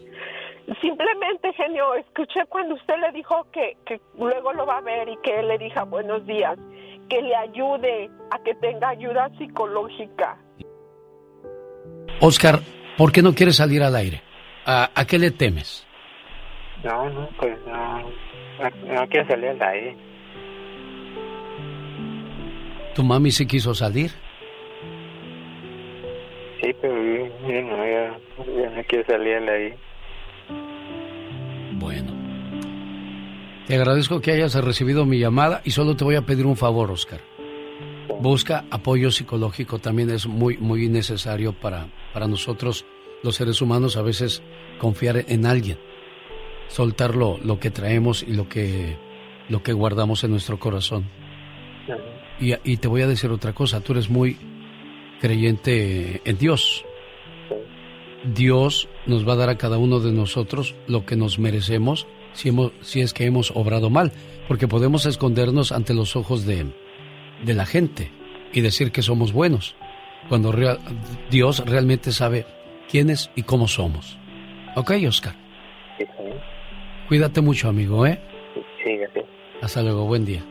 Simplemente, genio, escuché cuando usted le dijo que, que luego lo va a ver y que él le dijo buenos días, que le ayude a que tenga ayuda psicológica. Oscar, ¿por qué no quieres salir al aire? ¿A, a qué le temes? No, no, pues no, no quiero salir al aire. ¿Tu mami sí quiso salir? Sí, pero yo, yo no, yo no quiero salir al aire. Bueno. Te agradezco que hayas recibido mi llamada y solo te voy a pedir un favor, Oscar. Busca apoyo psicológico, también es muy, muy necesario para, para nosotros, los seres humanos, a veces confiar en alguien, soltar lo, que traemos y lo que, lo que guardamos en nuestro corazón. Y, y te voy a decir otra cosa, tú eres muy creyente en Dios. Dios nos va a dar a cada uno de nosotros lo que nos merecemos si, hemos, si es que hemos obrado mal, porque podemos escondernos ante los ojos de, de la gente y decir que somos buenos, cuando real, Dios realmente sabe quiénes y cómo somos. ¿Ok, Oscar? Sí, Cuídate mucho, amigo, ¿eh? Sí, gracias. Hasta luego, buen día.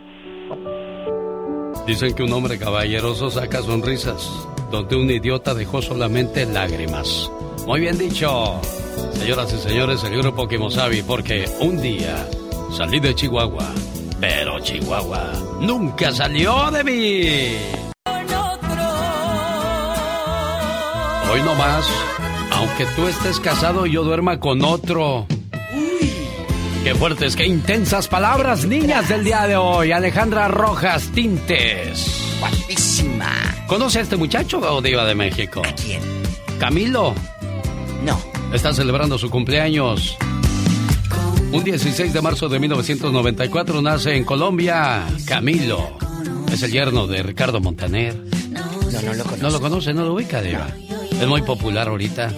Dicen que un hombre caballeroso saca sonrisas, donde un idiota dejó solamente lágrimas. Muy bien dicho. Señoras y señores, el grupo Kimosabi, porque un día salí de Chihuahua, pero Chihuahua nunca salió de mí. Hoy no más, aunque tú estés casado, yo duerma con otro. Qué fuertes, qué intensas palabras, niñas del día de hoy. Alejandra Rojas Tintes. Guapísima. ¿Conoce a este muchacho o Diva de México? ¿A quién? Camilo. No. Está celebrando su cumpleaños. Un 16 de marzo de 1994 nace en Colombia Camilo. Es el yerno de Ricardo Montaner. No, no lo conoce. ¿No lo conoce? ¿No lo ubica, Diva? Es muy popular ahorita.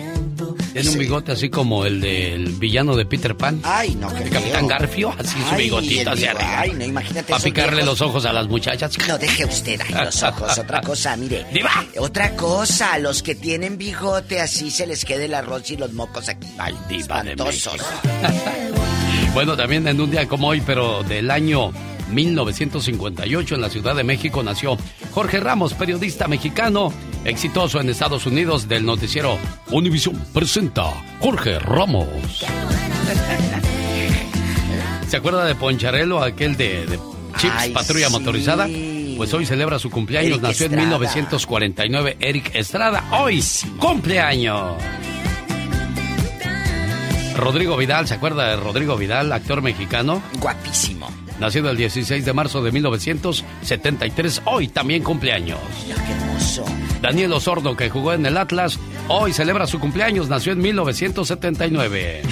Tiene un bigote así como el del villano de Peter Pan. Ay, no El Capitán Garfio, así su bigotito hacia arriba. Ay, no, imagínate Para picarle viejos. los ojos a las muchachas. No deje usted ahí los ojos. Otra [LAUGHS] cosa, mire. ¡Diva! Otra cosa, a los que tienen bigote así se les quede el arroz y los mocos aquí. Ay, diva de Espantosos. [LAUGHS] Bueno, también en un día como hoy, pero del año 1958 en la Ciudad de México nació Jorge Ramos, periodista mexicano, exitoso en Estados Unidos del noticiero Univision presenta Jorge Ramos. ¿Se acuerda de Poncharelo, aquel de, de Chips Ay, Patrulla sí. Motorizada? Pues hoy celebra su cumpleaños, Eric nació en Estrada. 1949 Eric Estrada, hoy cumpleaños. Rodrigo Vidal, ¿se acuerda de Rodrigo Vidal, actor mexicano? Guapísimo. Nacido el 16 de marzo de 1973, hoy también cumpleaños. Qué hermoso. Daniel Osorno, que jugó en el Atlas, hoy celebra su cumpleaños, nació en 1979.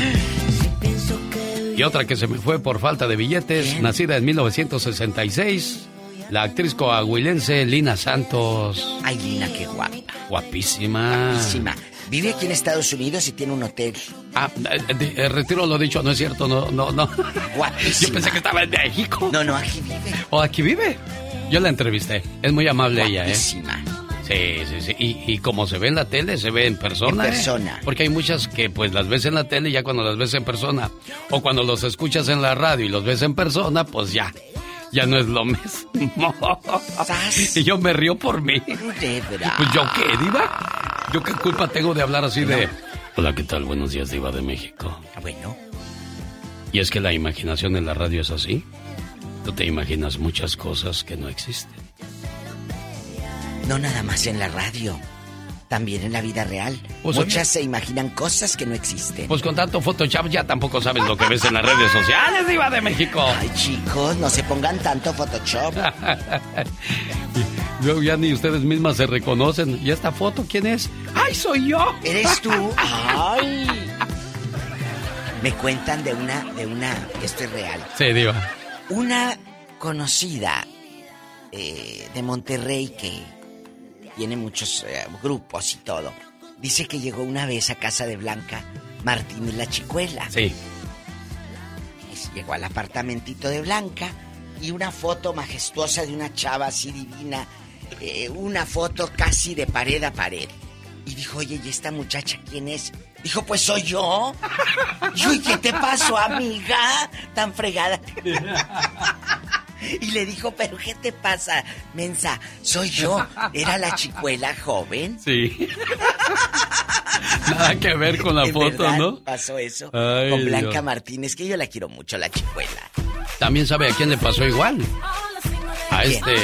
Y otra que se me fue por falta de billetes, nacida en 1966, la actriz coahuilense Lina Santos. Ay, Lina, qué guapa. Guapísima. Guapísima. Vive aquí en Estados Unidos y tiene un hotel. Ah, eh, de- eh, retiro lo dicho, no es cierto, no, no, no. [LAUGHS] Guapísima. Yo pensé que estaba en México. No, no, aquí vive. ¿O aquí vive? Yo la entrevisté. Es muy amable ella, ¿eh? Sí, sí, sí. Y, y como se ve en la tele, se ve en persona. En ¿eh? persona. Porque hay muchas que pues las ves en la tele y ya cuando las ves en persona. O cuando los escuchas en la radio y los ves en persona, pues ya. ya no es lo [LAUGHS] mismo. y yo me río por mí. Pues yo qué, Diva. ¿Yo qué culpa tengo de hablar así de... Hola, ¿qué tal? Buenos días, Diva de México. Ah, bueno. Y es que la imaginación en la radio es así. Tú te imaginas muchas cosas que no existen. No nada más en la radio también en la vida real. Pues Muchas se imaginan cosas que no existen. Pues con tanto Photoshop ya tampoco sabes lo que ves en las redes sociales, Diva de México. Ay, chicos, no se pongan tanto Photoshop. [LAUGHS] Luego ya ni ustedes mismas se reconocen. ¿Y esta foto quién es? ¡Ay, soy yo! ¿Eres tú? [LAUGHS] ¡Ay! Me cuentan de una, de una, esto es real. Sí, Diva. Una conocida eh, de Monterrey que tiene muchos eh, grupos y todo. Dice que llegó una vez a casa de Blanca Martínez la Chicuela. Sí. llegó al apartamentito de Blanca y una foto majestuosa de una chava así divina, eh, una foto casi de pared a pared. Y dijo, oye, ¿y esta muchacha quién es? Dijo, pues soy yo. ¿Y qué te pasó, amiga? Tan fregada. Y le dijo, pero ¿qué te pasa, mensa? Soy yo. ¿Era la chicuela joven? Sí. Nada que ver con la foto, ¿no? Pasó eso con Blanca Martínez, que yo la quiero mucho, la chicuela. También sabe a quién le pasó igual. A este.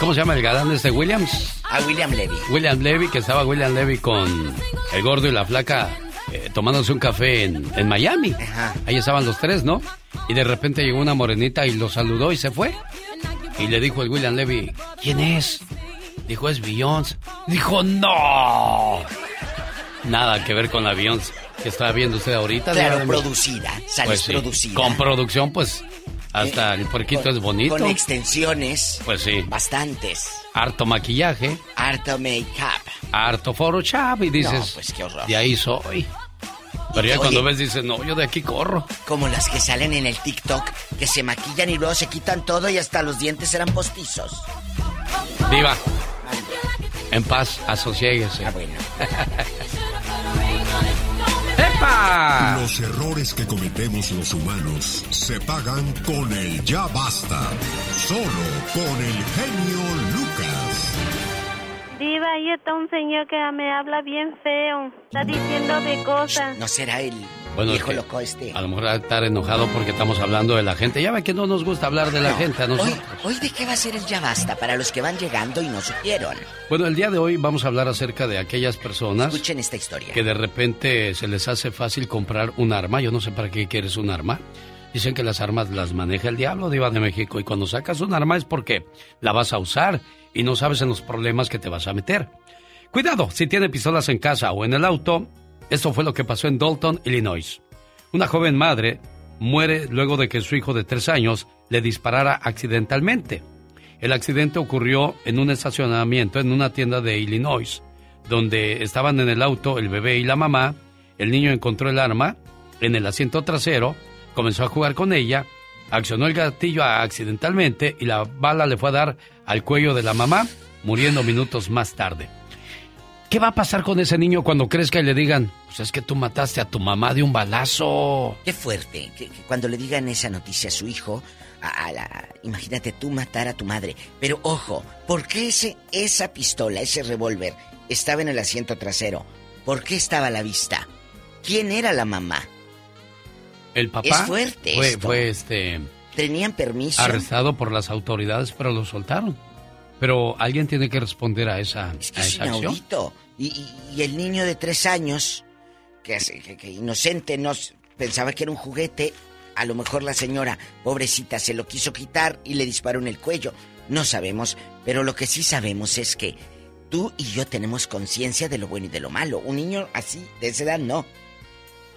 ¿Cómo se llama el galán de este Williams? A William Levy. William Levy, que estaba William Levy con el gordo y la flaca eh, tomándose un café en, Miami. Ahí estaban los tres, ¿no? Y de repente llegó una morenita y lo saludó y se fue. Y le dijo el William Levy, ¿quién es? Dijo, es Beyoncé. Dijo, no. Nada que ver con la Beyoncé que está viendo usted ahorita. Claro, producida. Sales pues producida. Con producción, pues, hasta el porquito es bonito. Con extensiones. Pues sí. Bastantes. Harto maquillaje. Harto make-up. Harto Photoshop y dices... No, pues qué horror. De ahí soy. Pero ya cuando ves dices, no, yo de aquí corro. Como las que salen en el TikTok, que se maquillan y luego se quitan todo y hasta los dientes eran postizos. Viva. En paz, asociéguese. Ah, bueno. [LAUGHS] Los errores que cometemos los humanos se pagan con el ya basta. Solo con el genio. Diva, ahí está un señor que me habla bien feo. Está diciendo de cosas. No será el bueno, viejo loco este. A lo mejor estar enojado porque estamos hablando de la gente. Ya ve que no nos gusta hablar de la gente a nosotros. Hoy, hoy, de qué va a ser el ya basta para los que van llegando y no supieron. Bueno, el día de hoy vamos a hablar acerca de aquellas personas. Escuchen esta historia. Que de repente se les hace fácil comprar un arma. Yo no sé para qué quieres un arma. Dicen que las armas las maneja el diablo, Diva de México. Y cuando sacas un arma es porque la vas a usar y no sabes en los problemas que te vas a meter. Cuidado, si tiene pistolas en casa o en el auto, esto fue lo que pasó en Dalton, Illinois. Una joven madre muere luego de que su hijo de tres años le disparara accidentalmente. El accidente ocurrió en un estacionamiento en una tienda de Illinois, donde estaban en el auto el bebé y la mamá. El niño encontró el arma en el asiento trasero, comenzó a jugar con ella, accionó el gatillo accidentalmente y la bala le fue a dar al cuello de la mamá, muriendo minutos más tarde. ¿Qué va a pasar con ese niño cuando crezca y le digan, pues es que tú mataste a tu mamá de un balazo? Qué fuerte, cuando le digan esa noticia a su hijo, imagínate tú matar a tu madre. Pero ojo, ¿por qué ese, esa pistola, ese revólver, estaba en el asiento trasero? ¿Por qué estaba a la vista? ¿Quién era la mamá? El papá. Es fuerte. Fue, fue este. Tenían permiso. Arrestado por las autoridades, pero lo soltaron. Pero alguien tiene que responder a esa, es que a es esa acción. Y, y, el niño de tres años, que, que, inocente, no, pensaba que era un juguete, a lo mejor la señora, pobrecita, se lo quiso quitar y le disparó en el cuello. No sabemos, pero lo que sí sabemos es que tú y yo tenemos conciencia de lo bueno y de lo malo. Un niño así, de esa edad, no.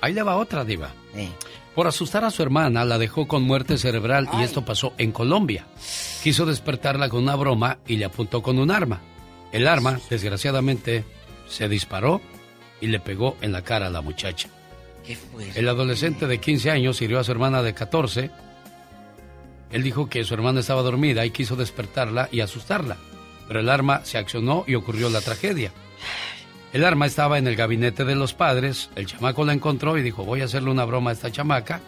Ahí le va otra, diva. Eh. Por asustar a su hermana, la dejó con muerte cerebral y esto pasó en Colombia. Quiso despertarla con una broma y le apuntó con un arma. El arma, desgraciadamente, se disparó y le pegó en la cara a la muchacha. El adolescente de 15 años hirió a su hermana de 14. Él dijo que su hermana estaba dormida y quiso despertarla y asustarla, pero el arma se accionó y ocurrió la tragedia. El arma estaba en el gabinete de los padres, el chamaco la encontró y dijo, voy a hacerle una broma a esta chamaca,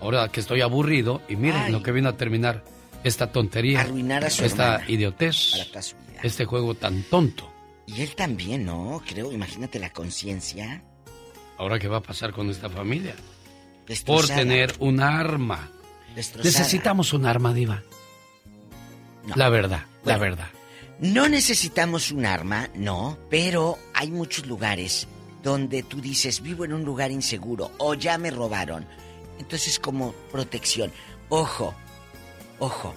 ahora que estoy aburrido, y miren lo que vino a terminar. esta tontería, Arruinar a su esta hermana. idiotez, Para toda su vida. este juego tan tonto. Y él también, ¿no? Creo, imagínate la conciencia. Ahora, ¿qué va a pasar con esta familia? Por tener un arma. Destrozada. Necesitamos un arma, Diva. La verdad, la verdad. No necesitamos un arma, no, pero hay muchos lugares donde tú dices, vivo en un lugar inseguro o ya me robaron. Entonces como protección, ojo, ojo,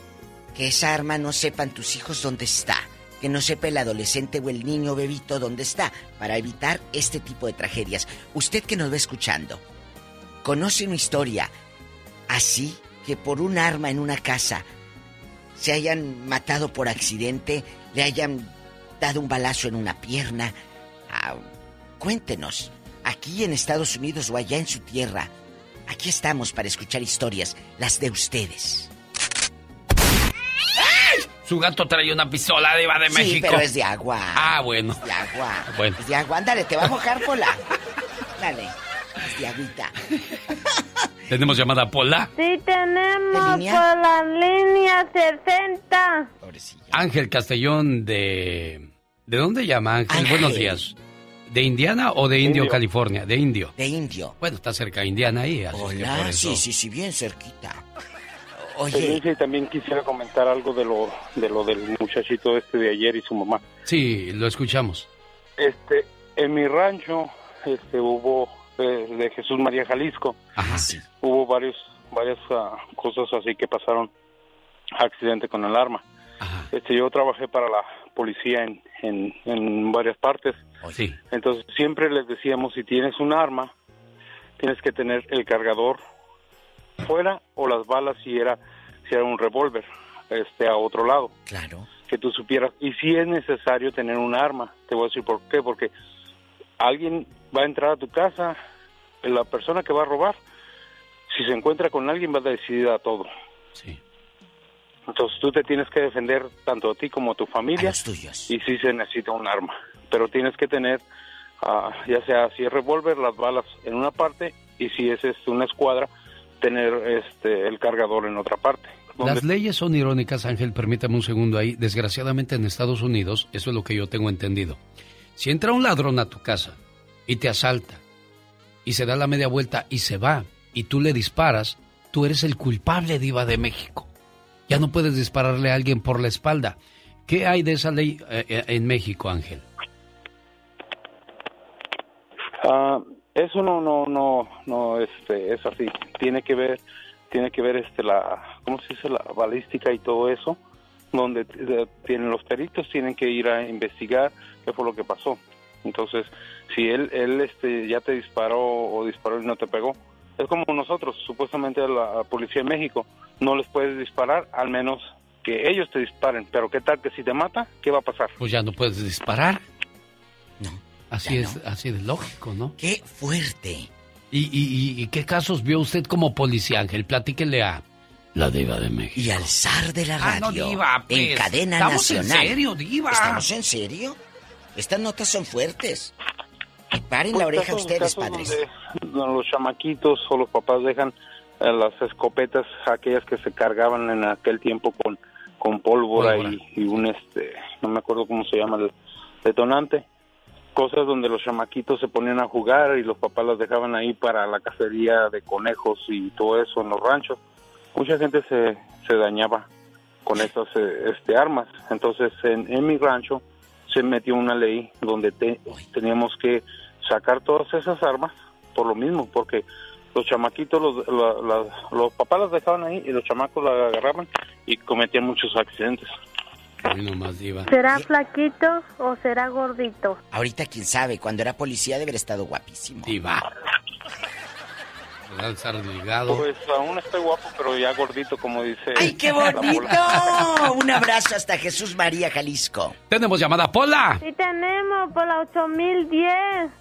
que esa arma no sepan tus hijos dónde está, que no sepa el adolescente o el niño bebito dónde está, para evitar este tipo de tragedias. Usted que nos va escuchando, conoce una historia así que por un arma en una casa se hayan matado por accidente, le hayan dado un balazo en una pierna. Ah, cuéntenos, aquí en Estados Unidos o allá en su tierra, aquí estamos para escuchar historias, las de ustedes. Su gato trae una pistola, Diva de Sí, México. pero es de agua. Ah, bueno. Es de agua. Bueno. Es de agua. Ándale, te va a mojar, Pola. Dale. Es de agüita. Tenemos llamada Pola. Sí, tenemos ¿De línea? por la línea 60. Ángel Castellón de... ¿De dónde llama Ángel? Ángel. Buenos días. ¿De Indiana o de Indio, Indio. California? De Indio. De Indio. Bueno, está cerca de Indiana ahí, así que por Hola, eso. sí, sí, sí, bien cerquita. Oye. también quisiera comentar algo de lo, de lo del muchachito este de ayer y su mamá. Sí, lo escuchamos. Este, en mi rancho, este, hubo eh, de Jesús María Jalisco, hubo varios, varias ah, cosas así que pasaron, accidente con el arma. Este, yo trabajé para la policía en, en, en varias partes. Sí. Entonces siempre les decíamos, si tienes un arma, tienes que tener el cargador fuera o las balas si era si era un revólver este a otro lado. Claro. Que tú supieras y si es necesario tener un arma. Te voy a decir por qué, porque alguien va a entrar a tu casa, la persona que va a robar, si se encuentra con alguien va a decidir a todo. Sí. Entonces tú te tienes que defender tanto a ti como a tu familia. Y sí se necesita un arma, pero tienes que tener, ah, ya sea si es revólver, las balas en una parte y si es este, una escuadra, tener este el cargador en otra parte. Las leyes son irónicas, Ángel, permítame un segundo ahí. Desgraciadamente en Estados Unidos, eso es lo que yo tengo entendido. Si entra un ladrón a tu casa y te asalta y se da la media vuelta y se va y tú le disparas, tú eres el culpable, diva de México. Ya no puedes dispararle a alguien por la espalda. ¿Qué hay de esa ley eh, eh, en México, Ángel? Ah, eso no no no no este es así. Tiene que ver tiene que ver este la ¿cómo se dice la balística y todo eso donde eh, tienen los peritos tienen que ir a investigar qué fue lo que pasó. Entonces, si él él este ya te disparó o disparó y no te pegó, es como nosotros, supuestamente la policía de México no les puedes disparar al menos que ellos te disparen, pero qué tal que si te mata, ¿qué va a pasar? Pues ya no puedes disparar. Así es, así de lógico, ¿no? ¡Qué fuerte! ¿Y, y, y- y qué casos vio usted como policía, Ángel? Platíquele a la diva de México. Y al zar de la Ah, radio. no, diva, pues. En cadena Estamos en nacional. serio, diva. ¿Estamos en serio? Estas notas son fuertes. Y paren Pues la oreja casos- ustedes, padres. Donde, los chamaquitos o los papás dejan eh, las escopetas, aquellas que se cargaban en aquel tiempo con, con pólvora, Pólvora. Y, y un, este, no me acuerdo cómo se llama el detonante. Cosas donde los chamaquitos se ponían a jugar y los papás las dejaban ahí para la cacería de conejos y todo eso en los ranchos. Mucha gente se, se dañaba con estas eh, este, armas. Entonces, en, en mi rancho se metió una ley donde te- teníamos que sacar todas esas armas por lo mismo, porque los chamaquitos, los, la- la- los papás las dejaban ahí y los chamacos las agarraban y cometían muchos accidentes. Hoy nomás, diva. ¿Será flaquito o será gordito? Ahorita quién sabe, cuando era policía debe haber estado guapísimo. Diva. Delgado. Pues aún estoy guapo, pero ya gordito, como dice. ¡Ay, qué bonito! [LAUGHS] Un abrazo hasta Jesús María, Jalisco. Tenemos llamada Pola. Sí tenemos por la 8010.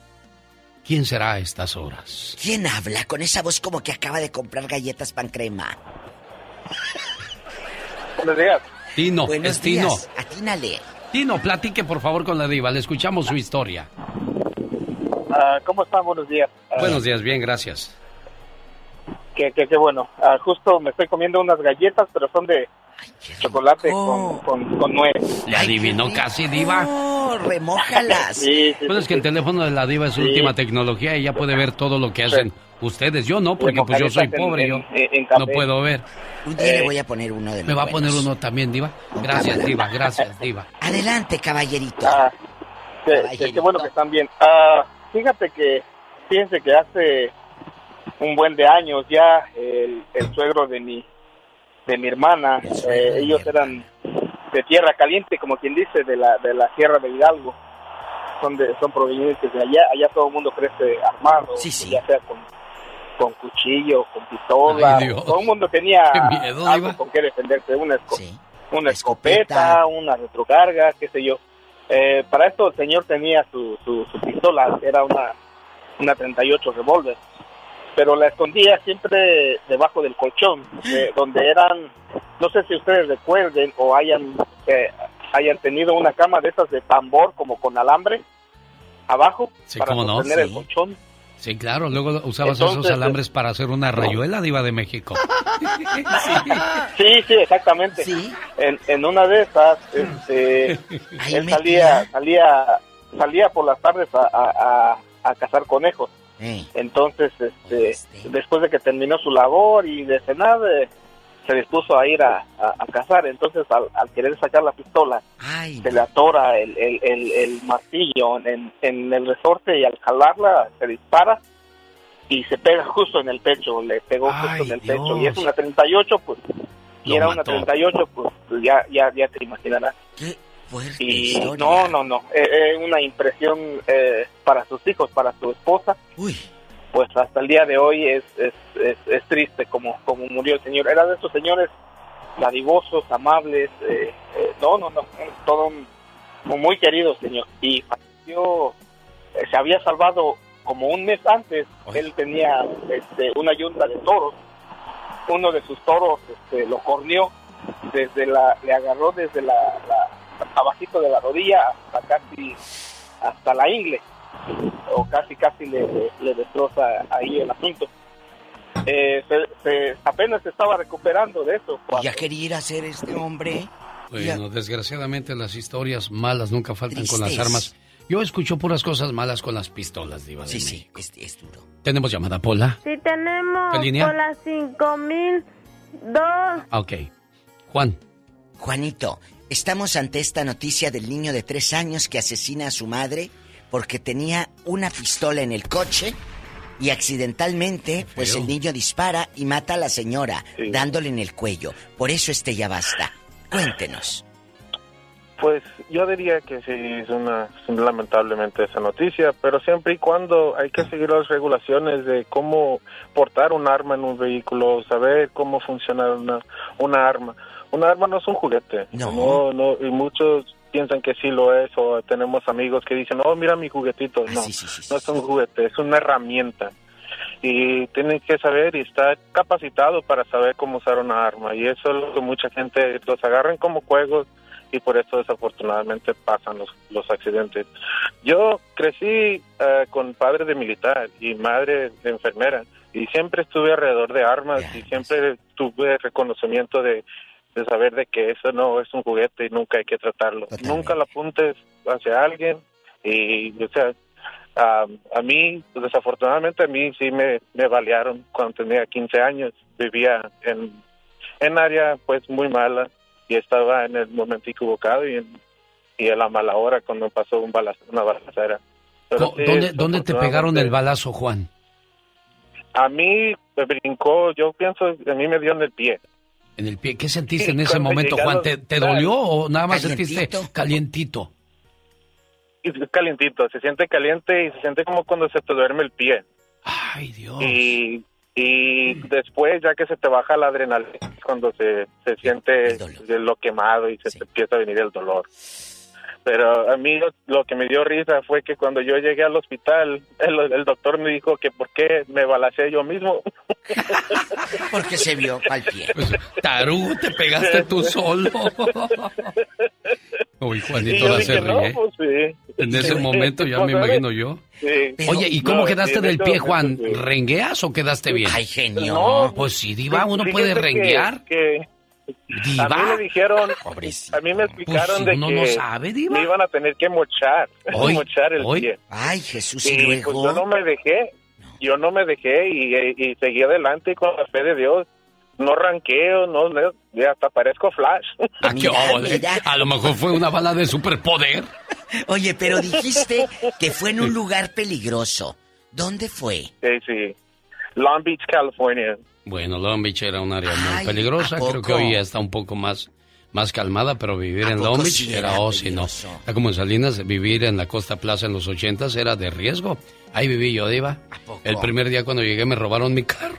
¿Quién será a estas horas? ¿Quién habla con esa voz como que acaba de comprar galletas pan crema? [LAUGHS] Buenos días. Tino, Buenos es Tino. días. Atínale. Tino, platique por favor con la diva. Le escuchamos su historia. Ah, ¿Cómo están? Buenos días. Buenos días, bien, gracias. Qué, qué- qué bueno. Ah, justo me estoy comiendo unas galletas, pero son de, chocolate con, con, con nuez. Le adivinó casi, Diva. No, remójalas. Sí, sí, Pues es que el teléfono de la Diva es Sí. última tecnología y ya puede ver todo lo que hacen ustedes. Yo no, porque pues yo soy pobre, en- yo en- en no puedo ver. Un día Eh, le voy a poner uno de los ¿Me va a poner buenos. uno también, Diva? Gracias, Diva, gracias, Diva. Adelante, caballerito. Ah, qué bueno que están bien. Ah, fíjate que, fíjense que hace un buen de años ya el, el suegro de mi de mi hermana, eh, ellos eran de tierra caliente, como quien dice, de la de la sierra de Hidalgo. Son de, son provenientes de allá, allá todo el mundo crece armado, ya sea con, con cuchillo, con pistola, Ay, todo el mundo tenía miedo, algo con que defenderse, una, esco- una escopeta, una retrocarga, qué sé yo. Eh, para esto el señor tenía su, su, su pistola, era una, una 38 revólver, pero la escondía siempre debajo del colchón, eh, donde eran, no sé si ustedes recuerden o hayan, eh, hayan tenido una cama de esas de tambor como con alambre abajo Sí, para cómo no, sostener el sí. colchón. Sí, claro, luego usabas esos alambres para hacer una rayuela, Diva de México. [LAUGHS] Sí, sí, exactamente. En, en una de esas, este, él salía, salía, salía por las tardes a, a, a- a cazar conejos. Entonces, este, después de que terminó su labor y de cenar, eh, se dispuso a ir a, a- a cazar. Entonces, al, al querer sacar la pistola, se le atora el, el, el, el martillo en, en el resorte y al jalarla se dispara y se pega justo en el pecho, le pegó justo en el pecho. Y es una 38, pues, y era una mató. 38, pues, pues, ya, ya, ya te imaginarás. Y no, no, no, es una impresión eh, para sus hijos, para su esposa. Pues hasta el día de hoy es, es, es, es triste como, como murió el señor. Era de esos señores dadivosos, amables, eh, eh, no, no, no, todo muy querido señor. Y falleció, eh, se había salvado como un mes antes, él tenía este, una yunta de toros. Uno de sus toros este, lo corneó, desde la, le agarró desde la, la- abajito de la rodilla hasta casi hasta la ingle, o casi casi le, le- le destroza ahí el asunto. Eh, se- se- apenas se estaba recuperando de eso. Ya quería ir a hacer este hombre. Bueno, desgraciadamente las historias malas nunca faltan con las armas. Yo escucho puras cosas malas con las pistolas, Diva de Sí, sí, México. es, es duro. Tenemos llamada, Pola. Sí tenemos ¿Qué línea? por las 5002. Ah, ok. Juan. Juanito, estamos ante esta noticia del niño de tres años que asesina a su madre porque tenía una pistola en el coche y accidentalmente, pues el niño dispara y mata a la señora, dándole en el cuello. Por eso este ya basta. Cuéntenos. Pues yo diría que sí es una lamentablemente esa noticia, pero siempre y cuando hay que seguir las regulaciones de cómo portar un arma en un vehículo, saber cómo funciona una, una arma. Una arma no es un juguete. No. no, y muchos piensan que sí lo es o tenemos amigos que dicen, "Oh, mira mi juguetito." No, no es un juguete, es una herramienta. Y tienen que saber y estar capacitado para saber cómo usar una arma. Y eso es lo que mucha gente los agarran como juegos y por eso desafortunadamente pasan los, los accidentes. Yo crecí eh, con padre de militar y madre de enfermera y siempre estuve alrededor de armas y siempre tuve reconocimiento de, de saber de que eso no es un juguete y nunca hay que tratarlo. Nunca lo apuntes hacia alguien y, o sea, a, a mí, pues, desafortunadamente a mí sí me, me balearon cuando tenía 15 años. Vivía en, en área pues muy mala y estaba en el momento equivocado y, en, y a la mala hora cuando pasó un bala- una balacera. Pero Co- sí, ¿Dónde, ¿Dónde te pegaron el balazo, Juan? A mí me brincó, yo pienso, a mí me dio en el pie. En el pie. ¿Qué sentiste Sí, en ese momento, Juan? ¿Te, te claro. dolió o nada más Calientito. sentiste calientito? Calientito, se siente caliente y se siente como cuando se te duerme el pie. Ay, Dios. Y, y después, ya que se te baja la adrenalina, cuando se, se siente lo quemado y se te empieza a venir el dolor. Pero a mí lo, lo que me dio risa fue que cuando yo llegué al hospital, el, el doctor me dijo que por qué me balacé yo mismo. [LAUGHS] Porque se vio al pie. Tarugo, te pegaste tú solo. [LAUGHS] Uy, Y Juanito la se no, ríe. pues sí. En ese momento ya me Pues, imagino yo. Sí. Oye, ¿y cómo No, quedaste del pie, Juan? sí. ¿Rengueas o quedaste bien? Ay, genio. No. Pues sí, Diva, uno Fíjate puede que- renguear. A mí me dijeron, a mí me explicaron Pues, de que no sabe, Diva. me iban a tener que mochar, [LAUGHS] Hoy, mochar el hoy. pie. Ay, Jesús, y y luego. pues yo no me dejé, yo no me dejé y, y seguí adelante con la fe de Dios. No ranqueo, no, hasta parezco Flash. ¿A qué [LAUGHS] ole? A lo mejor fue una bala de superpoder. [LAUGHS] Oye, pero dijiste que fue en un lugar peligroso. ¿Dónde fue? Sí, sí. Long Beach, California. Bueno, Long Beach era un área muy Ay, peligrosa. ¿a Creo que hoy ya está un poco más, más calmada, pero vivir en Long Beach sí era, si no. como en Salinas, vivir en la Costa Plaza en los ochentas era de riesgo. Ahí viví yo, Diva. El primer día cuando llegué me robaron mi carro.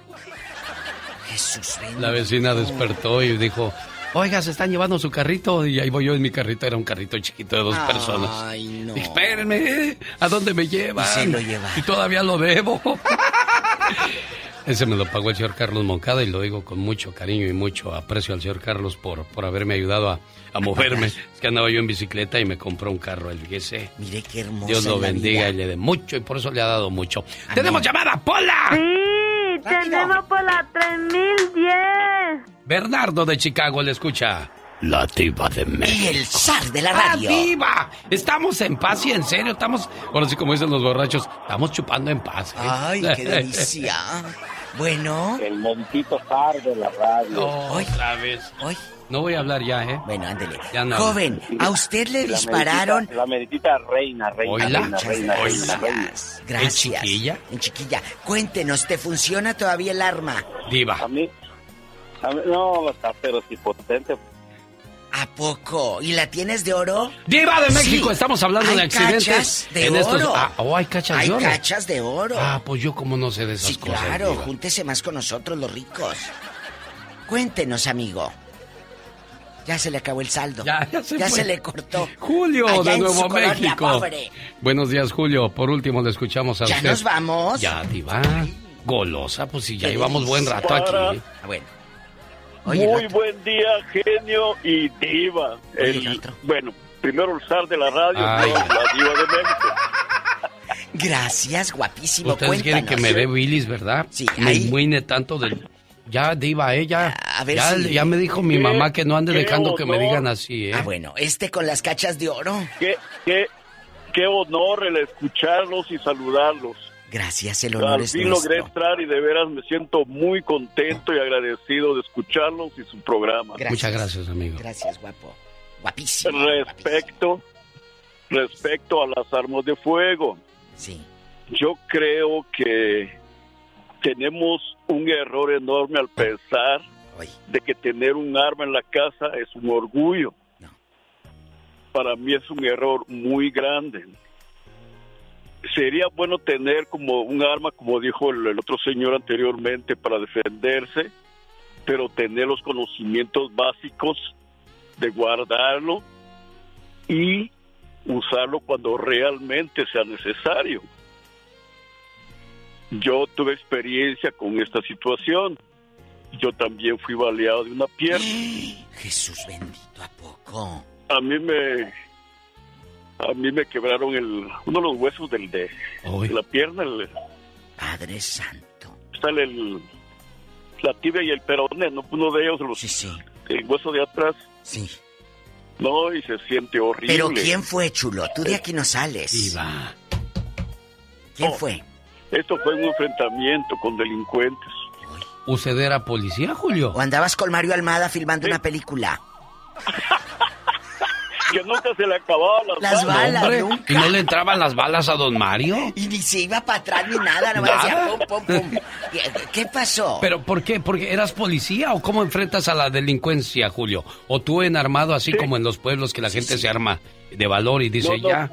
Jesús. La vecina despertó y dijo, oiga, se están llevando su carrito. Y ahí voy yo en mi carrito, era un carrito chiquito de dos personas. Ay, no. Espérenme, ¿a dónde me llevan? Y se lo llevaron. Y todavía lo debo. [LAUGHS] Ese me lo pagó el señor Carlos Moncada y lo digo con mucho cariño y mucho aprecio al señor Carlos por, por haberme ayudado a, a moverme. [LAUGHS] Es que andaba yo en bicicleta y me compró un carro, el GC. Mire qué hermoso. Dios lo bendiga y le dé mucho y por eso le ha dado mucho. ¡Tenemos llamada, Pola! Sí, tenemos por la 3010. Bernardo de Chicago le escucha. La diva de México. Y el zar de la ¡Ah, radio. diva! Estamos en paz y en serio, estamos... Ahora sí, como dicen los borrachos, estamos chupando en paz. ¿eh? Ay, qué [LAUGHS] delicia. Bueno. El montito zar de la radio. Otra vez. Hoy. No voy a hablar ya, ¿eh? Bueno, ándele. Ya no. Joven, ¿a usted le La dispararon? meritita- La meritita reina, reina, Oíla. reina, reina, reina, reina. Gracias. Gracias. ¿En chiquilla? En chiquilla. Cuéntenos, ¿te funciona todavía el arma? Diva. A mí, a mí no, está pero sí potente. ¿A poco? ¿Y la tienes de oro? ¡Diva de México! Sí. Estamos hablando de Hay accidentes. cachas de en estos... oro. Ah, oh, hay cachas Hay de oro. cachas de oro. Ah, pues yo como no sé de esas sí, cosas. claro. Diva. Júntese más con nosotros, los ricos. Cuéntenos, amigo. Ya se le acabó el saldo. Ya, ya se le cortó. Julio Allá de Nuevo México. Buenos días, Julio. Por último, le escuchamos a ¿Ya usted. nos vamos? Ya, Diva. Golosa, pues si ya llevamos buen rato aquí. Ah, bueno. Oye, Muy buen día, genio y diva. Oye, El- el bueno, primero el zar de la radio, Ay. la diva de México. [LAUGHS] Gracias, guapísimo. Ustedes quieren que Cuéntanos. me dé bilis, ¿verdad? Sí, me muine tanto del... Ya, Diva, ella. A ver ya, si- ya me dijo mi mamá que no ande ¿Qué dejando que me honor? digan así, ¿eh? Ah, bueno, este con las cachas de oro. Qué, qué, qué honor el escucharlos y saludarlos. Gracias, el honor Al es fin logré nuestro. entrar y de veras me siento muy contento y agradecido de escucharlos y su programa. Gracias. Muchas gracias, amigo. Gracias, guapo. Guapísimo. Respecto, respecto a las armas de fuego, Sí. yo creo que tenemos un error enorme al pensar Oye, de que tener un arma en la casa es un orgullo. No. Para mí es un error muy grande. Sería bueno tener como un arma, como dijo el, el otro señor anteriormente, para defenderse, pero tener los conocimientos básicos de guardarlo y usarlo cuando realmente sea necesario. Yo tuve experiencia con esta situación. Yo también fui baleado de una pierna. [GASPS] Jesús bendito, ¿a poco? A mí me a mí me quebraron el uno de los huesos del de, la pierna, el, Padre Santo. está el, el- la tibia y el peroné, no uno de ellos los Sí, sí, el hueso de atrás. sí. No, y se siente horrible. Pero ¿quién fue, chulo? Tú de aquí no sales. Diva. ¿Quién Oh. fue? Esto fue un enfrentamiento con delincuentes. ¿Usted era policía, Julio? ¿O andabas con Mario Almada filmando una película? [LAUGHS] Que nunca se le acababan las, Las balas, nunca. ¿Y no le entraban las balas a don Mario? Y ni se iba para atrás ni nada, nomás Nada. decía pum, pum, pum. ¿Qué, pasó? ¿Pero por qué? ¿Porque eras policía o cómo enfrentas a la delincuencia, Julio? ¿O tú enarmado así como en los pueblos que la gente se arma de valor y dice No, no. ya?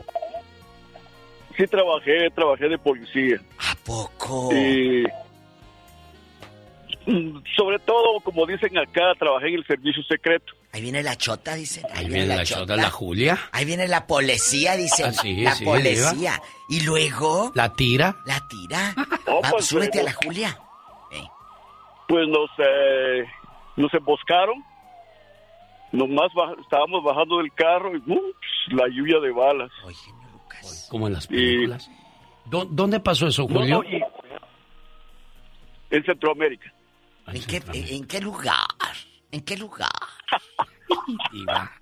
Sí trabajé, trabajé de policía. ¿A poco? Y mm, sobre todo, como dicen acá, trabajé en el servicio secreto. Ahí viene la chota, dicen. Ahí viene la chota, la Julia. Ahí viene la policía, dicen. Ah, sí, la sí, policía. Y luego, La tira. la tira. Oh, Va, pues, súbete a luego. la Julia. Pues nos, eh, nos emboscaron. Nomás baj- estábamos bajando del carro y ¡uh! la lluvia de balas. Oye, genio Lucas. Como en las películas. ¿Dó- ¿Dónde pasó eso, No, Julio? no, y- en Centroamérica. ¿En qué, en, en qué lugar? ¿En qué lugar? Diva.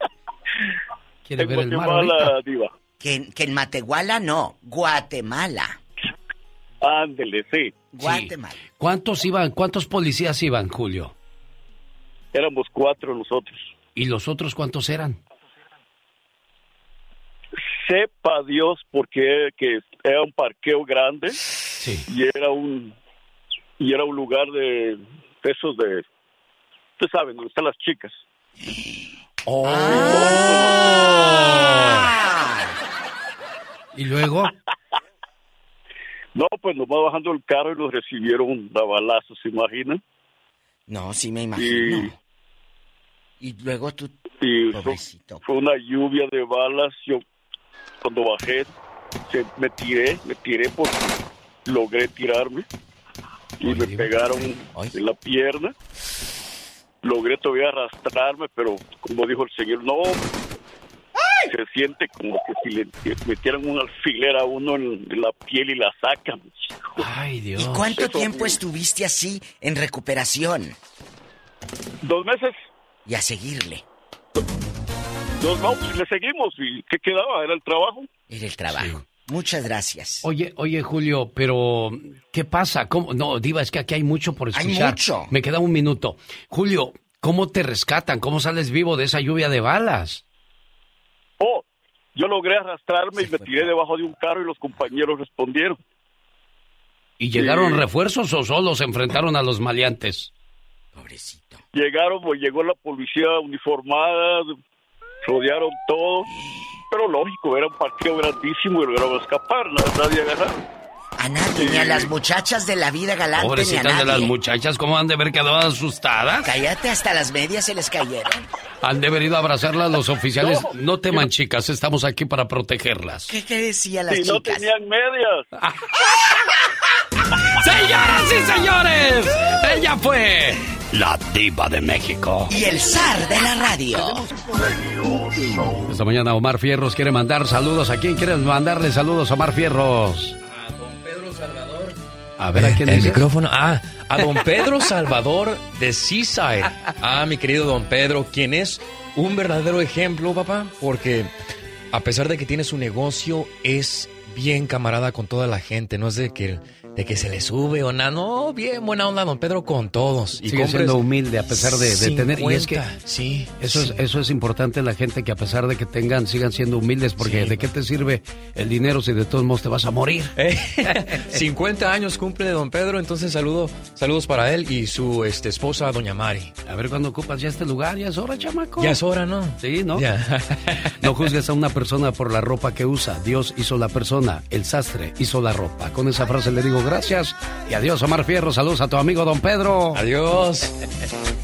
¿Quiere En ver el mar Guatemala, ahorita? Diva. Que, en- que en Matehuala no, Guatemala. Ándele, sí. Guatemala. ¿Cuántos iban, cuántos policías iban, Julio? Éramos cuatro nosotros. ¿Y los otros cuántos eran? Sepa Dios porque que era un parqueo grande Sí. y era un y era un lugar de, de esos de ustedes saben donde están las chicas. Oh. ¿Y luego? No, pues nos va bajando el carro y nos recibieron a balazos, ¿se imaginan? No, sí me imagino. Y, Y luego tú... y fue una lluvia de balas. Yo cuando bajé se- me tiré, me tiré porque logré tirarme y me pegaron en la pierna. Logré todavía arrastrarme, pero como dijo el señor, no, se siente como que si le metieran un alfiler a uno en, la piel y la sacan. Ay, Dios. ¿Y cuánto Eso- tiempo estuviste así en recuperación? Dos meses. Y a seguirle. No, no, pues le seguimos. ¿Y qué quedaba? Era el trabajo. Era el trabajo. Muchas gracias. Oye, oye, Julio, pero ¿qué pasa? ¿Cómo? No, Diva, es que aquí hay mucho por Hay escuchar. mucho. Me queda un minuto. Julio, ¿cómo te rescatan? ¿Cómo sales vivo de esa lluvia de balas? Oh, yo logré arrastrarme y me tiré debajo de un carro y los compañeros respondieron. ¿Y llegaron Sí. refuerzos o solo se enfrentaron a los maleantes? Llegaron, pues, llegó la policía uniformada, rodearon todo. Pero lógico, era un parqueo grandísimo y lograron escapar, na- nadie agarraron. A nadie, ni a las muchachas de la vida galante, ni a Pobrecitas de las muchachas, ¿cómo han de haber quedado asustadas? Cállate, hasta las medias se les cayeron. Han de haber ido a abrazarlas los oficiales. No, teman, chicas, estamos aquí para protegerlas. ¿Qué, qué decían las Si no chicas? tenían medias. [LAUGHS] ¡Señoras y señores! Ella fue la diva de México. Y el zar de la radio. Esta mañana Omar Fierros quiere mandar saludos. ¿A quién quieres mandarle saludos, Omar Fierros? Pedro Salvador. A ver, ¿a quién El dices? micrófono. Ah, a don Pedro Salvador de Seaside. Ah, mi querido don Pedro, quien es un verdadero ejemplo, papá, porque a pesar de que tiene su negocio, es bien camarada con toda la gente. No es de que, de que se le sube o nada. No, bien buena onda, don Pedro, con todos. Y Sigue siendo humilde a pesar de, de tener y es que 50, sí, eso sí. es eso es importante en la gente que a pesar de que tengan sigan siendo humildes porque Sí. de qué te sirve el dinero si de todos modos te vas a morir. Eh, [LAUGHS] 50 años cumple don Pedro, entonces saludo, saludos para él y su este, esposa, doña Mari. A ver cuándo ocupas ya este lugar, ya es hora, chamaco. Ya es hora, ¿no? Sí, ¿no? Ya. No juzgues a una persona por la ropa que usa. Dios hizo la persona, el sastre hizo la ropa. Con esa frase le digo gracias y adiós, Omar Fierro. Saludos a tu amigo don Pedro. Adiós. [LAUGHS]